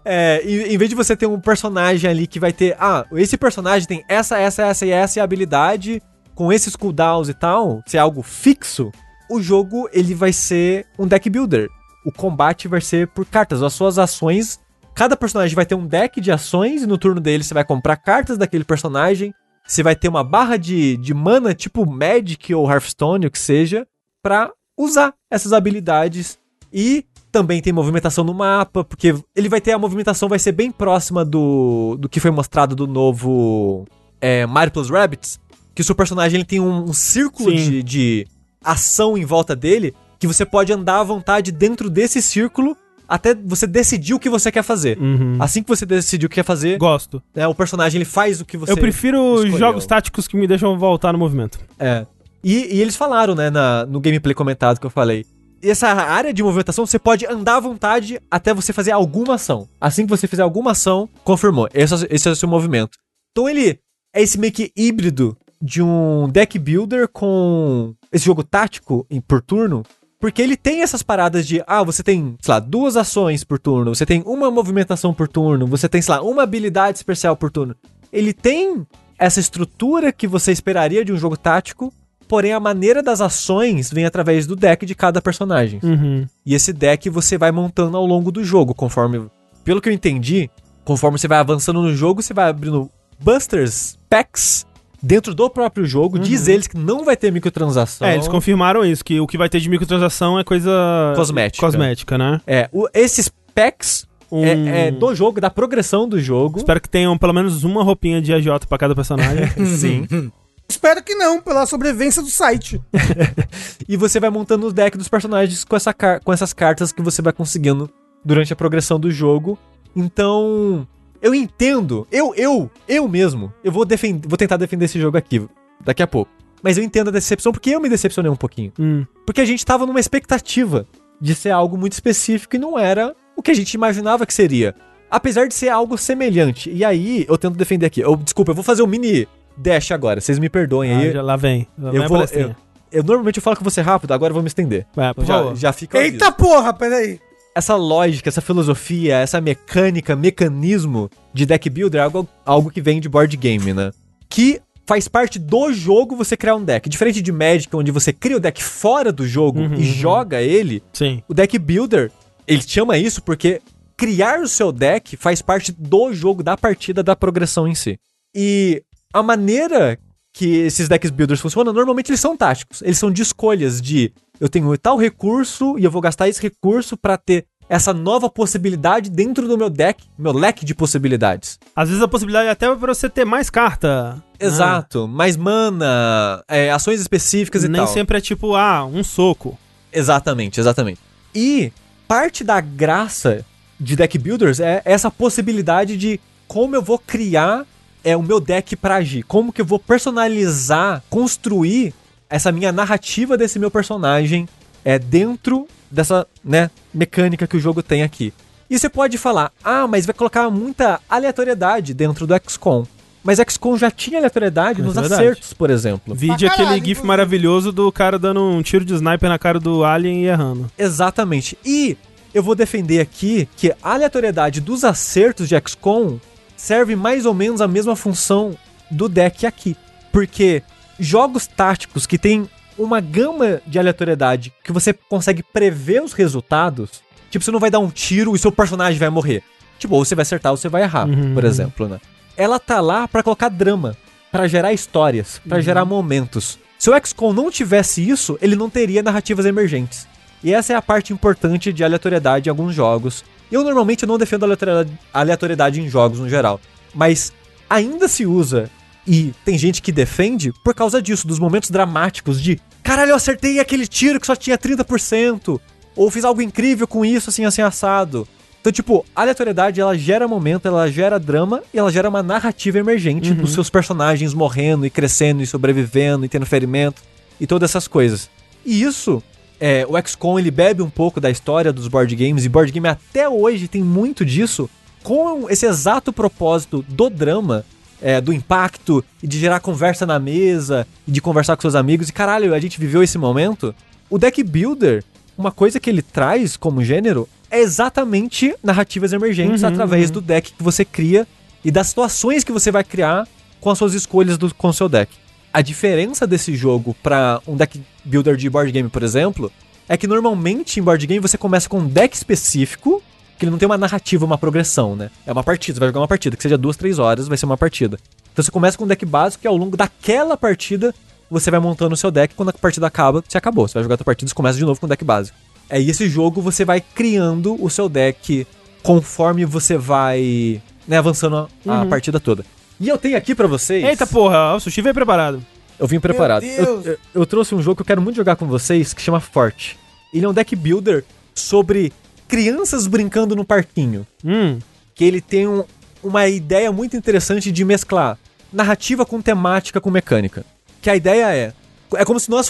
É, em, em vez de você ter um personagem ali que vai ter, ah, esse personagem tem essa, essa, essa e essa habilidade, com esses cooldowns e tal, se é algo fixo, o jogo ele vai ser um deck builder. O combate vai ser por cartas, as suas ações, cada personagem vai ter um deck de ações e no turno dele você vai comprar cartas daquele personagem, você vai ter uma barra de, de mana, tipo Magic ou Hearthstone, o que seja, pra usar essas habilidades e também tem movimentação no mapa, porque ele vai ter a movimentação, vai ser bem próxima do, do que foi mostrado do novo é, Mario Plus Rabbids, que o seu personagem ele tem um, um círculo de, de ação em volta dele, que você pode andar à vontade dentro desse círculo até você decidir o que você quer fazer. Uhum. Assim que você decidir o que quer fazer, Gosto. né, o personagem ele faz o que você eu prefiro escolheu. jogos táticos que me deixam voltar no movimento. É. E, e eles falaram, né, na- no gameplay comentado que eu falei. Essa área de movimentação, você pode andar à vontade até você fazer alguma ação. Assim que você fizer alguma ação, confirmou. Esse, é- esse é o seu movimento. Então ele é esse meio que híbrido de um deck builder com esse jogo tático em, por turno. Porque ele tem essas paradas de, ah, você tem, sei lá, duas ações por turno, você tem uma movimentação por turno, você tem, sei lá, uma habilidade especial por turno. Ele tem essa estrutura que você esperaria de um jogo tático, porém a maneira das ações vem através do deck de cada personagem. Uhum. E esse deck você vai montando ao longo do jogo, conforme. Pelo que eu entendi, conforme você vai avançando no jogo, você vai abrindo busters, packs dentro do próprio jogo. Diz eles que não vai ter microtransação. É, eles confirmaram isso, que o que vai ter de microtransação é coisa... Cosmética. Cosmética, né? É, o- esses packs Um- é, é do jogo, da progressão do jogo. Espero que tenham pelo menos uma roupinha de AJ pra cada personagem. Sim. Espero que não, pela sobrevivência do site. E você vai montando o deck dos personagens com, essa car- com essas cartas que você vai conseguindo durante a progressão do jogo. Então, eu entendo, eu, eu, eu mesmo, eu vou, defend vou tentar defender esse jogo aqui daqui a pouco. Mas eu entendo a decepção porque eu me decepcionei um pouquinho. Hum. Porque a gente tava numa expectativa de ser algo muito específico e não era o que a gente imaginava que seria. Apesar de ser algo semelhante. E aí, eu tento defender aqui. Eu, desculpa, eu vou fazer um mini dash agora. Vocês me perdoem Ah, aí. já- lá vem. Lá eu vou. Eu, eu normalmente eu falo que você rápido, agora eu vou me estender. Vai, por Então já, favor. já fica. Eita aviso. porra, peraí. Essa lógica, essa filosofia, essa mecânica, mecanismo de deck builder é algo, algo que vem de board game, né? Que faz parte do jogo você criar um deck. Diferente de Magic, onde você cria o deck fora do jogo Uhum, e uhum. joga ele, Sim. o deck builder, ele chama isso porque criar o seu deck faz parte do jogo, da partida, da progressão em si. E a maneira que esses decks builders funcionam, normalmente eles são táticos. Eles são de escolhas de eu tenho tal recurso e eu vou gastar esse recurso pra ter essa nova possibilidade dentro do meu deck, meu leque de possibilidades. Às vezes a possibilidade é até pra você ter mais carta. Exato. Mais mana, é, ações específicas Ah, e Nem tal. sempre é tipo, ah, um soco. Exatamente, exatamente. E parte da graça de deck builders é essa possibilidade de como eu vou criar é o meu deck para agir. Como que eu vou personalizar, construir essa minha narrativa desse meu personagem é dentro dessa, né, mecânica que o jogo tem aqui. E você pode falar: "Ah, mas vai colocar muita aleatoriedade dentro do XCOM". Mas XCOM já tinha aleatoriedade é nos verdade. acertos, por exemplo. Vídeo aquele gif maravilhoso do cara dando um tiro de sniper na cara do alien e errando. Exatamente. E eu vou defender aqui que a aleatoriedade dos acertos de XCOM serve mais ou menos a mesma função do deck aqui. Porque jogos táticos que tem uma gama de aleatoriedade que você consegue prever os resultados, tipo, você não vai dar um tiro e seu personagem vai morrer. Tipo, ou você vai acertar ou você vai errar, uhum. por exemplo, né? ela tá lá para colocar drama, para gerar histórias, para uhum. gerar momentos. Se o XCOM não tivesse isso, ele não teria narrativas emergentes. E essa é a parte importante de aleatoriedade em alguns jogos. Eu normalmente não defendo aleatoriedade em jogos no geral, mas ainda se usa e tem gente que defende por causa disso, dos momentos dramáticos de caralho, eu acertei aquele tiro que só tinha 30%, ou fiz algo incrível com isso, assim, assim, assado. Então, tipo, a aleatoriedade, ela gera momento, ela gera drama e ela gera uma narrativa emergente uhum. dos seus personagens morrendo e crescendo e sobrevivendo e tendo ferimento e todas essas coisas. E isso, é, o XCOM, ele bebe um pouco da história dos board games e board game até hoje tem muito disso com esse exato propósito do drama, é, do impacto e de gerar conversa na mesa e de conversar com seus amigos. E caralho, a gente viveu esse momento. O deck builder, uma coisa que ele traz como gênero é exatamente narrativas emergentes uhum, através uhum. do deck que você cria e das situações que você vai criar com as suas escolhas do, com o seu deck. A diferença desse jogo para um deck builder de board game, por exemplo, é que normalmente em board game você começa com um deck específico, que ele não tem uma narrativa, uma progressão, né? É uma partida, você vai jogar uma partida, que seja duas, três horas, vai ser uma partida. Então você começa com um deck básico e ao longo daquela partida você vai montando o seu deck. Quando a partida acaba, você acabou. Você vai jogar outra partida e começa de novo com o deck básico. É, e esse jogo você vai criando o seu deck conforme você vai né, avançando a, uhum. partida toda. E eu tenho aqui para vocês. Eita porra, o sushi veio preparado. Eu vim preparado. Eu, eu, eu, trouxe um jogo que eu quero muito jogar com vocês que chama Forte. Ele é um deck builder sobre crianças brincando no parquinho. Hum. Que ele tem um, uma ideia muito interessante de mesclar narrativa com temática com mecânica. Que a ideia é. É como se nós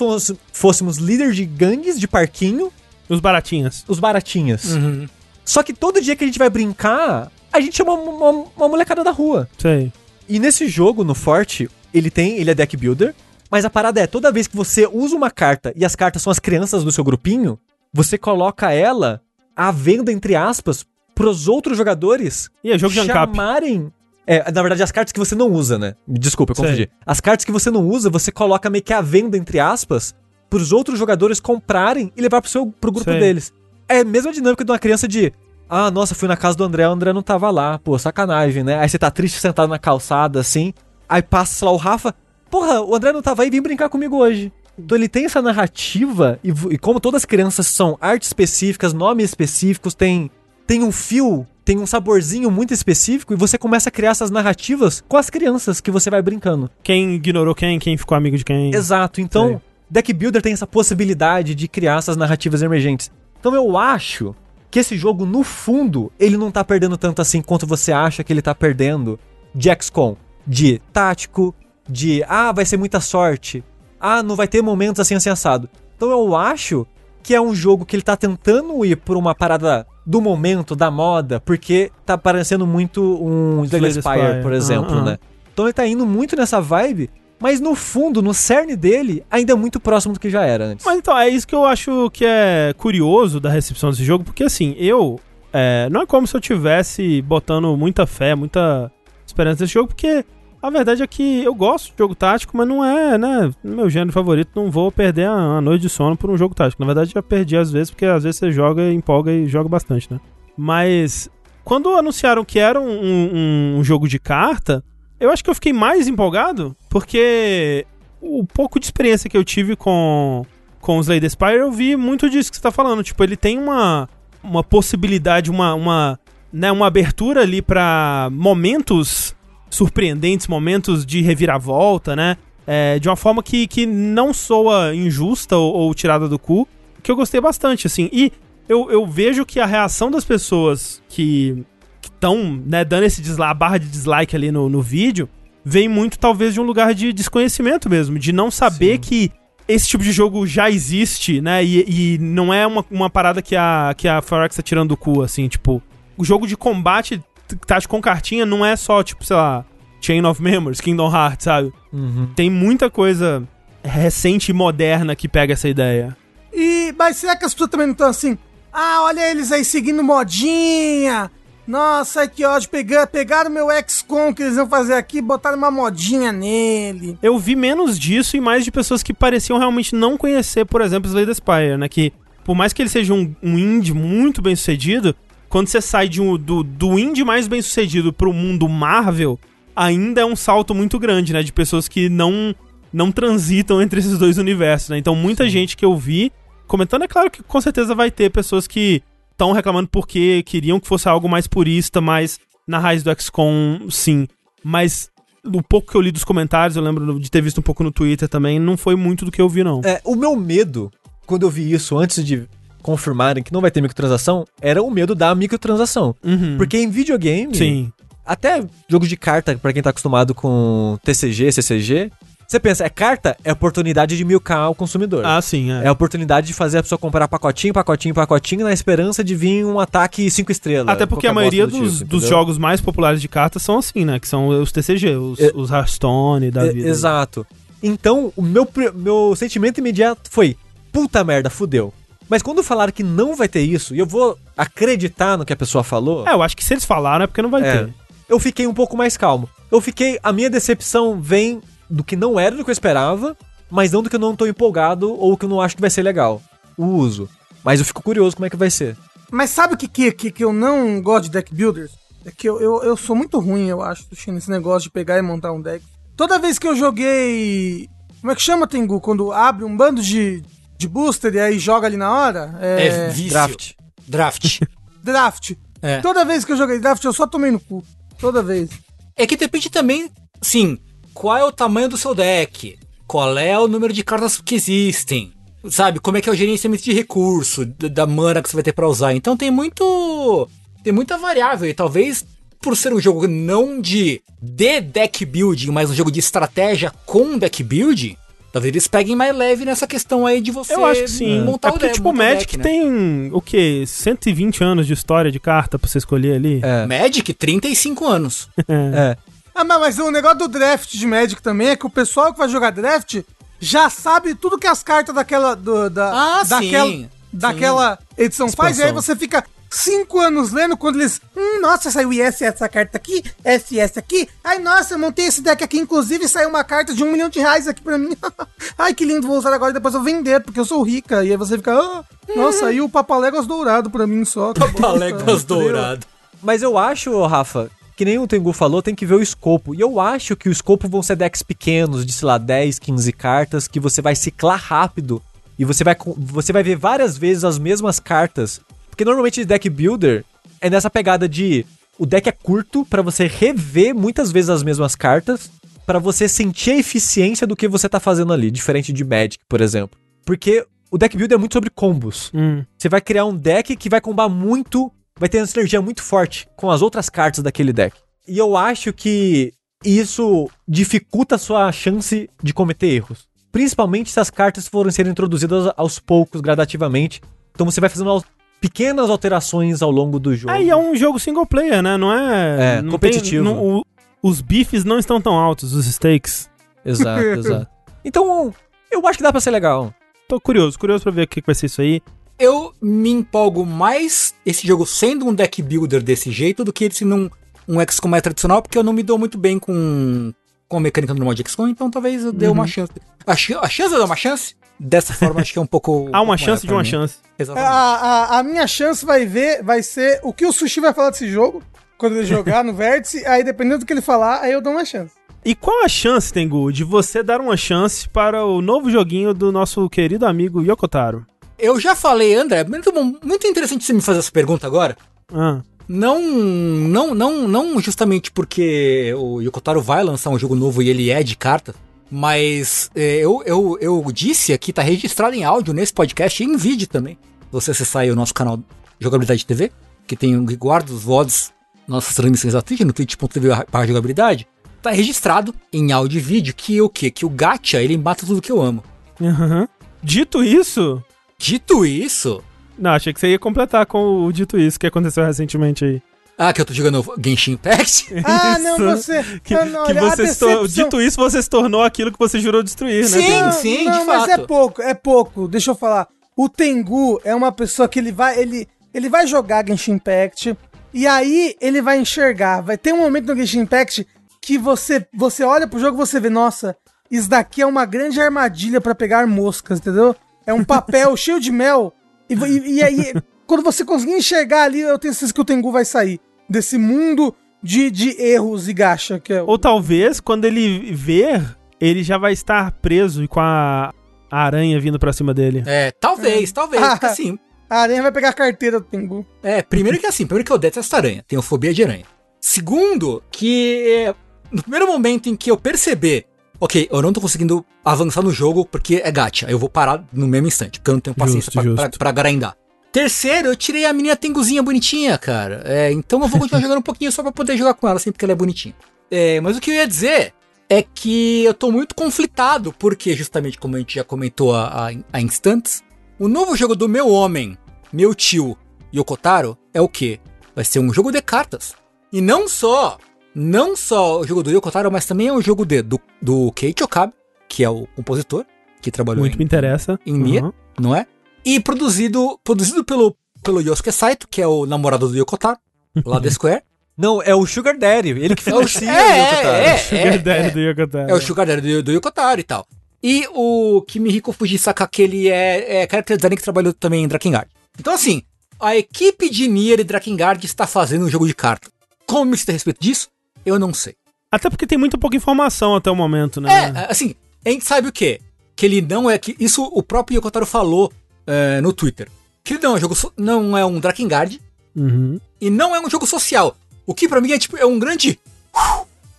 fôssemos líder de gangues de parquinho os baratinhas. Os baratinhas. Uhum. Só que todo dia que a gente vai brincar, a gente chama uma, uma, uma molecada da rua. Sei. E nesse jogo, no Forte, ele tem. Ele é deck builder. Mas a parada é, toda vez que você usa uma carta e as cartas são as crianças do seu grupinho, você coloca ela à venda, entre aspas, pros outros jogadores e é jogo de chamarem. É, na verdade, as cartas que você não usa, né? Desculpa, eu confundi. Sei. As cartas que você não usa, você coloca meio que à venda, entre aspas, pros outros jogadores comprarem e levar pro, seu, pro grupo Sei. deles. É a mesma dinâmica de uma criança de. Ah, nossa, fui na casa do André, o André não tava lá. Pô, sacanagem, né? Aí você tá triste sentado na calçada, assim. Aí passa lá o Rafa. Porra, o André não tava aí, vem brincar comigo hoje. Então ele tem essa narrativa, e, e como todas as crianças são artes específicas, nomes específicos, tem, tem um fio, tem um saborzinho muito específico, e você começa a criar essas narrativas com as crianças que você vai brincando. Quem ignorou quem, quem ficou amigo de quem. Exato, então deck builder tem essa possibilidade de criar essas narrativas emergentes. Então eu acho que esse jogo, no fundo, ele não tá perdendo tanto assim quanto você acha que ele tá perdendo de XCOM. De tático, de ah, vai ser muita sorte. Ah, não vai ter momentos assim assim assado. Então eu acho que é um jogo que ele tá tentando ir por uma parada do momento, da moda, porque tá parecendo muito um Slay Spire, por exemplo, né? Então ele tá indo muito nessa vibe mas no fundo, no cerne dele, ainda é muito próximo do que já era antes. Mas então, é isso que eu acho que é curioso da recepção desse jogo, porque assim, eu. É, não é como se eu tivesse botando muita fé, muita esperança nesse jogo, porque a verdade é que eu gosto de jogo tático, mas não é, né, meu gênero favorito, não vou perder a, noite de sono por um jogo tático. Na verdade, já perdi às vezes, porque às vezes você joga, empolga e joga bastante, né? Mas quando anunciaram que era um, um, um jogo de carta, eu acho que eu fiquei mais empolgado porque o pouco de experiência que eu tive com, com os Slay Spire, eu vi muito disso que você tá falando. Tipo, ele tem uma, uma possibilidade, uma, uma, né, uma abertura ali para momentos surpreendentes, momentos de reviravolta, né? É, de uma forma que, que não soa injusta ou, ou tirada do cu, que eu gostei bastante, assim. E eu, eu vejo que a reação das pessoas que estão né, dando esse dislike, a barra de dislike ali no, no vídeo, vem muito talvez de um lugar de desconhecimento mesmo, de não saber Sim. que esse tipo de jogo já existe, né? E, e, não é uma, uma parada que a, que a Forex tá tirando do cu, assim, tipo. O jogo de combate tático com cartinha não é só, tipo, sei lá, Chain of Memories, Kingdom Hearts, sabe? Uhum. Tem muita coisa recente e moderna que pega essa ideia. E, mas será que as pessoas também não estão assim? Ah, olha eles aí seguindo modinha. Nossa, que ódio. Pegar, pegaram meu XCOM que eles iam fazer aqui e botaram uma modinha nele. Eu vi menos disso e mais de pessoas que pareciam realmente não conhecer, por exemplo, Slay Spire, né? Que, por mais que ele seja um, um indie muito bem sucedido, quando você sai de um, do, do indie mais bem sucedido pro mundo Marvel, ainda é um salto muito grande, né? De pessoas que não não transitam entre esses dois universos, né? Então muita Sim. gente que eu vi comentando, é claro que com certeza vai ter pessoas que estão reclamando porque queriam que fosse algo mais purista, mais na raiz do XCOM, sim. Mas o pouco que eu li dos comentários, eu lembro de ter visto um pouco no Twitter também, não foi muito do que eu vi, não. É, o meu medo, quando eu vi isso, antes de confirmarem que não vai ter microtransação, era o medo da microtransação. Uhum. Porque em videogame, Sim. até jogos de carta, para quem tá acostumado com TCG, CCG, você pensa, é carta? É oportunidade de milcar o consumidor. Ah, sim, é. É oportunidade de fazer a pessoa comprar pacotinho, pacotinho, pacotinho, na esperança de vir um ataque 5 estrelas. Até porque a maioria do dos, tipo, dos jogos mais populares de cartas são assim, né? Que são os TCG, os, é, os Hearthstone da é, vida. Exato. Então, o meu, meu sentimento imediato foi: puta merda, fudeu. Mas quando falaram que não vai ter isso, e eu vou acreditar no que a pessoa falou. É, eu acho que se eles falaram é porque não vai é, ter. Eu fiquei um pouco mais calmo. Eu fiquei. A minha decepção vem do que não era do que eu esperava, mas não do que eu não tô empolgado ou que eu não acho que vai ser legal. O uso. Mas eu fico curioso como é que vai ser. Mas sabe o que, que, que eu não gosto de deck builders? É que eu, eu, eu sou muito ruim, eu acho, nesse negócio de pegar e montar um deck. Toda vez que eu joguei. Como é que chama, Tengu? Quando abre um bando de, de booster e aí joga ali na hora? É, é vício. Draft. Draft. draft. É. Toda vez que eu joguei draft, eu só tomei no cu. Toda vez. É que depende também, sim, qual é o tamanho do seu deck, qual é o número de cartas que existem, sabe? Como é que é o gerenciamento de recurso, da mana que você vai ter para usar. Então tem muito. Tem muita variável e talvez por ser um jogo não de, de deck building, mas um jogo de estratégia com deck building, talvez eles peguem mais leve nessa questão aí de você Eu acho que sim. montar é porque, o tipo, o Magic deck, né? tem o quê? 120 anos de história de carta pra você escolher ali? É. Magic, 35 anos. é. é. Ah, mas o negócio do draft de Magic também é que o pessoal que vai jogar draft já sabe tudo que as cartas daquela. Do, da, ah, daquela, sim. daquela sim. edição Expansão. faz, e aí você fica cinco anos lendo quando eles. Hum, nossa, saiu IS essa carta aqui, SS aqui. Ai, nossa, eu montei esse deck aqui. Inclusive, saiu uma carta de um milhão de reais aqui pra mim. Ai, que lindo, vou usar agora e depois eu vender, porque eu sou rica. E aí você fica. Oh, nossa, saiu o Papaléguas dourado pra mim só. Papaléguas dourado. Mas eu acho, Rafa, que nem o Tengu falou, tem que ver o escopo. E eu acho que o escopo vão ser decks pequenos, de sei lá, 10, 15 cartas, que você vai ciclar rápido. E você vai, você vai ver várias vezes as mesmas cartas. Porque normalmente deck builder é nessa pegada de o deck é curto para você rever muitas vezes as mesmas cartas, para você sentir a eficiência do que você tá fazendo ali, diferente de Magic, por exemplo. Porque o deck builder é muito sobre combos. Hum. Você vai criar um deck que vai combar muito vai ter uma sinergia muito forte com as outras cartas daquele deck. E eu acho que isso dificulta a sua chance de cometer erros. Principalmente se as cartas forem ser introduzidas aos poucos, gradativamente. Então você vai fazendo pequenas alterações ao longo do jogo. É, e é um jogo single player, né? Não é. É, não competitivo. Tem, não, o, os bifes não estão tão altos, os stakes. Exato, exato. Então, eu acho que dá pra ser legal. Tô curioso, curioso pra ver o que vai ser isso aí eu me empolgo mais esse jogo sendo um deck builder desse jeito do que ele sendo um, um XCOM mais tradicional, porque eu não me dou muito bem com, com a mecânica do mod XCOM, então talvez eu dê uhum. uma chance. A, a chance de dar uma chance? Dessa forma, acho que é um pouco. Há uma chance de uma mim. chance. Exatamente. A, a, a, minha chance vai ver, vai ser o que o Sushi vai falar desse jogo quando ele jogar no vértice, aí dependendo do que ele falar, aí eu dou uma chance. E qual a chance, Tengu, de você dar uma chance para o novo joguinho do nosso querido amigo Yokotaro? eu já falei, André, muito, muito interessante você me fazer essa pergunta agora. Ah. Não, não, não, não justamente porque o Yokotaro vai lançar um jogo novo e ele é de carta, mas é, eu, eu, eu disse aqui, tá registrado em áudio nesse podcast e em vídeo também. Você acessar aí o nosso canal Jogabilidade TV, que tem que guarda os VODs, nossas transmissões à Twitch, no twitch.tv jogabilidade. tá registrado em áudio e vídeo que o quê? Que o gacha, ele mata tudo que eu amo. Uhum. Dito isso... Dito isso... Não, achei que você ia completar com o dito isso que aconteceu recentemente aí. Ah, que eu tô jogando Genshin Impact? Ah, não, você. Que, não, não, que você decepção... Dito isso, você se tornou aquilo que você jurou destruir, sim, né? Sim, sim, não, de mas fato. é pouco, é pouco. Deixa eu falar. O Tengu é uma pessoa que ele vai. Ele, ele vai jogar Genshin Impact. E aí ele vai enxergar. Vai ter um momento no Genshin Impact que você, você olha pro jogo e você vê, nossa, isso daqui é uma grande armadilha para pegar moscas, entendeu? É um papel cheio de mel. E, e, e aí, quando você conseguir enxergar ali, eu tenho certeza que o Tengu vai sair desse mundo de, de erros e gacha. Que é... Ou talvez, quando ele ver, ele já vai estar preso e com a, a aranha vindo pra cima dele. É, talvez, é. talvez, porque assim... A aranha vai pegar a carteira do Tengu. É, primeiro que assim, primeiro que eu detesto aranha, tenho fobia de aranha. Segundo, que no primeiro momento em que eu perceber, ok, eu não tô conseguindo avançar no jogo porque é gacha, eu vou parar no mesmo instante, porque eu não tenho paciência justo, pra, justo. Pra, pra grindar. Terceiro, eu tirei a menina tenguzinha bonitinha, cara. É, então eu vou continuar jogando um pouquinho só pra poder jogar com ela, assim, porque ela é bonitinha. É, mas o que eu ia dizer é que eu tô muito conflitado, porque justamente como a gente já comentou há, instantes, o novo jogo do meu homem, meu tio, Yokotaro, é o quê? Vai ser um jogo de cartas. E não só, não só o jogo do Yokotaro, mas também é um jogo de, do, do Keiichi Okabe, que é o compositor, que trabalhou Muito em, me interessa. em uhum. não é? E produzido, produzido pelo, pelo Yosuke Saito, que é o namorado do Yokotaro, lá da Square. Não, é o Sugar Daddy, ele que financia é, o Yokotaro. É, é, Sugar Daddy é, do Yokotaro. É o Sugar Daddy do, do Yokotaro e tal. E o Kimihiko Fujisaka, que ele é, é character designer que trabalhou também em Drakengard. Então assim, a equipe de Nier e Drakengard está fazendo um jogo de carta. Como me a respeito disso? Eu não sei. Até porque tem muito pouca informação até o momento, né? É, assim, a gente sabe o quê? Que ele não é. que Isso o próprio Yokotaro falou é, no Twitter. Que não é um jogo. So, não é um Drakengard. Uhum. E não é um jogo social. O que pra mim é tipo. É um grande.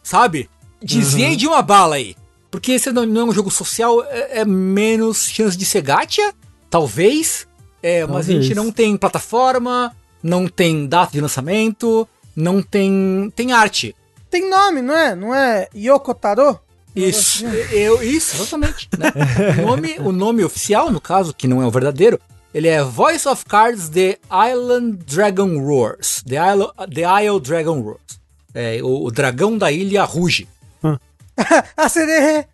Sabe? Desviei uhum. de uma bala aí. Porque esse não, não é um jogo social, é, é, menos chance de ser gacha, talvez. É, mas a gente não tem plataforma, não tem data de lançamento, não tem. tem arte. Tem nome, não é? Não é Yokotaro? Isso, eu, isso, exatamente. Né? o, nome, o nome oficial, no caso, que não é o verdadeiro, ele é Voice of Cards The Island Dragon Roars. The Isle, The Isle Dragon Roars. É, o, o dragão da ilha ruge. Hum. A CD.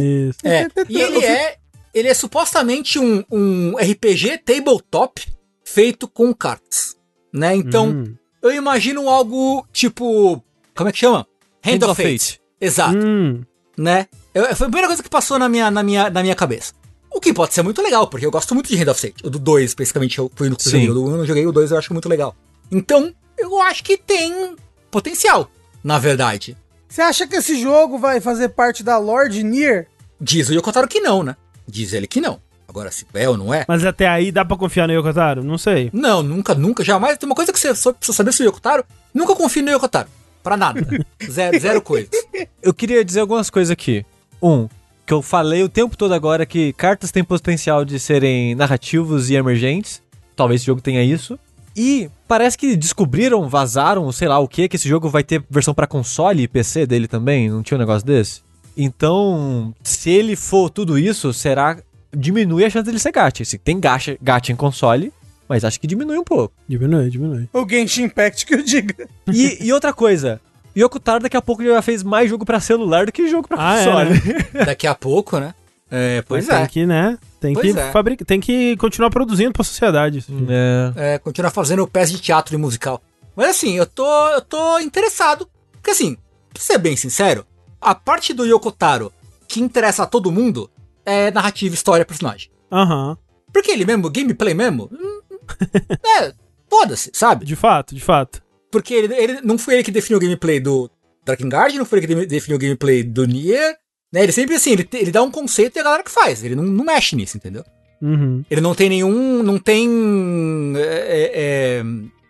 Isso. É, e ele é, ele é supostamente um, um RPG tabletop feito com cartas, né? Então, hum. eu imagino algo tipo, como é que chama? Hand, Hand of, of Fate. Fate. Exato. Hum. Né? Eu, foi a primeira coisa que passou na minha, na, minha, na minha cabeça. O que pode ser muito legal, porque eu gosto muito de Hand of Fate. O do 2, especificamente, eu fui no que eu do 1, eu joguei o 2, eu acho muito legal. Então, eu acho que tem potencial, na verdade. Você acha que esse jogo vai fazer parte da Lord Nier? Diz o Yokotaro que não, né? Diz ele que não. Agora, se é ou não é. Mas até aí dá pra confiar no Yokotaro? Não sei. Não, nunca, nunca, jamais. Tem uma coisa que você precisa saber sobre o Yokotaro. Nunca confie no Yokotaro. Pra nada. zero, zero coisa. Eu queria dizer algumas coisas aqui. Um, que eu falei o tempo todo agora que cartas têm potencial de serem narrativos e emergentes. Talvez esse jogo tenha isso. E parece que descobriram, vazaram, sei lá o que, que esse jogo vai ter versão para console e PC dele também. Não tinha um negócio desse? Então, se ele for tudo isso, será. Diminui a chance dele ser gacha. Se tem gacha, gacha em console, mas acho que diminui um pouco. Diminui, diminui. O Genshin Impact que eu diga. E, e outra coisa, Yokotaro daqui a pouco já fez mais jogo para celular do que jogo pra ah, console. É, né? daqui a pouco, né? É, pois Mas é. Tem que, né? Tem pois que, é. fabricar, tem que continuar produzindo pra sociedade. É. é, continuar fazendo peça de teatro e musical. Mas assim, eu tô, eu tô interessado. Porque assim, pra ser bem sincero, a parte do Yokotaro que interessa a todo mundo é narrativa, história, personagem. Aham. Uhum. Porque ele mesmo, gameplay mesmo, hum, é, foda-se, sabe? De fato, de fato. Porque ele, ele, não foi ele que definiu o gameplay do Drakengard, não foi ele que definiu o gameplay do Nier, né? Ele sempre assim, ele, ele dá um conceito e a galera que faz, ele não, não mexe nisso, entendeu? Uhum. Ele não tem nenhum, não tem, é, é, é,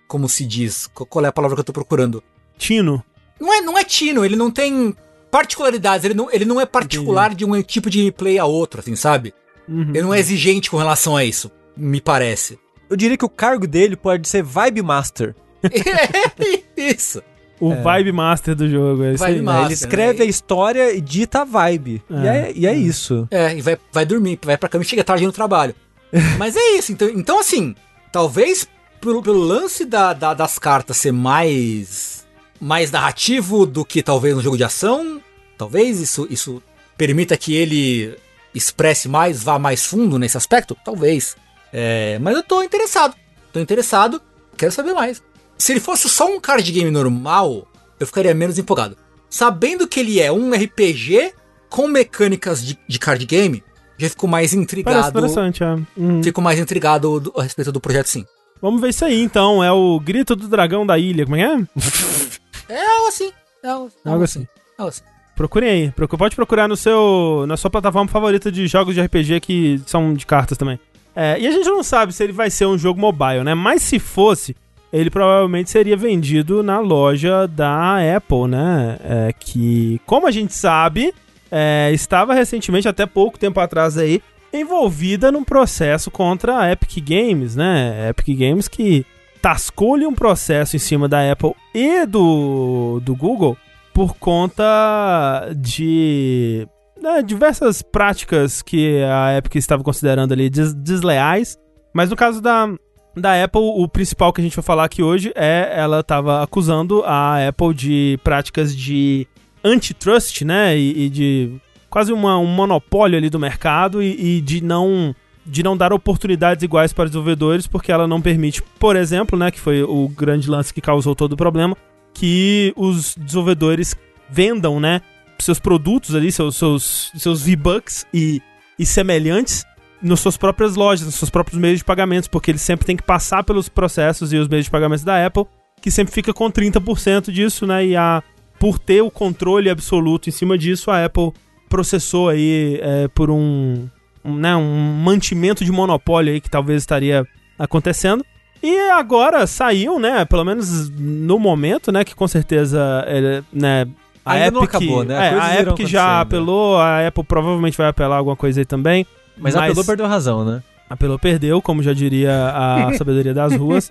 como se diz, qual é a palavra que eu tô procurando? Tino. Não é, não é tino, ele não tem particularidades, ele não, ele não é particular Entendi. de um tipo de gameplay a outro, assim, sabe? Uhum. Ele não é exigente com relação a isso, me parece. Eu diria que o cargo dele pode ser Vibe Master. é, isso. O é. Vibe Master do jogo. É vibe Master, Ele escreve né? a história e dita a vibe. É. E, é, e é, isso. É, e vai, vai dormir, vai pra cama e chega tarde no trabalho. Mas é isso. Então, então assim, talvez pelo, pelo lance da, da, das cartas ser mais, mais narrativo do que talvez no jogo de ação, talvez isso, isso permita que ele expresse mais, vá mais fundo nesse aspecto? Talvez. É, mas eu tô interessado. Tô interessado, quero saber mais. Se ele fosse só um card game normal, eu ficaria menos empolgado. Sabendo que ele é um RPG com mecânicas de, de card game, já fico mais intrigado. Parece interessante, é. Uhum. Fico mais intrigado do, a respeito do projeto, sim. Vamos ver isso aí, então. É o Grito do Dragão da Ilha, como é que é? É algo assim. É algo, algo assim. assim. Algo assim. Procurem aí. Pode procurar no seu, na sua plataforma favorita de jogos de RPG que são de cartas também. É, e a gente não sabe se ele vai ser um jogo mobile, né? Mas se fosse, ele provavelmente seria vendido na loja da Apple, né? É, que, como a gente sabe, é, estava recentemente, até pouco tempo atrás aí, envolvida num processo contra a Epic Games, né? Epic Games que tascou-lhe um processo em cima da Apple e do, do Google por conta de né, diversas práticas que a Epic estava considerando ali des desleais. Mas no caso da, da Apple, o principal que a gente vai falar aqui hoje é ela estava acusando a Apple de práticas de antitrust, né? E, e de quase uma, um monopólio ali do mercado e, e de não de não dar oportunidades iguais para desenvolvedores, porque ela não permite, por exemplo, né, que foi o grande lance que causou todo o problema, que os desenvolvedores vendam, né, seus produtos ali, seus, seus, seus V-Bucks e, e semelhantes nas suas próprias lojas, nos seus próprios meios de pagamentos, porque eles sempre têm que passar pelos processos e os meios de pagamentos da Apple, que sempre fica com 30% disso, né, e a, por ter o controle absoluto em cima disso, a Apple processou aí é, por um, um, né, um mantimento de monopólio aí que talvez estaria acontecendo. E agora saiu, né? Pelo menos no momento, né? Que com certeza é, né, a Ainda Epic, não acabou, né? É, a Epic já apelou, a Apple provavelmente vai apelar alguma coisa aí também. Mas, mas apelou, perdeu razão, né? Apelou, perdeu, como já diria a sabedoria das ruas.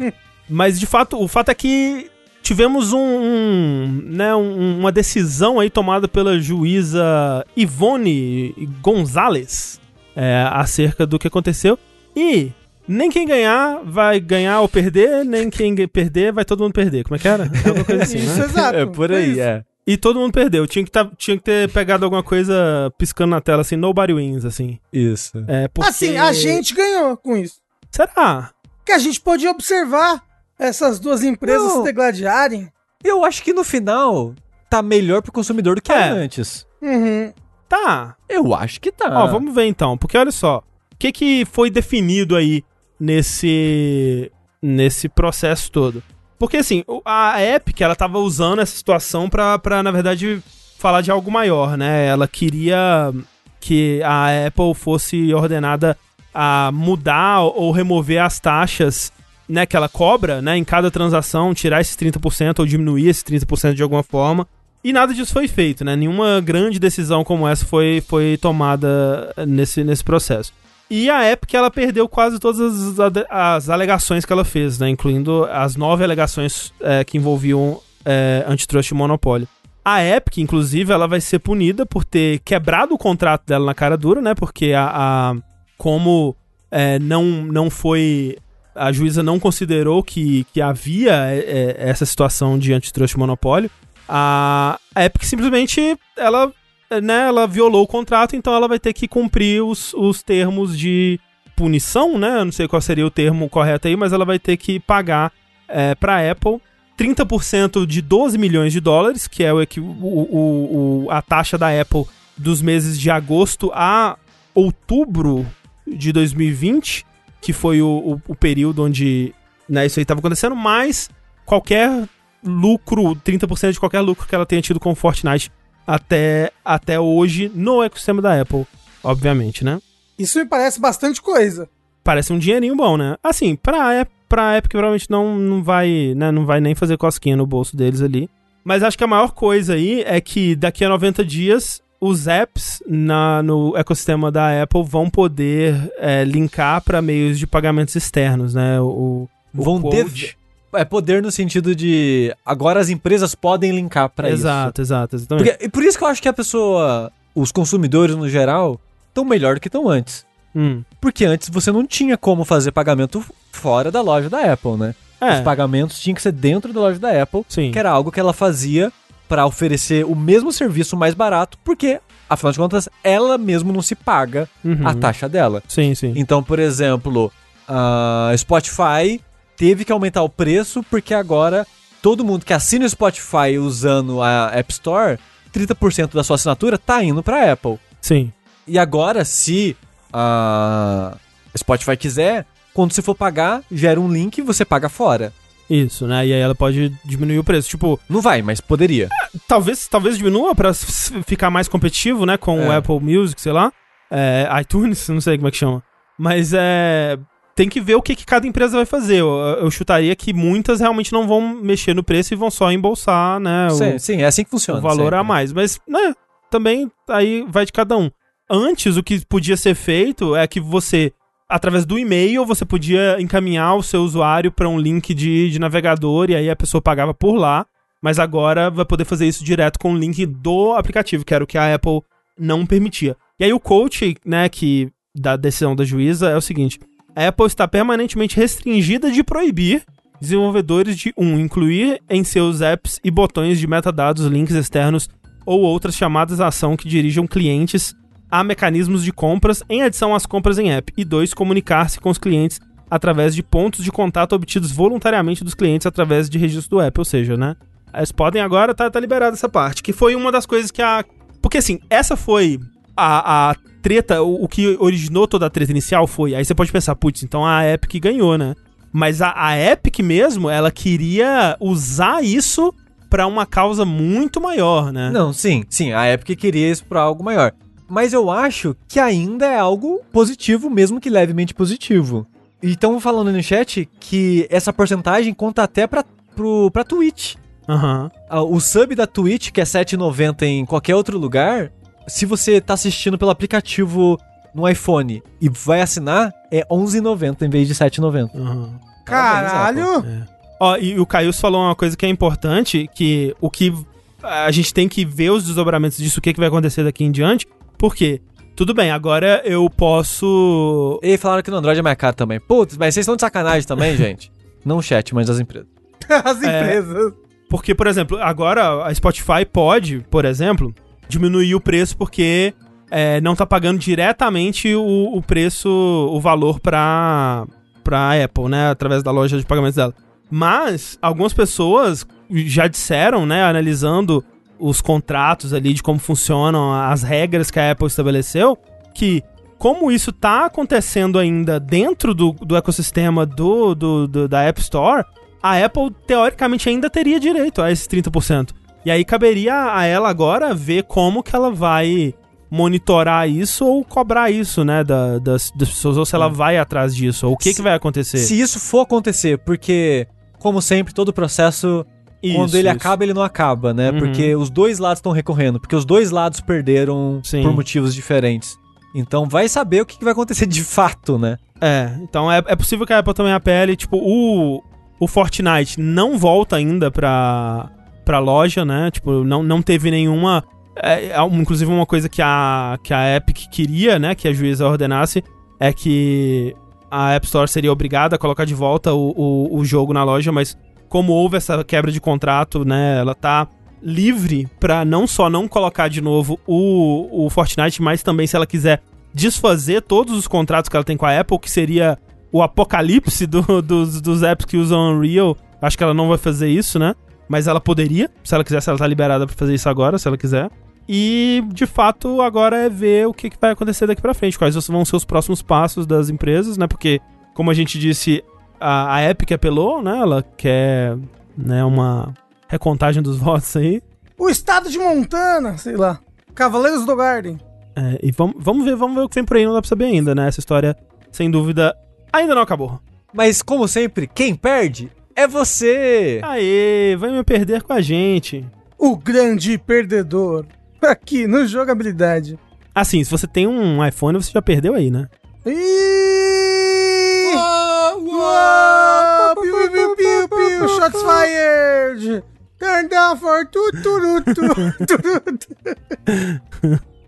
Mas de fato, o fato é que tivemos um, um né, um, uma decisão aí tomada pela juíza Ivone Gonzalez é, acerca do que aconteceu. E nem quem ganhar vai ganhar ou perder, nem quem perder vai todo mundo perder. Como é que era? É alguma coisa assim, Isso, né? exato. É por aí, é. E todo mundo perdeu. Tinha que, tá, tinha que ter pegado alguma coisa piscando na tela, assim, nobody wins, assim. Isso. É, porque... Assim, a gente ganhou com isso. Será? Que a gente pôde observar essas duas empresas Não. se degladiarem. Eu acho que no final tá melhor pro consumidor do que é. antes. Uhum. Tá. Eu acho que tá. Ó, vamos ver então. Porque olha só. O que, que foi definido aí nesse, nesse processo todo? Porque assim, a Epic, ela tava usando essa situação pra, pra, na verdade, falar de algo maior, né? Ela queria que a Apple fosse ordenada a mudar ou remover as taxas né, que ela cobra, né, em cada transação, tirar esses 30% ou diminuir esses 30% de alguma forma. E nada disso foi feito, né? Nenhuma grande decisão como essa foi, foi tomada nesse, nesse processo. E a Epic, ela perdeu quase todas as, as alegações que ela fez, né? Incluindo as nove alegações é, que envolviam é, antitrust e monopólio. A Epic, inclusive, ela vai ser punida por ter quebrado o contrato dela na cara dura, né? Porque a, a como é, não, não foi a juíza não considerou que, que havia é, é, essa situação de antitrust monopólio, a Epic simplesmente ela, né, ela violou o contrato, então ela vai ter que cumprir os, os termos de punição, né? Eu não sei qual seria o termo correto aí, mas ela vai ter que pagar é, para Apple 30% de 12 milhões de dólares, que é o, o, o, a taxa da Apple dos meses de agosto a outubro de 2020, que foi o, o, período onde né, isso aí estava acontecendo, mas qualquer lucro, 30% de qualquer lucro que ela tenha tido com Fortnite até, até hoje no ecossistema da Apple, obviamente, né? Isso me parece bastante coisa. Parece um dinheirinho bom, né? Assim, pra, pra Epic provavelmente não, não vai, né, não vai nem fazer cosquinha no bolso deles ali. Mas acho que a maior coisa aí é que daqui a 90 dias os apps na, no ecossistema da Apple vão poder é, linkar para meios de pagamentos externos, né? O, o vão, Code, é poder no sentido de agora as empresas podem linkar para isso. Exato, exato, exatamente. Porque, e por isso que eu acho que a pessoa, os consumidores no geral, estão melhor do que estão antes. Hum. Porque antes você não tinha como fazer pagamento fora da loja da Apple, né? É. Os pagamentos tinham que ser dentro da loja da Apple, Sim. que era algo que ela fazia para oferecer o mesmo serviço mais barato, porque, afinal de contas, ela mesmo não se paga Uhum. a taxa dela. Sim, sim. Então, por exemplo, a Spotify teve que aumentar o preço porque agora todo mundo que assina o Spotify usando a App Store, 30% da sua assinatura tá indo para Apple. Sim. E agora, se a Spotify quiser, quando você for pagar, gera um link e você paga fora. Isso, né? E aí ela pode diminuir o preço. Tipo, Não vai, mas poderia. talvez, talvez diminua pra s- ficar mais competitivo, né? Com o É. Apple Music, sei lá. É, iTunes, não sei como é que chama. Mas é. Tem que ver o que, que cada empresa vai fazer. Eu, eu chutaria que muitas realmente não vão mexer no preço e vão só embolsar, né? o- Sim, sim, é assim que funciona. o valor sempre. a mais. Mas, né, também aí vai de cada um. Antes, o que podia ser feito é que você, através do e-mail, você podia encaminhar o seu usuário para um link de, de navegador e aí a pessoa pagava por lá. Mas agora vai poder fazer isso direto com o link do aplicativo, que era o que a Apple não permitia. E aí o coach, né, que da decisão da juíza é o seguinte: a Apple está permanentemente restringida de proibir desenvolvedores de 1. Um, incluir em seus apps e botões de metadados links externos ou outras chamadas à ação que dirijam clientes a mecanismos de compras em adição às compras em app. E 2. Comunicar-se com os clientes através de pontos de contato obtidos voluntariamente dos clientes através de registro do app. Ou seja, né? Eles podem agora, tá, tá liberada essa parte. Que foi uma das coisas que a. Porque assim, essa foi a, a treta, o, o que originou toda a treta inicial foi. Aí você pode pensar, putz, então a Epic ganhou, né? Mas a, a Epic mesmo, ela queria usar isso pra uma causa muito maior, né? Não, sim, sim, a Epic queria isso pra algo maior. Mas eu acho que ainda é algo positivo, mesmo que levemente positivo. E estão falando no chat que essa porcentagem conta até pra, pro, pra Twitch. Ah, O sub da Twitch, que é 7,90 em qualquer outro lugar, se você tá assistindo pelo aplicativo no iPhone e vai assinar, é 11,90 em vez de 7,90. aham. Caralho! Ó, e o Caius falou uma coisa que é importante, que o que a gente tem que ver os desdobramentos disso, o que, que vai acontecer daqui em diante, porque, tudo bem, agora eu posso... E falaram que no Android é mais caro também. Putz, mas vocês estão de sacanagem também, gente. Não o chat, mas as empresas. As É. empresas. Porque, por exemplo, agora a Spotify pode, por exemplo, diminuir o preço porque é, não tá pagando diretamente o, o preço, o valor pra, pra Apple, né? Através da loja de pagamentos dela. Mas algumas pessoas já disseram, né, analisando os contratos ali de como funcionam as regras que a Apple estabeleceu, que como isso tá acontecendo ainda dentro do, do ecossistema do, do, do- da App Store, a Apple teoricamente ainda teria direito a esses 30%. E aí caberia a ela agora ver como que ela vai monitorar isso ou cobrar isso, né, da- das, das pessoas, ou se ela vai atrás disso, ou o que, Se- que vai acontecer. Se isso for acontecer, porque, como sempre, todo processo, quando Isso, ele isso. acaba, ele não acaba, né? Uhum. Porque os dois lados estão recorrendo, porque os dois lados perderam Sim. por motivos diferentes. Então vai saber o que que vai acontecer de fato, né? É, então é, é possível que a Apple também apele, tipo, o, o Fortnite não volta ainda pra, pra loja, né? Tipo, não, não teve nenhuma. É, é, inclusive, uma coisa que a, que a Epic queria, né? Que a juíza ordenasse, é que a App Store seria obrigada a colocar de volta o, o, o jogo na loja, mas como houve essa quebra de contrato, né? Ela tá livre pra não só não colocar de novo o, o Fortnite, mas também se ela quiser desfazer todos os contratos que ela tem com a Apple, que seria o apocalipse do- dos, dos apps que usam Unreal. Acho que ela não vai fazer isso, né? Mas ela poderia, se ela quisesse, ela tá liberada pra fazer isso agora, se ela quiser. E, de fato, agora é ver o que, que vai acontecer daqui pra frente, quais vão ser os próximos passos das empresas, né? Porque, como a gente disse, a, a Epic apelou, né? Ela quer né, uma recontagem dos votos aí. O estado de Montana, sei lá. Cavaleiros do Garden. É, e vamos, vamos ver, vamos ver o que vem por aí, não dá pra saber ainda, né? Essa história, sem dúvida, ainda não acabou. Mas, como sempre, quem perde é você! Aê, vai me perder com a gente. O grande perdedor. Aqui no Jogabilidade. Assim, se você tem um iPhone, você já perdeu aí, né? Uou! Piu, piu, piu, piu. Shots fired! Turn down for tu, tu, tu,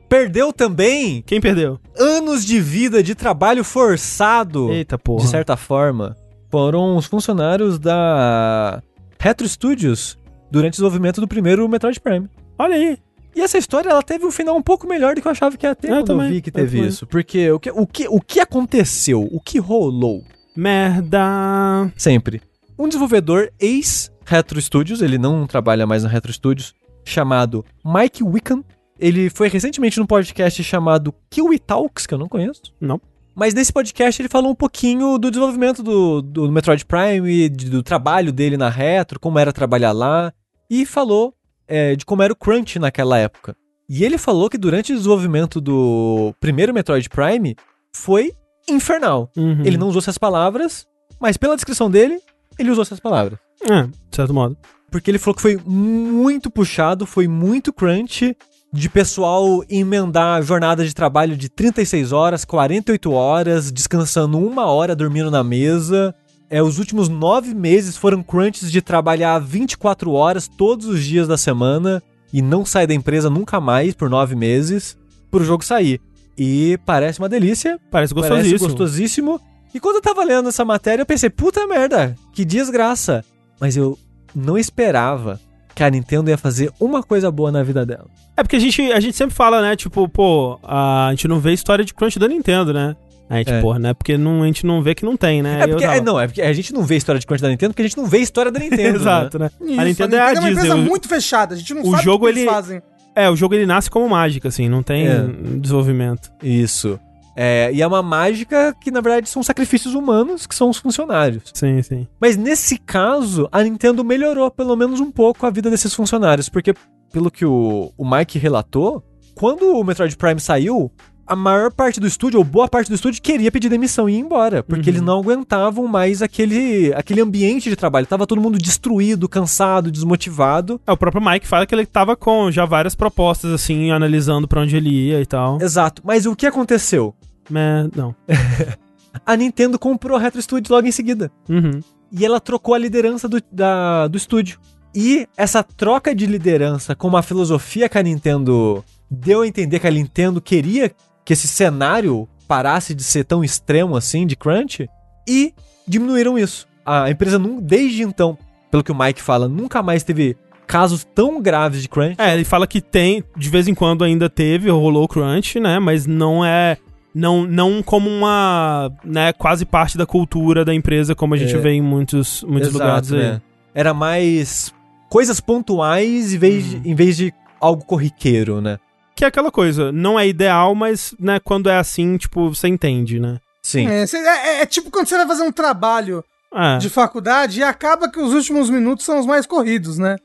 Perdeu também. Quem perdeu? Anos de vida de trabalho forçado. Eita porra. De certa forma. Foram os funcionários da Retro Studios durante o desenvolvimento do primeiro Metroid Prime. Olha aí. E essa história, ela teve um final um pouco melhor do que eu achava que ia ter eu quando também, eu vi que teve isso. Porque o que, o, que, o que aconteceu? O que rolou? Merda. Sempre. Um desenvolvedor ex-Retro Studios, ele não trabalha mais na Retro Studios, chamado Mike Wickham. Ele foi recentemente num podcast chamado Kiwi Talks, que eu não conheço. Não. Mas nesse podcast ele falou um pouquinho do desenvolvimento do, do Metroid Prime, do trabalho dele na Retro, como era trabalhar lá, e falou é, de como era o crunch naquela época. E ele falou que durante o desenvolvimento do primeiro Metroid Prime foi infernal. Uhum. Ele não usou essas palavras, mas pela descrição dele, ele usou essas palavras. É, de certo modo. Porque ele falou que foi muito puxado, foi muito crunch, de pessoal emendar jornada de trabalho de 36 horas, 48 horas, descansando uma hora, dormindo na mesa. É, os últimos nove meses foram crunches de trabalhar 24 horas todos os dias da semana e não sair da empresa nunca mais por nove meses pro jogo sair. E parece uma delícia. Parece gostosíssimo. Parece gostosíssimo. E quando eu tava lendo essa matéria, eu pensei, puta merda, que desgraça. Mas eu não esperava que a Nintendo ia fazer uma coisa boa na vida dela. É porque a gente, a gente sempre fala, né? Tipo, pô, a gente não vê história de crunch da Nintendo, né? A gente, é. porra, né? Porque não, a gente não vê que não tem, né? É porque, é, não, é porque a gente não vê história de crunch da Nintendo porque a gente não vê história da Nintendo. Exato, né? né? Isso, a Nintendo, a Nintendo é a Disney. É uma empresa muito fechada, a gente não o sabe jogo, o que ele, eles fazem. É, o jogo ele nasce como mágica, assim, não tem É. desenvolvimento. Isso. É, e é uma mágica que, na verdade, são sacrifícios humanos, que são os funcionários. Sim, sim. Mas nesse caso, a Nintendo melhorou pelo menos um pouco a vida desses funcionários, porque, pelo que o, o Mike relatou, quando o Metroid Prime saiu, a maior parte do estúdio, ou boa parte do estúdio, queria pedir demissão e ir embora, porque Uhum. eles não aguentavam mais aquele, aquele ambiente de trabalho. Tava todo mundo destruído, cansado, desmotivado. É, o próprio Mike fala que ele tava com já várias propostas, assim, analisando pra onde ele ia e tal. Exato. Mas o que aconteceu? Mas, não. A Nintendo comprou a Retro Studios logo em seguida. Uhum. e ela trocou a liderança do, da, do estúdio. E essa troca de liderança com uma filosofia que a Nintendo deu a entender que a Nintendo queria que esse cenário parasse de ser tão extremo assim, de crunch, e diminuíram isso. A empresa, desde então, pelo que o Mike fala, nunca mais teve casos tão graves de crunch. É, ele fala que tem, de vez em quando ainda teve, rolou crunch, né? Mas não é. Não, não como uma. né, quase parte da cultura da empresa, como a gente É. vê em muitos, muitos Exato, lugares aí. né? Era mais coisas pontuais em vez, de, em vez de algo corriqueiro, né? Que é aquela coisa, não é ideal, mas, né, quando é assim, tipo, você entende, né? Sim. É, cê- é- é tipo quando você vai fazer um trabalho É. de faculdade e acaba que os últimos minutos são os mais corridos, né?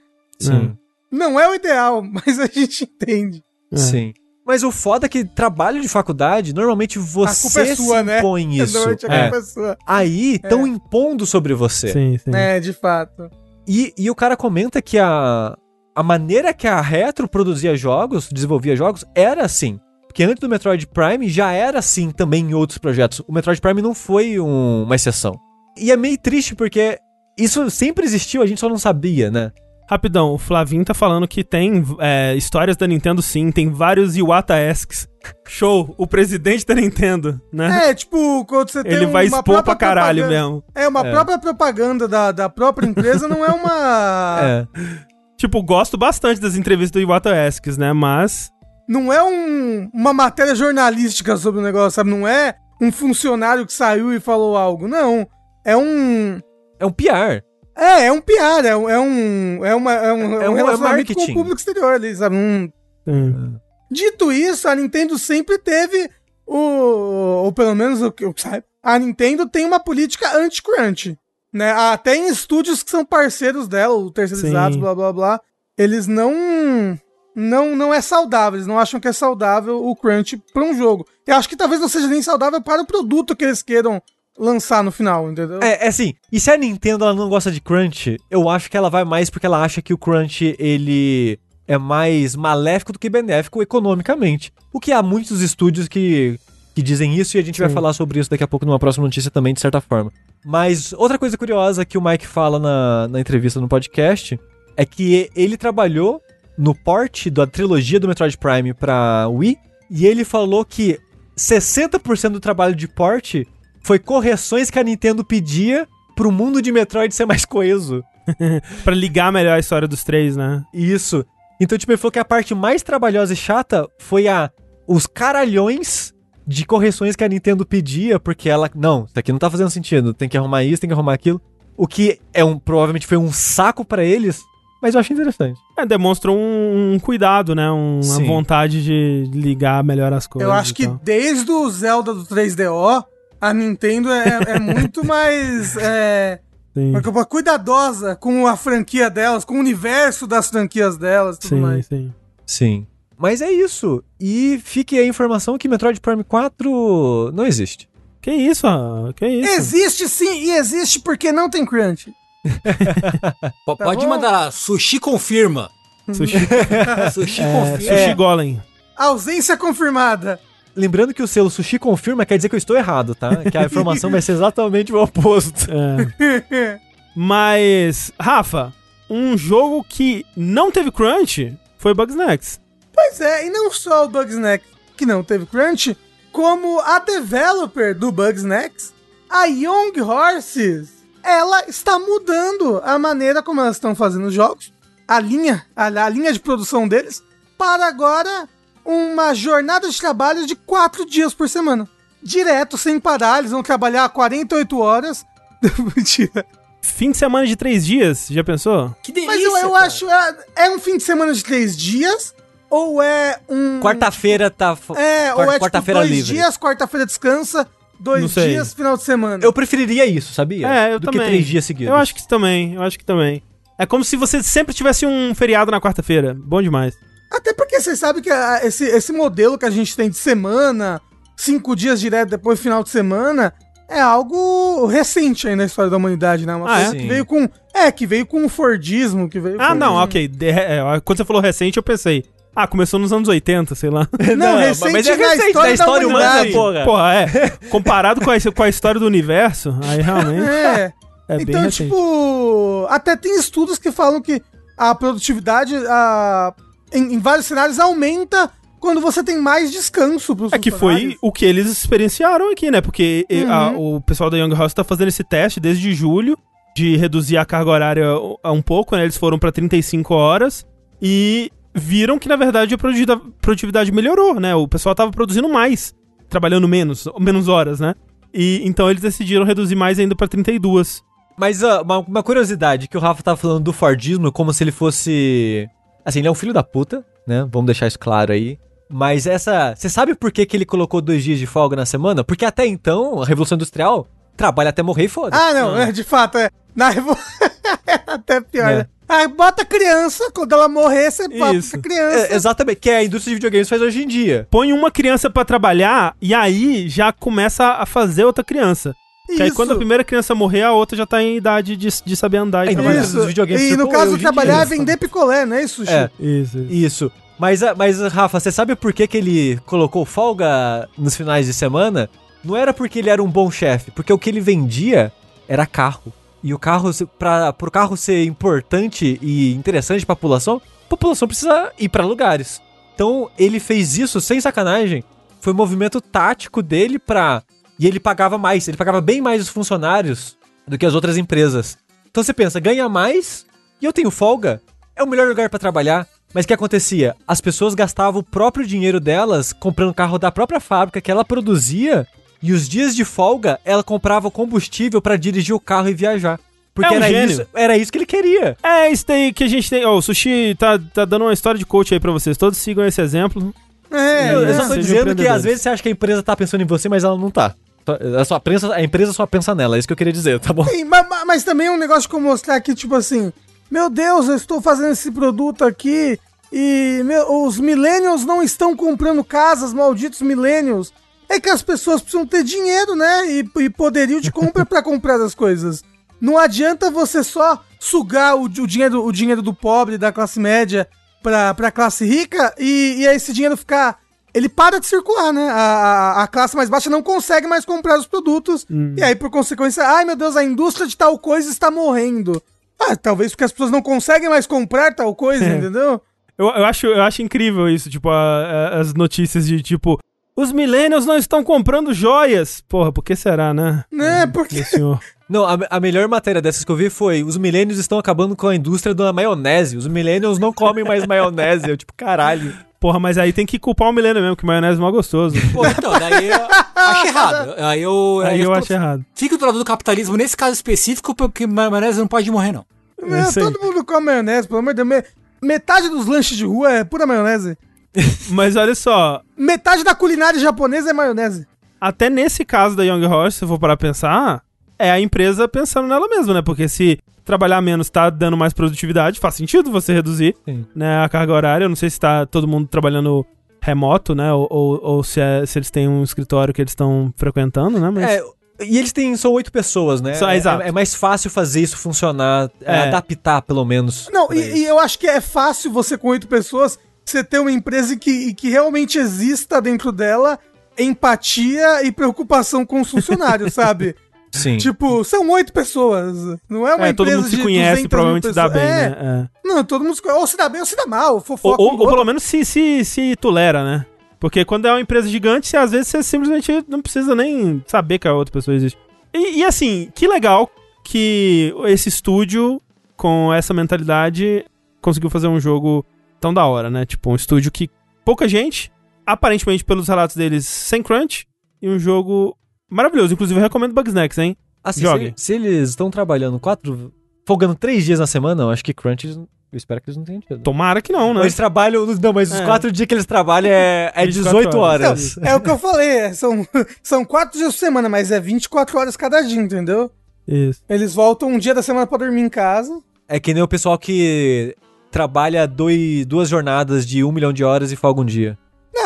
Sim. Não é o ideal, mas a gente entende. É. Sim. Mas o foda é que trabalho de faculdade, normalmente A culpa você é sua, se né? impõe isso. É. culpa é sua. Aí estão impondo sobre você. Sim, sim. É, de fato. E, e o cara comenta que a, a maneira que a Retro produzia jogos, desenvolvia jogos, era assim. Porque antes do Metroid Prime já era assim também em outros projetos. O Metroid Prime não foi um- uma exceção. E é meio triste porque isso sempre existiu, a gente só não sabia, né? Rapidão, o Flavinho tá falando que tem é, histórias da Nintendo sim, tem vários Iwata-esques. Show, o presidente da Nintendo, né? É, tipo, quando você tem Ele vai uma expor pra caralho mesmo. É, uma É. própria propaganda da, da própria empresa não é uma. É. Tipo, gosto bastante das entrevistas do Iwata-esques, né? Mas. Não é um- uma matéria jornalística sobre o negócio, sabe? Não é um funcionário que saiu e falou algo. Não. É um. É um PR. É, é um PR, é um. É, um, é, uma, é um, É um um- é relacionamento com o público exterior ali, sabe? Um- hum, Dito isso, a Nintendo sempre teve o. Ou pelo menos o que eu saiba. A Nintendo tem uma política anti-crunch. Né? Até em estúdios que são parceiros dela, o terceirizados, Sim. blá blá blá. Eles não. Não, não é saudável, eles não acham que é saudável o crunch para um jogo. Eu acho que talvez não seja nem saudável para o produto que eles queiram lançar no final, entendeu? É, é assim, e se a Nintendo ela não gosta de crunch, eu acho que ela vai mais porque ela acha que o crunch ele é mais maléfico do que benéfico economicamente. O que há muitos estúdios que que dizem isso e a gente Sim. vai falar sobre isso daqui a pouco numa próxima notícia também, de certa forma. Mas outra coisa curiosa que o Mike fala na, na entrevista no podcast é que ele trabalhou no port da trilogia do Metroid Prime pra Wii e ele falou que 60% do trabalho de port foi correções que a Nintendo pedia pro mundo de Metroid ser mais coeso. para ligar melhor a história dos três, né? Isso. Então, tipo, ele falou que a parte mais trabalhosa e chata foi a os caralhões de correções que a Nintendo pedia, porque ela, não, isso aqui não tá fazendo sentido, tem que arrumar isso, tem que arrumar aquilo. O que é um, provavelmente foi um saco para eles, mas eu acho interessante. É, demonstra um, um cuidado, né? Um, uma vontade de ligar melhor as coisas. Eu acho que desde o Zelda do 3DO, a Nintendo é, é muito mais. É, Sim. cuidadosa com a franquia delas, com o universo das franquias delas tudo sim, mais. Sim. Sim. Mas é isso. E fique a informação que Metroid Prime 4 não existe. Que isso, que isso? Existe sim, e existe porque não tem crunch. tá Pode bom? mandar sushi confirma. Sushi, sushi é, confirma. Sushi golem. Ausência confirmada. Lembrando que o selo sushi confirma quer dizer que eu estou errado, tá? Que a informação vai ser exatamente o oposto. É. Mas, Rafa, um jogo que não teve crunch foi Bugsnax. Pois é, e não só o Bugsnax que não teve crunch, como a developer do Bugsnax, a Young Horses, ela está mudando a maneira como elas estão fazendo os jogos, a linha, a, a linha de produção deles, para agora uma jornada de trabalho de quatro dias por semana. Direto, sem parar, eles vão trabalhar 48 horas. Mentira. Fim de semana de três dias, já pensou? Que delícia! Mas eu, eu acho, é, é, um fim de semana de três dias, ou é um... Quarta-feira tá... É, ou é tipo, quarta-feira tipo, dois livre. dias, quarta-feira descansa, dois dias, final de semana. Eu preferiria isso, sabia? É, eu Do também. que três dias seguidos. Eu acho que também, eu acho que também. É como se você sempre tivesse um feriado na quarta-feira. Bom demais. Até porque você sabe que a, esse, esse modelo que a gente tem de semana, cinco dias direto depois do final de semana, é algo recente aí na história da humanidade, né? Uma ah, coisa é? que veio com. É, que veio com o Fordismo, que veio Ah, com... não, ok. De, é, quando você falou recente, eu pensei. Ah, começou nos anos 80, sei lá. Não, não recente mas é recente da história, da história humana, porra. Porra, é. Comparado com a, com a história do universo, aí realmente. É. é então, tipo, até tem estudos que falam que a produtividade, a em, em vários cenários aumenta quando você tem mais descanso pros É que foi o que eles experienciaram aqui, né? Porque uhum. a, o pessoal da Young House tá fazendo esse teste desde julho de reduzir a carga horária um pouco, né? Eles foram para 35 horas e viram que na verdade a produtividade melhorou, né? O pessoal tava produzindo mais, trabalhando menos, menos horas, né? E então eles decidiram reduzir mais ainda para 32. Mas uh, uma, uma curiosidade que o Rafa tava falando do Fordismo como se ele fosse Assim, ele é um filho da puta, né? Vamos deixar isso claro aí. Mas essa. Você sabe por que, que ele colocou dois dias de folga na semana? Porque até então, a Revolução Industrial trabalha até morrer e foda. Ah, não, ah. É, de fato, é. Na Revolução. até pior, é. né? Aí bota criança, quando ela morrer, você bota criança. É, exatamente, que é a indústria de videogames faz hoje em dia. Põe uma criança para trabalhar e aí já começa a fazer outra criança. Que aí quando a primeira criança morrer, a outra já tá em idade de, de saber andar e é, trabalhar. Isso. E no caso, trabalhar é vender picolé, não é isso, Chico? É, isso. Isso. Mas, mas, Rafa, você sabe por que, que ele colocou folga nos finais de semana? Não era porque ele era um bom chefe, porque o que ele vendia era carro. E o carro, para o carro ser importante e interessante para a população, a população precisa ir para lugares. Então ele fez isso sem sacanagem. Foi um movimento tático dele para e ele pagava mais, ele pagava bem mais os funcionários do que as outras empresas. Então você pensa, ganha mais e eu tenho folga? É o melhor lugar para trabalhar. Mas o que acontecia? As pessoas gastavam o próprio dinheiro delas comprando carro da própria fábrica que ela produzia e os dias de folga ela comprava combustível para dirigir o carro e viajar. Porque é um era, isso, era isso que ele queria. É isso daí que a gente tem. Ó, oh, o Sushi tá, tá dando uma história de coach aí pra vocês. Todos sigam esse exemplo. É, eu, eu só tô dizendo que às vezes você acha que a empresa tá pensando em você, mas ela não tá. A, sua prensa, a empresa só pensa nela, é isso que eu queria dizer, tá bom? Sim, mas, mas também é um negócio que eu mostrar aqui, tipo assim, meu Deus, eu estou fazendo esse produto aqui e meu, os millennials não estão comprando casas, malditos millennials. É que as pessoas precisam ter dinheiro, né? E, e poderio de compra para comprar as coisas. Não adianta você só sugar o, o, dinheiro, o dinheiro do pobre, da classe média, pra, pra classe rica e, e esse dinheiro ficar ele para de circular, né? A, a, a classe mais baixa não consegue mais comprar os produtos. Hum. E aí, por consequência, ai meu Deus, a indústria de tal coisa está morrendo. Ah, talvez porque as pessoas não conseguem mais comprar tal coisa, é. entendeu? Eu, eu, acho, eu acho incrível isso, tipo, a, a, as notícias de tipo. Os millennials não estão comprando joias. Porra, por que será, né? É, porque. Não, a, a, melhor matéria dessas que eu vi foi: os millennials estão acabando com a indústria da maionese. Os millennials não comem mais maionese. Eu, tipo, caralho. Porra, mas aí tem que culpar o milênio mesmo, que maionese é mal gostoso. Pô, então, daí eu acho errado. Aí eu, aí eu, eu acho errado. Fica do lado do capitalismo nesse caso específico, porque maionese não pode morrer, não. não todo mundo come maionese, pelo amor de Deus. Metade dos lanches de rua é pura maionese. mas olha só. Metade da culinária japonesa é maionese. Até nesse caso da Young Horse, se eu for parar pra pensar, é a empresa pensando nela mesma, né? Porque se trabalhar menos tá dando mais produtividade, faz sentido você reduzir né, a carga horária. Eu não sei se tá todo mundo trabalhando remoto, né? Ou, ou, ou se, é, se eles têm um escritório que eles estão frequentando, né? Mas... É, e eles têm, são oito pessoas, né? Só, é, exato. É, é, mais fácil fazer isso funcionar, é. adaptar pelo menos. Não, e, e, eu acho que é fácil você com oito pessoas, você ter uma empresa que, que realmente exista dentro dela empatia e preocupação com os funcionários, sabe? Sim. Tipo, são oito pessoas. Não é uma é, todo mundo se conhece, provavelmente se dá bem, é. né? É. Não, todo mundo se conhece. Ou se dá bem ou se dá mal. Fofoca ou, ou, ou pelo menos se, se, se tolera, né? Porque quando é uma empresa gigante, às vezes você simplesmente não precisa nem saber que a outra pessoa existe. E, e assim, que legal que esse estúdio, com essa mentalidade, conseguiu fazer um jogo tão da hora, né? Tipo, um estúdio que pouca gente, aparentemente pelos relatos deles, sem crunch, e um jogo Maravilhoso. Inclusive, eu recomendo Bugsnax, hein? Assim, Jogue. Se, se eles estão trabalhando quatro. folgando três dias na semana, eu acho que Crunch. Eu espero que eles não tenham tido. Tomara que não, né? Eles trabalham. Não, mas os é. quatro dias que eles trabalham é, é 18 horas. Então, é o que eu falei. É, são, são quatro dias por semana, mas é 24 horas cada dia, entendeu? Isso. Eles voltam um dia da semana pra dormir em casa. É que nem o pessoal que trabalha dois, duas jornadas de um milhão de horas e folga um dia.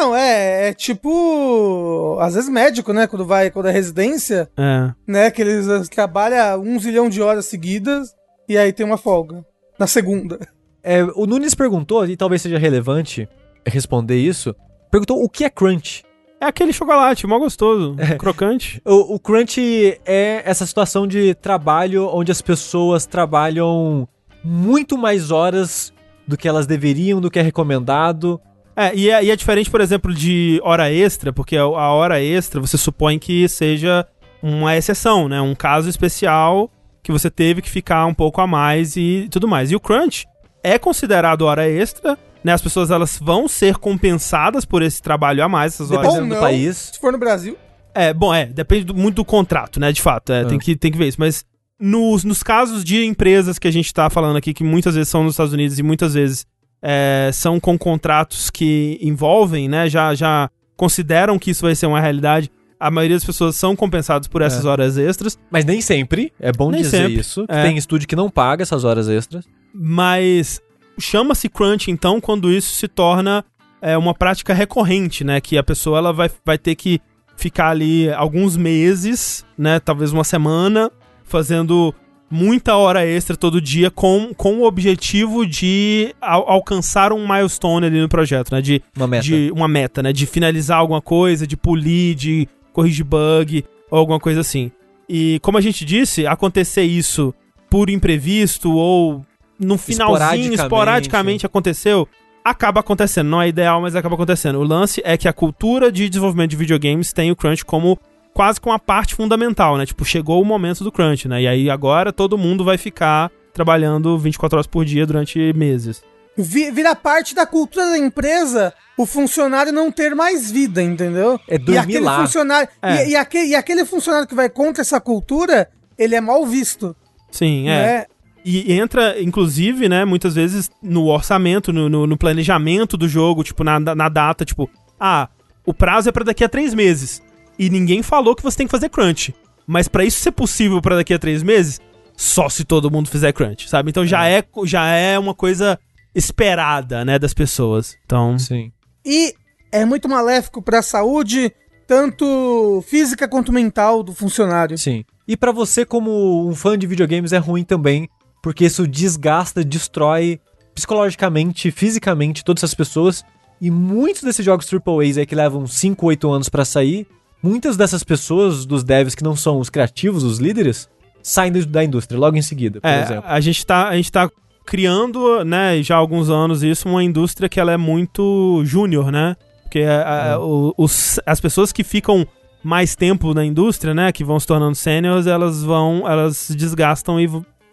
Não, é, é tipo. Às vezes médico, né? Quando vai, quando é residência. É. Né? Que eles trabalham um zilhão de horas seguidas e aí tem uma folga. Na segunda. É, o Nunes perguntou, e talvez seja relevante responder isso. Perguntou o que é crunch. É aquele chocolate, mal gostoso, é. crocante. O, o crunch é essa situação de trabalho onde as pessoas trabalham muito mais horas do que elas deveriam, do que é recomendado é e, é, e é diferente, por exemplo, de hora extra, porque a, a hora extra você supõe que seja uma exceção, né? Um caso especial que você teve que ficar um pouco a mais e tudo mais. E o crunch é considerado hora extra, né? As pessoas elas vão ser compensadas por esse trabalho a mais, essas horas no país. Se for no Brasil. É, bom, é, depende do, muito do contrato, né? De fato, é, ah. tem, que, tem que ver isso. Mas nos, nos casos de empresas que a gente tá falando aqui, que muitas vezes são nos Estados Unidos e muitas vezes é, são com contratos que envolvem, né? Já, já consideram que isso vai ser uma realidade. A maioria das pessoas são compensadas por essas é. horas extras. Mas nem sempre, é bom nem dizer sempre. isso. É. Tem estúdio que não paga essas horas extras. Mas chama-se crunch, então, quando isso se torna é, uma prática recorrente, né? Que a pessoa ela vai, vai ter que ficar ali alguns meses, né? Talvez uma semana, fazendo muita hora extra todo dia com, com o objetivo de al alcançar um milestone ali no projeto, né? De uma meta. De uma meta, né? De finalizar alguma coisa, de polir, de corrigir bug ou alguma coisa assim. E como a gente disse, acontecer isso por imprevisto ou no finalzinho, esporadicamente, esporadicamente aconteceu, acaba acontecendo. Não é ideal, mas acaba acontecendo. O lance é que a cultura de desenvolvimento de videogames tem o crunch como quase com a parte fundamental, né? Tipo, chegou o momento do crunch, né? E aí agora todo mundo vai ficar trabalhando 24 horas por dia durante meses. Vira parte da cultura da empresa o funcionário não ter mais vida, entendeu? É dormir e aquele lá. Funcionário, é. e, e, aquele, e aquele funcionário que vai contra essa cultura, ele é mal visto. Sim, é. Né? E entra, inclusive, né, muitas vezes no orçamento, no, no, no planejamento do jogo, tipo, na, na data, tipo, ah, o prazo é para daqui a três meses e ninguém falou que você tem que fazer crunch. Mas para isso ser possível para daqui a três meses, só se todo mundo fizer crunch, sabe? Então já é, é já é uma coisa esperada, né, das pessoas. Então, sim. E é muito maléfico para a saúde, tanto física quanto mental do funcionário. Sim. E para você como um fã de videogames é ruim também, porque isso desgasta, destrói psicologicamente, fisicamente todas essas pessoas E muitos desses jogos AAAs aí que levam 5, 8 anos para sair, muitas dessas pessoas, dos devs que não são os criativos, os líderes, saem da indústria logo em seguida, por é, exemplo. A gente tá, a gente tá criando, né, já há alguns anos isso, uma indústria que ela é muito júnior, né? Porque a, a, o, os, as pessoas que ficam mais tempo na indústria, né, que vão se tornando seniors, elas vão, elas se desgastam e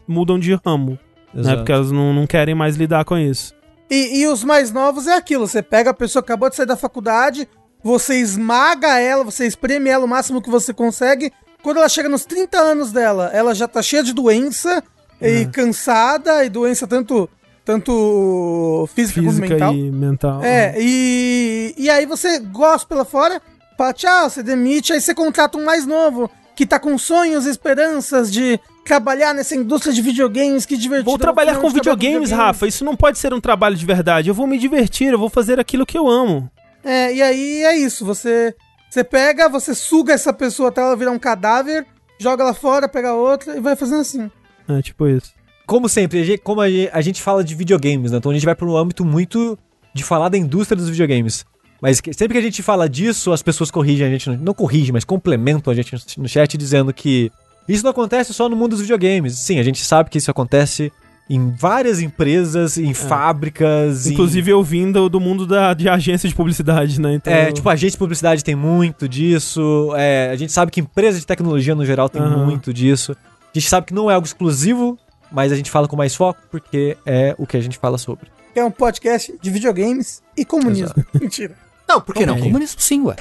mudam de ramo, né, Exato. né? Porque elas não, não querem mais lidar com isso. E, e, os mais novos é aquilo: você pega a pessoa que acabou de sair da faculdade, você esmaga ela, você espreme ela o máximo que você consegue. Quando ela chega nos 30 anos dela, ela já tá cheia de doença e uhum. cansada, e doença tanto, tanto física, física quanto mental. E mental. É, e, e aí você gosta pela fora, fala tchau, você demite, aí você contrata um mais novo que tá com sonhos e esperanças de trabalhar nessa indústria de videogames, que divertido. Vou trabalhar com videogames, Rafa. Isso não pode ser um trabalho de verdade. Eu vou me divertir, eu vou fazer aquilo que eu amo. É, e aí é isso. Você, você pega, você suga essa pessoa até ela virar um cadáver, joga ela fora, pega outra e vai fazendo assim. É, tipo isso. Como sempre, como a gente fala de videogames, né? Então a gente vai para um âmbito muito de falar da indústria dos videogames. Mas sempre que a gente fala disso, as pessoas corrigem a gente, não corrigem, mas complementam a gente no chat dizendo que isso não acontece só no mundo dos videogames. Sim, a gente sabe que isso acontece em várias empresas, em é. fábricas. Inclusive em... eu vindo do mundo da, de agência de publicidade, né? Então... É, tipo, agência de publicidade tem muito disso. É, a gente sabe que empresas de tecnologia no geral tem uhum. muito disso. A gente sabe que não é algo exclusivo, mas a gente fala com mais foco porque é o que a gente fala sobre. É um podcast de videogames e comunismo. Exato. Mentira. Não, por que não? Comunismo sim, ué.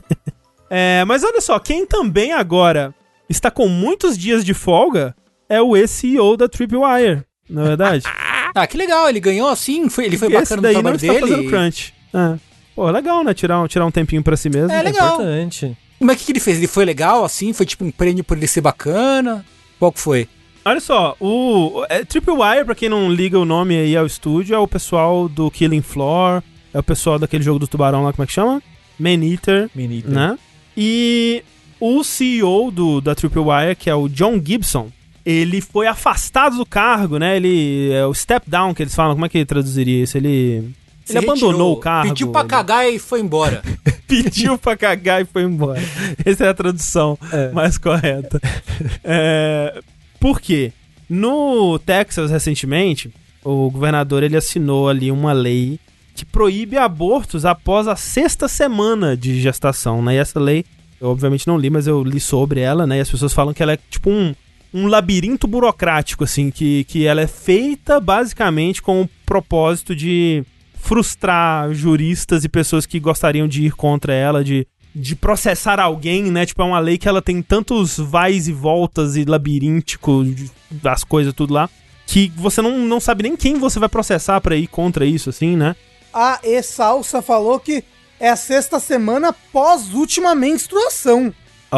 é, mas olha só, quem também agora está com muitos dias de folga é o ex-CEO da Tripwire, na é verdade. ah, que legal, ele ganhou assim, foi, ele foi Esse bacana daí no trabalho não está fazendo crunch. É. Pô, legal, né? Tirar um, tirar um tempinho pra si mesmo. É, legal. É importante. Mas o que, que ele fez? Ele foi legal, assim? Foi tipo um prêmio por ele ser bacana? Qual que foi? Olha só, o é, Tripwire, pra quem não liga o nome aí ao estúdio, é o pessoal do Killing Floor, é o pessoal daquele jogo do tubarão lá, como é que chama? Man Eater. Man Eater. Né? E o CEO do, da Tripwire, que é o John Gibson, ele foi afastado do cargo, né? Ele. É o step down que eles falam, como é que ele traduziria isso? Ele. ele abandonou o cargo. Pediu pra ele... cagar e foi embora. pediu pra cagar e foi embora. Essa é a tradução é. mais correta. É, por quê? No Texas, recentemente, o governador ele assinou ali uma lei que proíbe abortos após a sexta semana de gestação, né? E essa lei eu obviamente não li, mas eu li sobre ela, né? E as pessoas falam que ela é tipo um, um labirinto burocrático, assim, que, que ela é feita basicamente com o propósito de frustrar juristas e pessoas que gostariam de ir contra ela, de, de processar alguém, né? Tipo, é uma lei que ela tem tantos vais e voltas e labiríntico das coisas tudo lá, que você não, não sabe nem quem você vai processar para ir contra isso, assim, né? A E-Salsa falou que é a sexta semana pós última menstruação.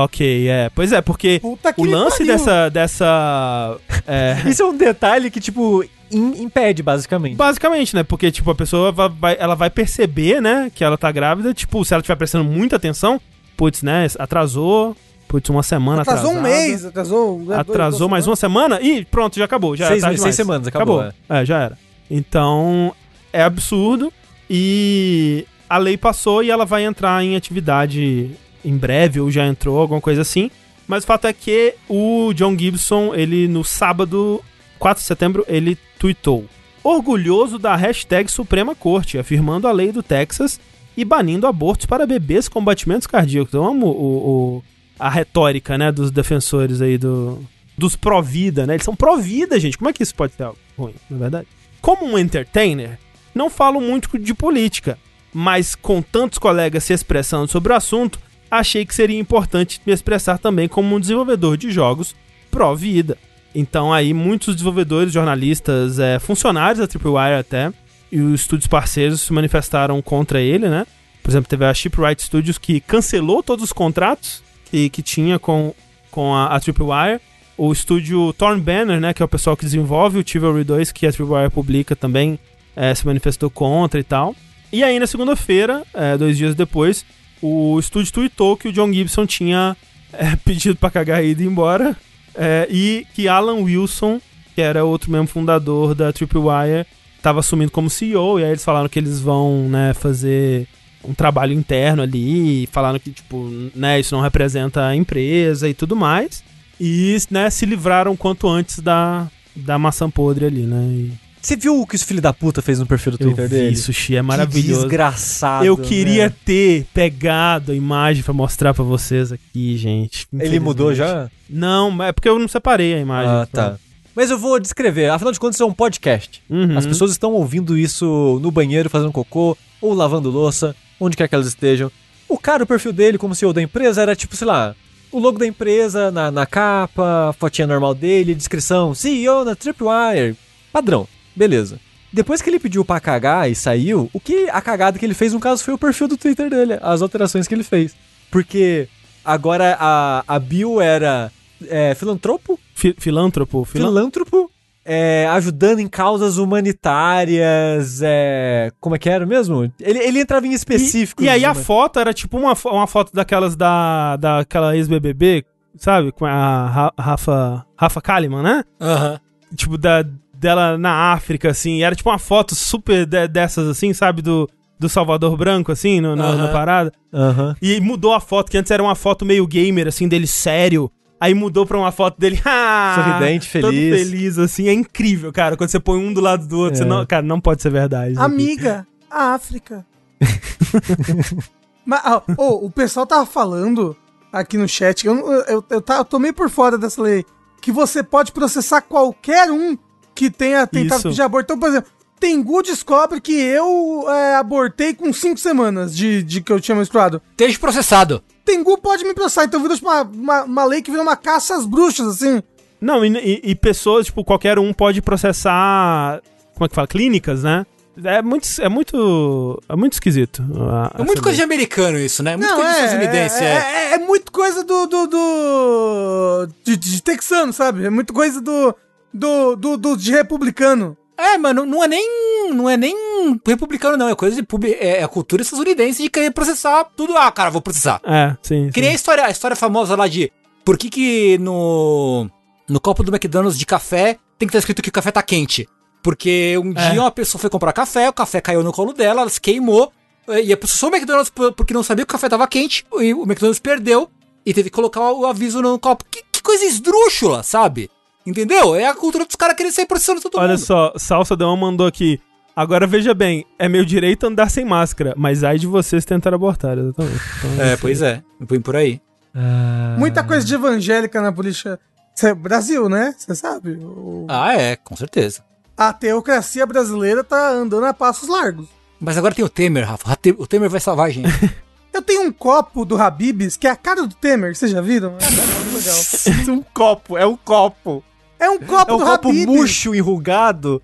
Ok, é. Pois é, porque o lance dessa. dessa é... Isso é um detalhe que, tipo, impede, basicamente. Basicamente, né? Porque, tipo, a pessoa vai, ela vai perceber, né, que ela tá grávida. Tipo, se ela estiver prestando muita atenção, putz, né, atrasou. Putz, uma semana atrasou atrasada. um mês, atrasou. Né, atrasou mais uma semana e pronto, já acabou. Já seis, tá seis semanas, acabou. acabou. É. é, já era. Então, é absurdo. E a lei passou e ela vai entrar em atividade em breve, ou já entrou, alguma coisa assim. Mas o fato é que o John Gibson, ele no sábado 4 de setembro, ele tweetou: Orgulhoso da hashtag Suprema Corte, afirmando a lei do Texas e banindo abortos para bebês com batimentos cardíacos. Eu amo o, o a retórica, né, dos defensores aí do, dos pró-vida, né? Eles são pró-vida, gente. Como é que isso pode ser algo ruim, na é verdade? Como um entertainer, não falo muito de política, mas com tantos colegas se expressando sobre o assunto, achei que seria importante me expressar também como um desenvolvedor de jogos pró-vida. Então aí muitos desenvolvedores, jornalistas, é, funcionários da Tripwire até, e os estúdios parceiros se manifestaram contra ele, né? Por exemplo, teve a Shipwright Studios que cancelou todos os contratos que, que tinha com, com a, a Tripwire. O estúdio Torn Banner, né, que é o pessoal que desenvolve o Chivalry 2, que a Tripwire publica também, é, se manifestou contra e tal. E aí, na segunda-feira, é, dois dias depois, o estúdio tweetou que o John Gibson tinha é, pedido para cagar e ido embora. É, e que Alan Wilson, que era outro membro fundador da Tripwire, tava assumindo como CEO, e aí eles falaram que eles vão, né, fazer um trabalho interno ali, falaram que, tipo, né, isso não representa a empresa e tudo mais. E, né, se livraram quanto antes da, da maçã podre ali, né? E... Você viu o que esse filho da puta fez no perfil do Twitter eu dele? Vi, Sushi, é maravilhoso. Que desgraçado. Eu queria né? ter pegado a imagem para mostrar para vocês aqui, gente. Ele mudou já? Não, é porque eu não separei a imagem. Ah, tá. Mas eu vou descrever. Afinal de contas, isso é um podcast. Uhum. As pessoas estão ouvindo isso no banheiro, fazendo cocô, ou lavando louça, onde quer que elas estejam. O cara, o perfil dele como CEO da empresa era tipo, sei lá, o logo da empresa na, na capa, fotinha normal dele, descrição, CEO na Tripwire, padrão, beleza. Depois que ele pediu pra cagar e saiu, o que a cagada que ele fez, no caso, foi o perfil do Twitter dele, as alterações que ele fez. Porque agora a, a bio era é, filantropo? Fi, filântropo, filântropo é, ajudando em causas humanitárias, é, como é que era mesmo? Ele, ele entrava em específico. E, e aí a foto era tipo uma, uma foto daquelas da, daquela ex-BBB, sabe? Com a Rafa, Rafa Kalimann, né? Aham. Uhum. Tipo, da, dela na África, assim. era tipo uma foto super de, dessas, assim, sabe? Do, do Salvador Branco, assim, no, no, na parada. Uhum. E mudou a foto, que antes era uma foto meio gamer, assim, dele sério. Aí mudou pra uma foto dele, ah, sorridente, feliz. Todo feliz, assim. É incrível, cara. Quando você põe um do lado do outro, é. você não, cara, não pode ser verdade. Amiga, a África. Mas, oh, o pessoal tava falando aqui no chat, eu, eu, eu, eu, eu tô meio por fora dessa lei, que você pode processar qualquer um que tenha tentado pedir aborto. Então, por exemplo, Tengu descobre que eu é, abortei com 5 semanas de, de que eu tinha menstruado. Esteja processado. Tengu pode me processar. Então vira tipo, uma, uma, uma, lei que vira uma caça às bruxas, assim. Não, e, e, pessoas, tipo, qualquer um pode processar. Como é que fala? Clínicas, né? É muito, é muito, é muito esquisito. A, é muito coisa de americano isso, né? Muito Não, coisa é, de estadunidense. É, é. É, é, muito coisa do. do, do de, de, texano, sabe? É muito coisa do. Do, do, do de republicano. É, mano, não é nem. Não é nem republicano, não. É coisa de pub, é, é cultura estadunidense de querer processar tudo. Ah, cara, vou processar. É, sim. Queria a história, a história famosa lá de por que, que no. No copo do McDonald's de café tem que estar escrito que o café tá quente. Porque um é. dia uma pessoa foi comprar café, o café caiu no colo dela, ela se queimou. E a pessoa o McDonald's porque não sabia que o café tava quente. E o McDonald's perdeu e teve que colocar o aviso no copo. Que, que coisa esdrúxula, sabe? Entendeu? É a cultura dos caras querendo sair processando todo Olha mundo. Olha só, Salsa Dama mandou aqui. Agora veja bem, é meu direito andar sem máscara, mas ai de vocês tentar abortar, exatamente. Então, é, pois é. Põe por aí. Uh... Muita coisa de evangélica na polícia. É Brasil, né? Você sabe? O... Ah, é, com certeza. A teocracia brasileira tá andando a passos largos. Mas agora tem o Temer, Rafa. O Temer vai salvar a gente. Eu tenho um copo do Habibs, que é a cara do Temer, vocês já viram? É, é legal. um copo, é um copo. É um copo é um do copo Habib. murcho, enrugado.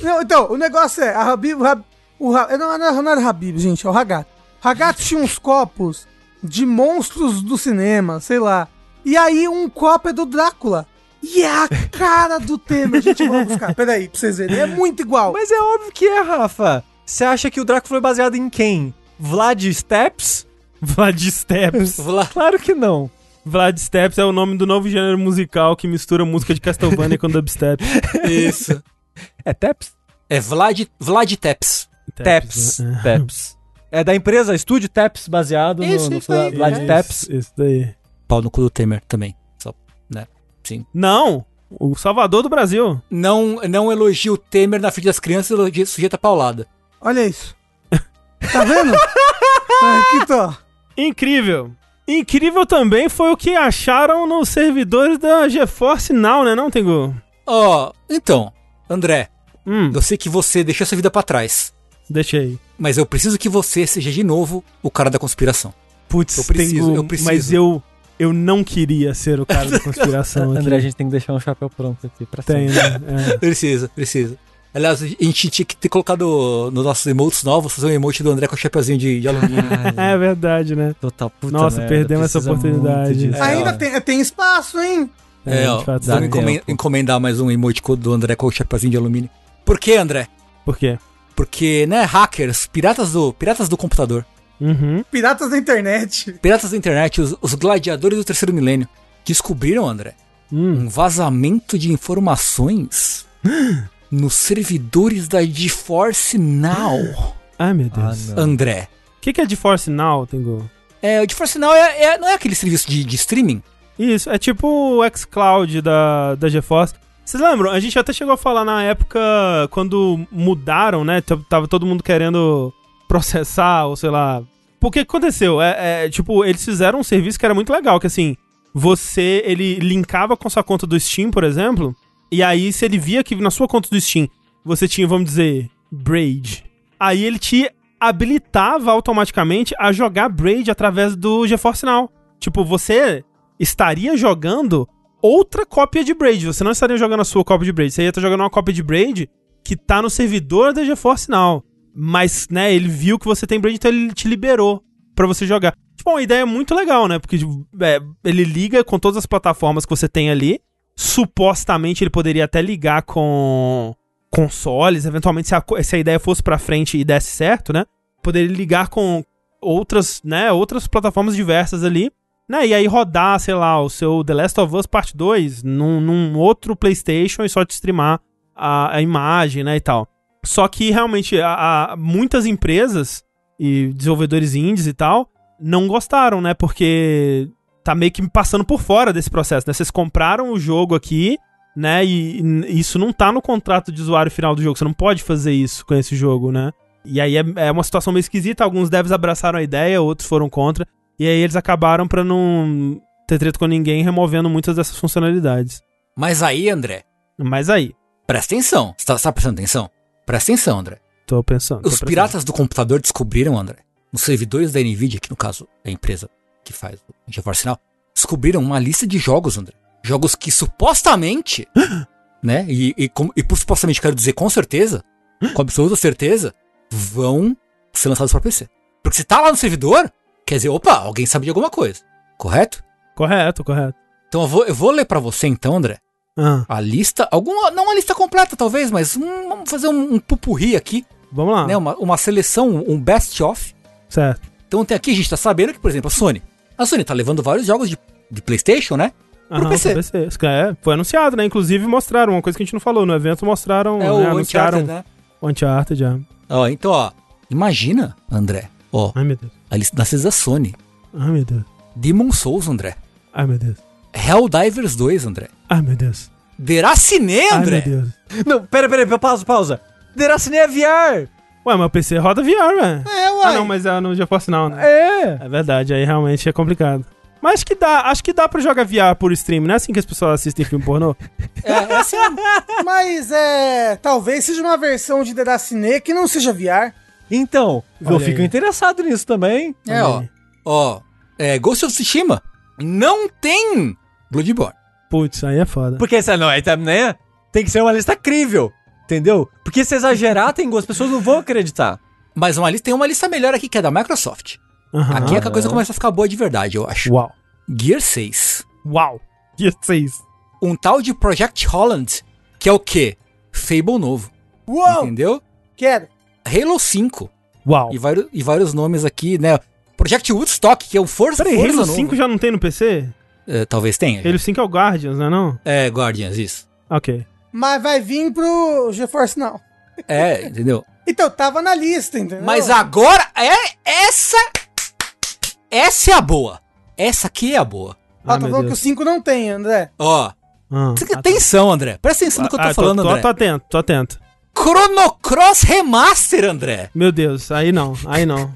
Não, então, o negócio é, a Habib, o, Habib, o não, não, não era Habib, gente, é o Hagat. Hagat tinha uns copos de monstros do cinema, sei lá. E aí um copo é do Drácula. E é a cara do Temer, gente, vamos buscar. Peraí, pra vocês verem, é muito igual. Mas é óbvio que é, Rafa. Você acha que o Drácula foi baseado em quem? Vlad Steps? Vlad Steps. Claro que não. Vlad Steps é o nome do novo gênero musical que mistura música de Castlevania com dubstep. Isso. É Teps? É Vlad, Vlad Teps. Teps. Né? Teps. É da empresa Estúdio Teps, baseado isso, no, no isso Vlad é Teps. Isso, isso daí. Pau no cu do Temer também. Só, né? Sim. Não! O Salvador do Brasil. Não, não elogia o Temer na frente das crianças, elogia sujeita paulada. Olha isso. Tá vendo? Aqui tô. Incrível. Incrível também foi o que acharam nos servidores da GeForce Now, né, não, Tengu? Ó, oh, então, André, hum. eu sei que você deixou essa vida para trás. Deixei. Mas eu preciso que você seja de novo o cara da conspiração. Putz, eu preciso, Tengu, eu preciso. Mas eu eu não queria ser o cara da conspiração aqui. André, a gente tem que deixar um chapéu pronto aqui pra Tem, né? É. Precisa, precisa. Aliás, a gente tinha que ter colocado nos nossos emotes novos, fazer um emote do André com o chapeuzinho de, de alumínio. é verdade, né? Total, puta Nossa, merda, perdemos essa oportunidade. É, Ainda tem, tem espaço, hein? É, é ó, vamos encomendar, encomendar mais um emote do André com o chapeuzinho de alumínio. Por que, André? Por quê? Porque, né, hackers, piratas do, piratas do computador. Uhum. Piratas da internet. Piratas da internet, os, os gladiadores do terceiro milênio, descobriram, André, hum. um vazamento de informações nos servidores da GeForce Now. Ai, meu Deus. Ah, André. O que, que é GeForce Now, Tengu? É, o GeForce Now é, é, não é aquele serviço de, de streaming? Isso, é tipo o xCloud da, da GeForce. Vocês lembram? A gente até chegou a falar na época quando mudaram, né? Tava todo mundo querendo processar, ou sei lá. Porque que aconteceu? É, é, tipo, eles fizeram um serviço que era muito legal, que assim, você, ele linkava com sua conta do Steam, por exemplo, e aí se ele via que na sua conta do Steam você tinha, vamos dizer, Braid, aí ele te habilitava automaticamente a jogar Braid através do GeForce Now. Tipo, você estaria jogando outra cópia de Braid. Você não estaria jogando a sua cópia de Braid. Você ia estar jogando uma cópia de Braid que tá no servidor da GeForce Now. Mas, né, ele viu que você tem Braid, então ele te liberou para você jogar. Tipo, uma ideia muito legal, né? Porque tipo, é, ele liga com todas as plataformas que você tem ali. Supostamente ele poderia até ligar com consoles, eventualmente se a, se a ideia fosse para frente e desse certo, né? Poderia ligar com outras, né, outras plataformas diversas ali, né? E aí rodar, sei lá, o seu The Last of Us Part 2 num, num outro PlayStation e só te streamar a, a imagem, né, e tal. Só que realmente a, a, muitas empresas e desenvolvedores indies e tal não gostaram, né? Porque tá meio que passando por fora desse processo, né? Vocês compraram o jogo aqui, né? E, e, isso não tá no contrato de usuário final do jogo. Você não pode fazer isso com esse jogo, né? E aí é, é uma situação meio esquisita. Alguns devs abraçaram a ideia, outros foram contra. E aí eles acabaram pra não ter treta com ninguém, removendo muitas dessas funcionalidades. Mas aí, André. Mas aí. Presta atenção. Você tá, tá prestando atenção? Presta atenção, André. Tô pensando. Tô Os piratas do computador descobriram, André, nos servidores da Nvidia, que no caso é a empresa que faz o GeForce Now, descobriram uma lista de jogos, André. Jogos que supostamente, né? E, e, com, e por supostamente quero dizer com certeza, com absoluta certeza, vão ser lançados para PC. Porque se tá lá no servidor, quer dizer, opa, alguém sabe de alguma coisa. Correto? Correto, correto. Então eu vou, eu vou ler para você então, André, ah. A lista, alguma, não uma lista completa talvez, mas um, vamos fazer um, um pupurri aqui. Vamos lá. Né, uma, uma seleção, um best of. Certo. Então tem aqui, a gente tá sabendo que, por exemplo, a Sony. A Sony tá levando vários jogos de, de Playstation, né? Pro Aham, PC. PC. É, foi anunciado, né? Inclusive mostraram, uma coisa que a gente não falou no evento, mostraram, é, né, o anunciaram né? o Uncharted, já. Ó, então, ó, imagina, André, ó, Ai, meu Deus. a lista das da Sony. Ai, meu Deus. Demon Souls, André. Ai, meu Deus. Helldivers 2, André. Ai, meu Deus. Deraciné, André? Ai, meu Deus. Não, pera, pera, pausa, pausa. Deraciné é VR. Ué, mas o PC roda VR, velho. É, ué. Ah, não, mas é no GeForce não, né? É. É verdade, aí realmente é complicado. Mas acho que dá, acho que dá pra jogar VR por stream, não é assim que as pessoas assistem filme pornô? é, é assim. Mas é. Talvez seja uma versão de Deraciné que não seja VR. Então, Olha eu fico aí. interessado nisso também. É, ó. Ó, é, Ghost of Tsushima não tem Bloodborne. Putz, aí é foda. Porque essa não é, né? Tem que ser uma lista crível, entendeu? Porque se exagerar, tem as pessoas não vão acreditar. Mas uma lista, tem uma lista melhor aqui que é da Microsoft. Aham. Aqui é que a coisa começa a ficar boa de verdade, eu acho. Uau. Gear 6. Uau. Dia 6. Um tal de Project Holland, que é o quê? Fable novo. Uou! Entendeu? Quero. Halo 5. Uau. E vários, e vários nomes aqui, né? Project Woodstock, que é o Força, Peraí, Força Halo novo. 5 já não tem no PC? É, talvez tenha. Halo 5 é o Guardians, não é não? É, Guardians, isso. Ok. Mas vai vir pro GeForce não. É, entendeu? Então, tava na lista, entendeu? Mas agora, é essa... Essa é a boa. Essa aqui é a boa. Ó, Ai, tá falando que o Deus. 5 não tem, André. Ó, Ah, ah, atenção, André. Presta atenção no que eu tô ah, falando, tô, André. Tô atento, tô atento. Chrono Cross Remaster, André. Meu Deus, aí não, aí não.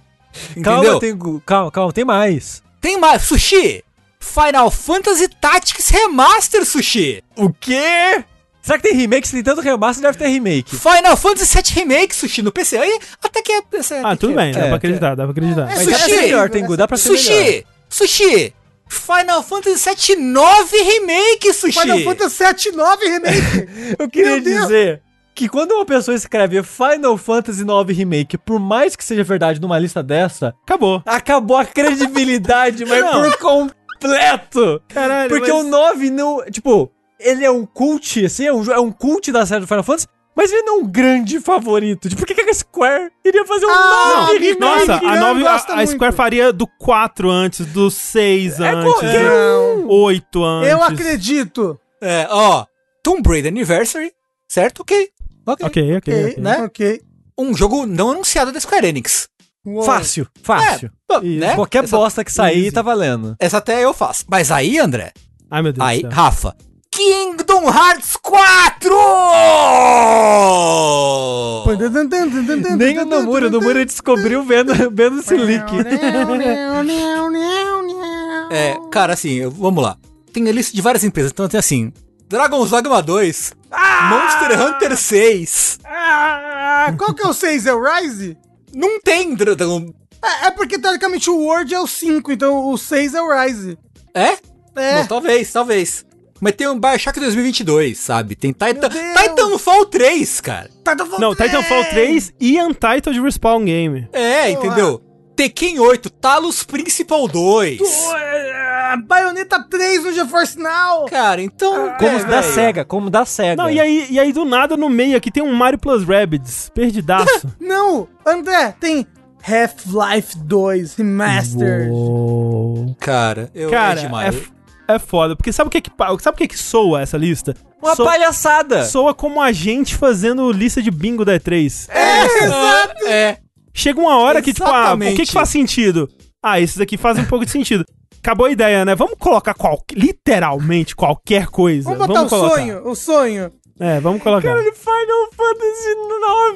Entendeu? Calma, tem, calma, calma, tem mais. Tem mais. Sushi. Final Fantasy Tactics Remaster, Sushi. O quê? Será que tem remake? Se tem tanto remaster, deve ter remake. Final Fantasy VII Remake, Sushi, no PC. Aí até que é... Ah, até tudo que bem, é- dá é, pra acreditar, dá pra acreditar. É, Mas Sushi. dá pra ser melhor, Tengu, dá pra ser melhor. Sushi. Sushi. Final Fantasy VII 9 Remake, Sushi. Final Fantasy 7 9 Remake. Eu queria Meu Deus. dizer que quando uma pessoa escreve Final Fantasy IX Remake, por mais que seja verdade numa lista dessa, Acabou. acabou a credibilidade, mas Não. por completo. Caralho, Porque mas- o 9 não. Tipo, ele é um cult, assim, é um, é um cult da série do Final Fantasy, mas ele não é um grande favorito. Tipo, por que, que a Square iria fazer um Ah, 9 não, remake? Nossa, a, Não nove, a, gosta a. Square faria do 4 antes, do 6 É antes, qualquer do 8 antes. Eu acredito. É, ó. Tomb Raider Anniversary, certo? Ok. Ok, ok, ok. okay. Né? ok. Um jogo não anunciado da Square Enix. Uou. Fácil, fácil. É, né? Qualquer Essa... bosta que sair Easy. tá valendo. Essa até eu faço. Mas aí, André. Ai, meu Deus. Aí, Rafa. Kingdom Hearts 4! Nem o Nomura, o Nomura descobriu vendo, vendo esse leak. é, cara, assim, vamos lá. Tem a lista de várias empresas, então tem assim, Dragon's Dogma 2, ah! Monster Hunter 6. Ah! Qual que é o 6? É o Rise? Não tem Dragon... É, é, porque teoricamente o World é o 5, então o 6 é o Rise. É? É. Bom, talvez, talvez. Mas tem um Bioshock 2022, sabe? Tem Titan, Titanfall 3, cara. Titanfall Não, 3. Titanfall 3 e Untitled Respawn Game. É, entendeu? Tekken 8, Talos Principal 2. Bayonetta 3 no GeForce Now. Cara, então. Ah, como é, da SEGA, como da SEGA. Não, e aí, e aí do nada no meio aqui tem um Mario Plus Rabbids, perdidaço. não, André, tem Half-Life 2 Remastered. Uou. Cara, eu Cara, é demais. É, é foda, porque sabe o que que, sabe o que que soa essa lista? Uma so, palhaçada! Soa como a gente fazendo lista de bingo da E3. É, exato! É. Chega uma hora Exatamente. que, tipo, ah, o que que faz sentido? Ah, esses aqui fazem um pouco de sentido acabou a ideia, né? Vamos colocar qual, literalmente qualquer coisa. Vamos botar vamos o colocar. sonho, o sonho. É, vamos colocar. Cara, Final Fantasy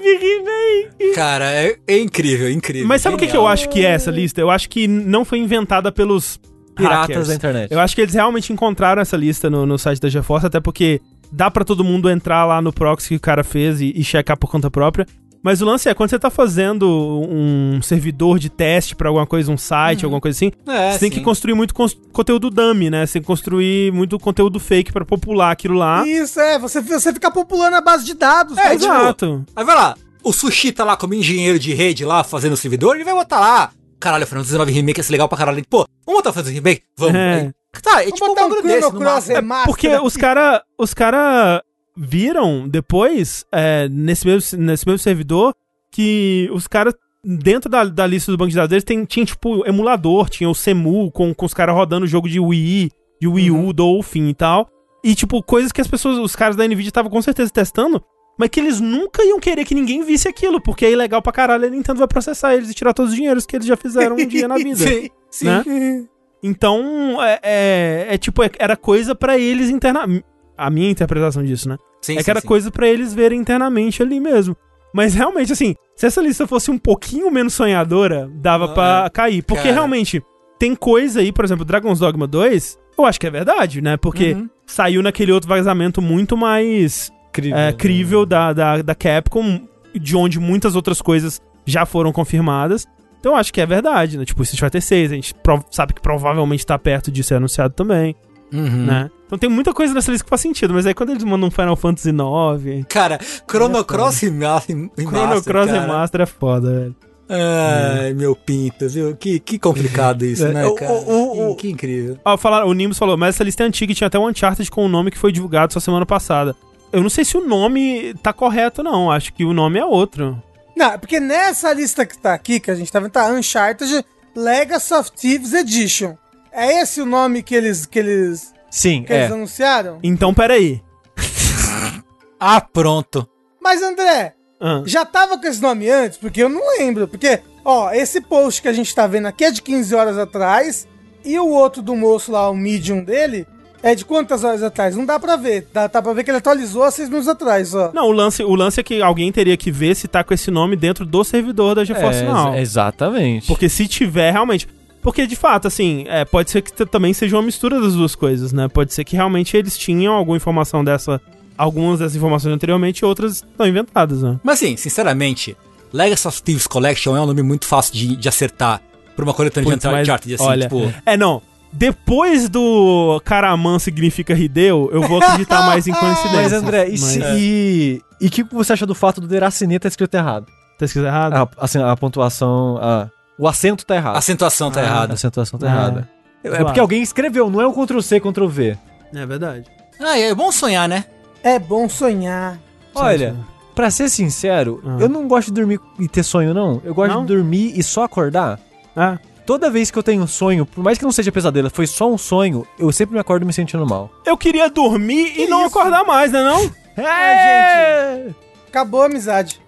IX Remake. Cara, é, é incrível, é incrível. Mas sabe o que, que eu acho que é essa lista? Eu acho que não foi inventada pelos piratas hackers. da internet. Eu acho que eles realmente encontraram essa lista no, no site da GeForce, até porque dá para todo mundo entrar lá no proxy que o cara fez e, e checar por conta própria. Mas o lance é, quando você tá fazendo um servidor de teste para alguma coisa, um site, uhum. alguma coisa assim, é, você tem que construir muito conteúdo dummy, né? Você tem que construir muito conteúdo fake para popular aquilo lá. Isso, é. Você, você fica populando a base de dados. É, tipo, exato. Tipo, aí vai lá, o Sushi tá lá como engenheiro de rede lá, fazendo o servidor, ele vai botar lá, caralho, o Final Fantasy IX Remake é legal pra caralho. Pô, vamos botar o Fantasy Remake? Vamos. É. Tá, é tipo um, um desse, Cross é Porque os cara, os cara viram depois, é, nesse, mesmo, nesse mesmo servidor, que os caras dentro da, da lista do banco de dados deles tem, tinha, tipo, emulador, tinha o Semu com, com os caras rodando o jogo de Wii, de Wii U, uhum. Dolphin e tal. E, tipo, coisas que as pessoas, os caras da Nvidia estavam com certeza testando, mas que eles nunca iam querer que ninguém visse aquilo, porque é ilegal pra caralho, a Nintendo vai processar eles e tirar todos os dinheiros que eles já fizeram um dia na vida. sim, sim. Né? Então, é, é, é tipo, é, era coisa para eles internamente. A minha interpretação disso, né? Sim, é sim, que era sim. coisa para eles verem internamente ali mesmo. Mas realmente, assim, se essa lista fosse um pouquinho menos sonhadora, dava ah, para é. cair. Porque cara. realmente, tem coisa aí, por exemplo, Dragon's Dogma 2, eu acho que é verdade, né? Porque uhum. saiu naquele outro vazamento muito mais crível, é, crível da, da, da Capcom, de onde muitas outras coisas já foram confirmadas. Então eu acho que é verdade, né? Tipo, Street Fighter 6, a gente sabe que provavelmente tá perto de ser anunciado também, uhum. né? Então tem muita coisa nessa lista que faz sentido, mas aí quando eles mandam um Final Fantasy IX. Cara, Chrono é Cross Remaster. Chrono Cross Remaster é foda, velho. Ai, é. meu pinto, viu? Que, que complicado isso, é. né, cara? O, o, o, que, que, incrível. Ó, falaram, o Nimbus falou, mas essa lista é antiga e tinha até um Uncharted com o um nome que foi divulgado só semana passada. Eu não sei se o nome tá correto, não. Acho que o nome é outro. Não, porque nessa lista que tá aqui, que a gente tá vendo, tá Uncharted Legacy of Thieves Edition. É esse o nome que eles, que eles Sim, que é. eles anunciaram? Então, peraí. ah, pronto. Mas, André, ah. já tava com esse nome antes? Porque eu não lembro. Porque, ó, esse post que a gente tá vendo aqui é de 15 horas atrás. E o outro do moço lá, o medium dele, é de quantas horas atrás? Não dá pra ver. Dá, dá pra ver que ele atualizou há seis minutos atrás, ó. Não, o lance, o lance é que alguém teria que ver se tá com esse nome dentro do servidor da GeForce é, Now. Exatamente. Porque se tiver, realmente... Porque, de fato, assim, é, pode ser que também seja uma mistura das duas coisas, né? Pode ser que realmente eles tinham alguma informação dessa. Algumas dessas informações anteriormente e outras estão inventadas, né? Mas, assim, sinceramente, Legacy of Thieves Collection é um nome muito fácil de, de acertar pra uma coletânea de, de arte, assim, olha, tipo... É, não. Depois do Karaman significa Hideo, eu vou acreditar mais em coincidência. Mas, André, e o mas... e, e que você acha do fato do Deracine tá escrito errado? Tá escrito errado? A, assim, a pontuação... A o acento tá errado. A acentuação tá ah, errada. A acentuação tá é. errada. É, é porque alguém escreveu, não é um Ctrl C, Ctrl V. É verdade. Ah, é bom sonhar, né? É bom sonhar. Olha, pra ser sincero, ah. eu não gosto de dormir e ter sonho, não. Eu gosto não? de dormir e só acordar. Ah. Toda vez que eu tenho um sonho, por mais que não seja pesadelo, foi só um sonho, eu sempre me acordo me sentindo mal. Eu queria dormir que e não isso? acordar mais, né não? É, gente. Acabou a amizade.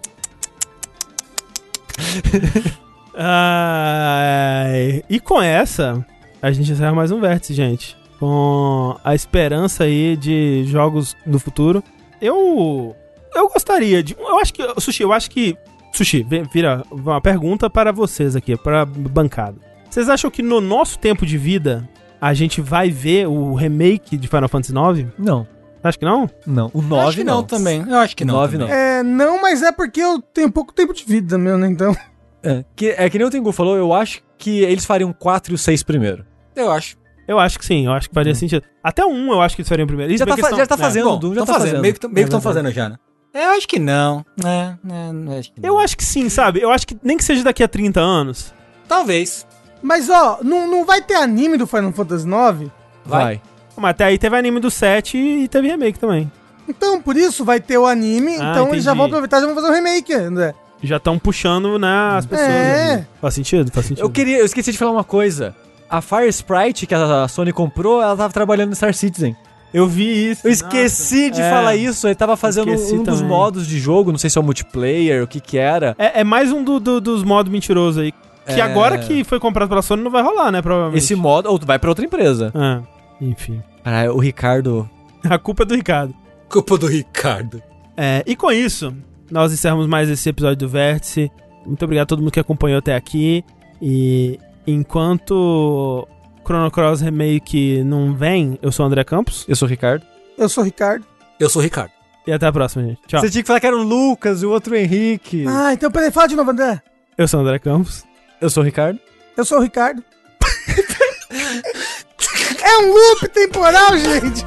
e com essa, a gente encerra mais um vértice, gente. Com a esperança aí de jogos no futuro. Eu. Eu gostaria de. Eu acho que. Sushi, eu acho que. Sushi, vira uma pergunta para vocês aqui, para bancada. Vocês acham que no nosso tempo de vida a gente vai ver o remake de Final Fantasy IX? Não. Acho que não? Não. O 9 acho que não. não também. Eu acho que não. 9 não. É, não, mas é porque eu tenho pouco tempo de vida mesmo, né? Então. É que, é que nem o Tengu falou, eu acho que eles fariam 4 e o 6 primeiro. Eu acho. Eu acho que sim, eu acho que faria uhum. sentido. Até o 1 eu acho que eles fariam primeiro. já, tá, já tá fazendo, é. Bom, já tá fazendo. fazendo. Meio que estão fazendo já, né? É, eu acho que não. É, é, acho que não. Eu acho que sim, sabe? Eu acho que nem que seja daqui a 30 anos. Talvez. Mas ó, não, não vai ter anime do Final Fantasy IX? Vai. vai. Mas até aí teve anime do 7 e teve remake também. Então, por isso vai ter o anime, ah, então entendi. eles já vão aproveitar e já vão fazer o um remake, André. Já estão puxando, né, as pessoas. É. Faz sentido? Faz sentido. Eu queria, eu esqueci de falar uma coisa. A Fire Sprite que a Sony comprou, ela tava trabalhando no Star Citizen. Eu vi isso. Eu esqueci Nossa, de é. falar isso. Ele tava fazendo esqueci um também. dos modos de jogo, não sei se é o multiplayer, o que que era. É, é mais um do, do, dos modos mentirosos aí. Que é... agora que foi comprado pela Sony não vai rolar, né, provavelmente. Esse modo, ou vai pra outra empresa. É, enfim. Ah, o Ricardo... a culpa é do Ricardo. Culpa do Ricardo. É, e com isso, nós encerramos mais esse episódio do Vértice. Muito obrigado a todo mundo que acompanhou até aqui. E enquanto Chrono Cross Remake não vem, eu sou o André Campos. Eu sou o Ricardo. Eu sou o Ricardo. Eu sou o Ricardo. E até a próxima, gente. Tchau. Você tinha que falar que era o Lucas e o outro o Henrique. Ah, então peraí, fala de novo, André. Eu sou o André Campos. Eu sou o Ricardo. Eu sou o Ricardo. é um loop temporal, gente.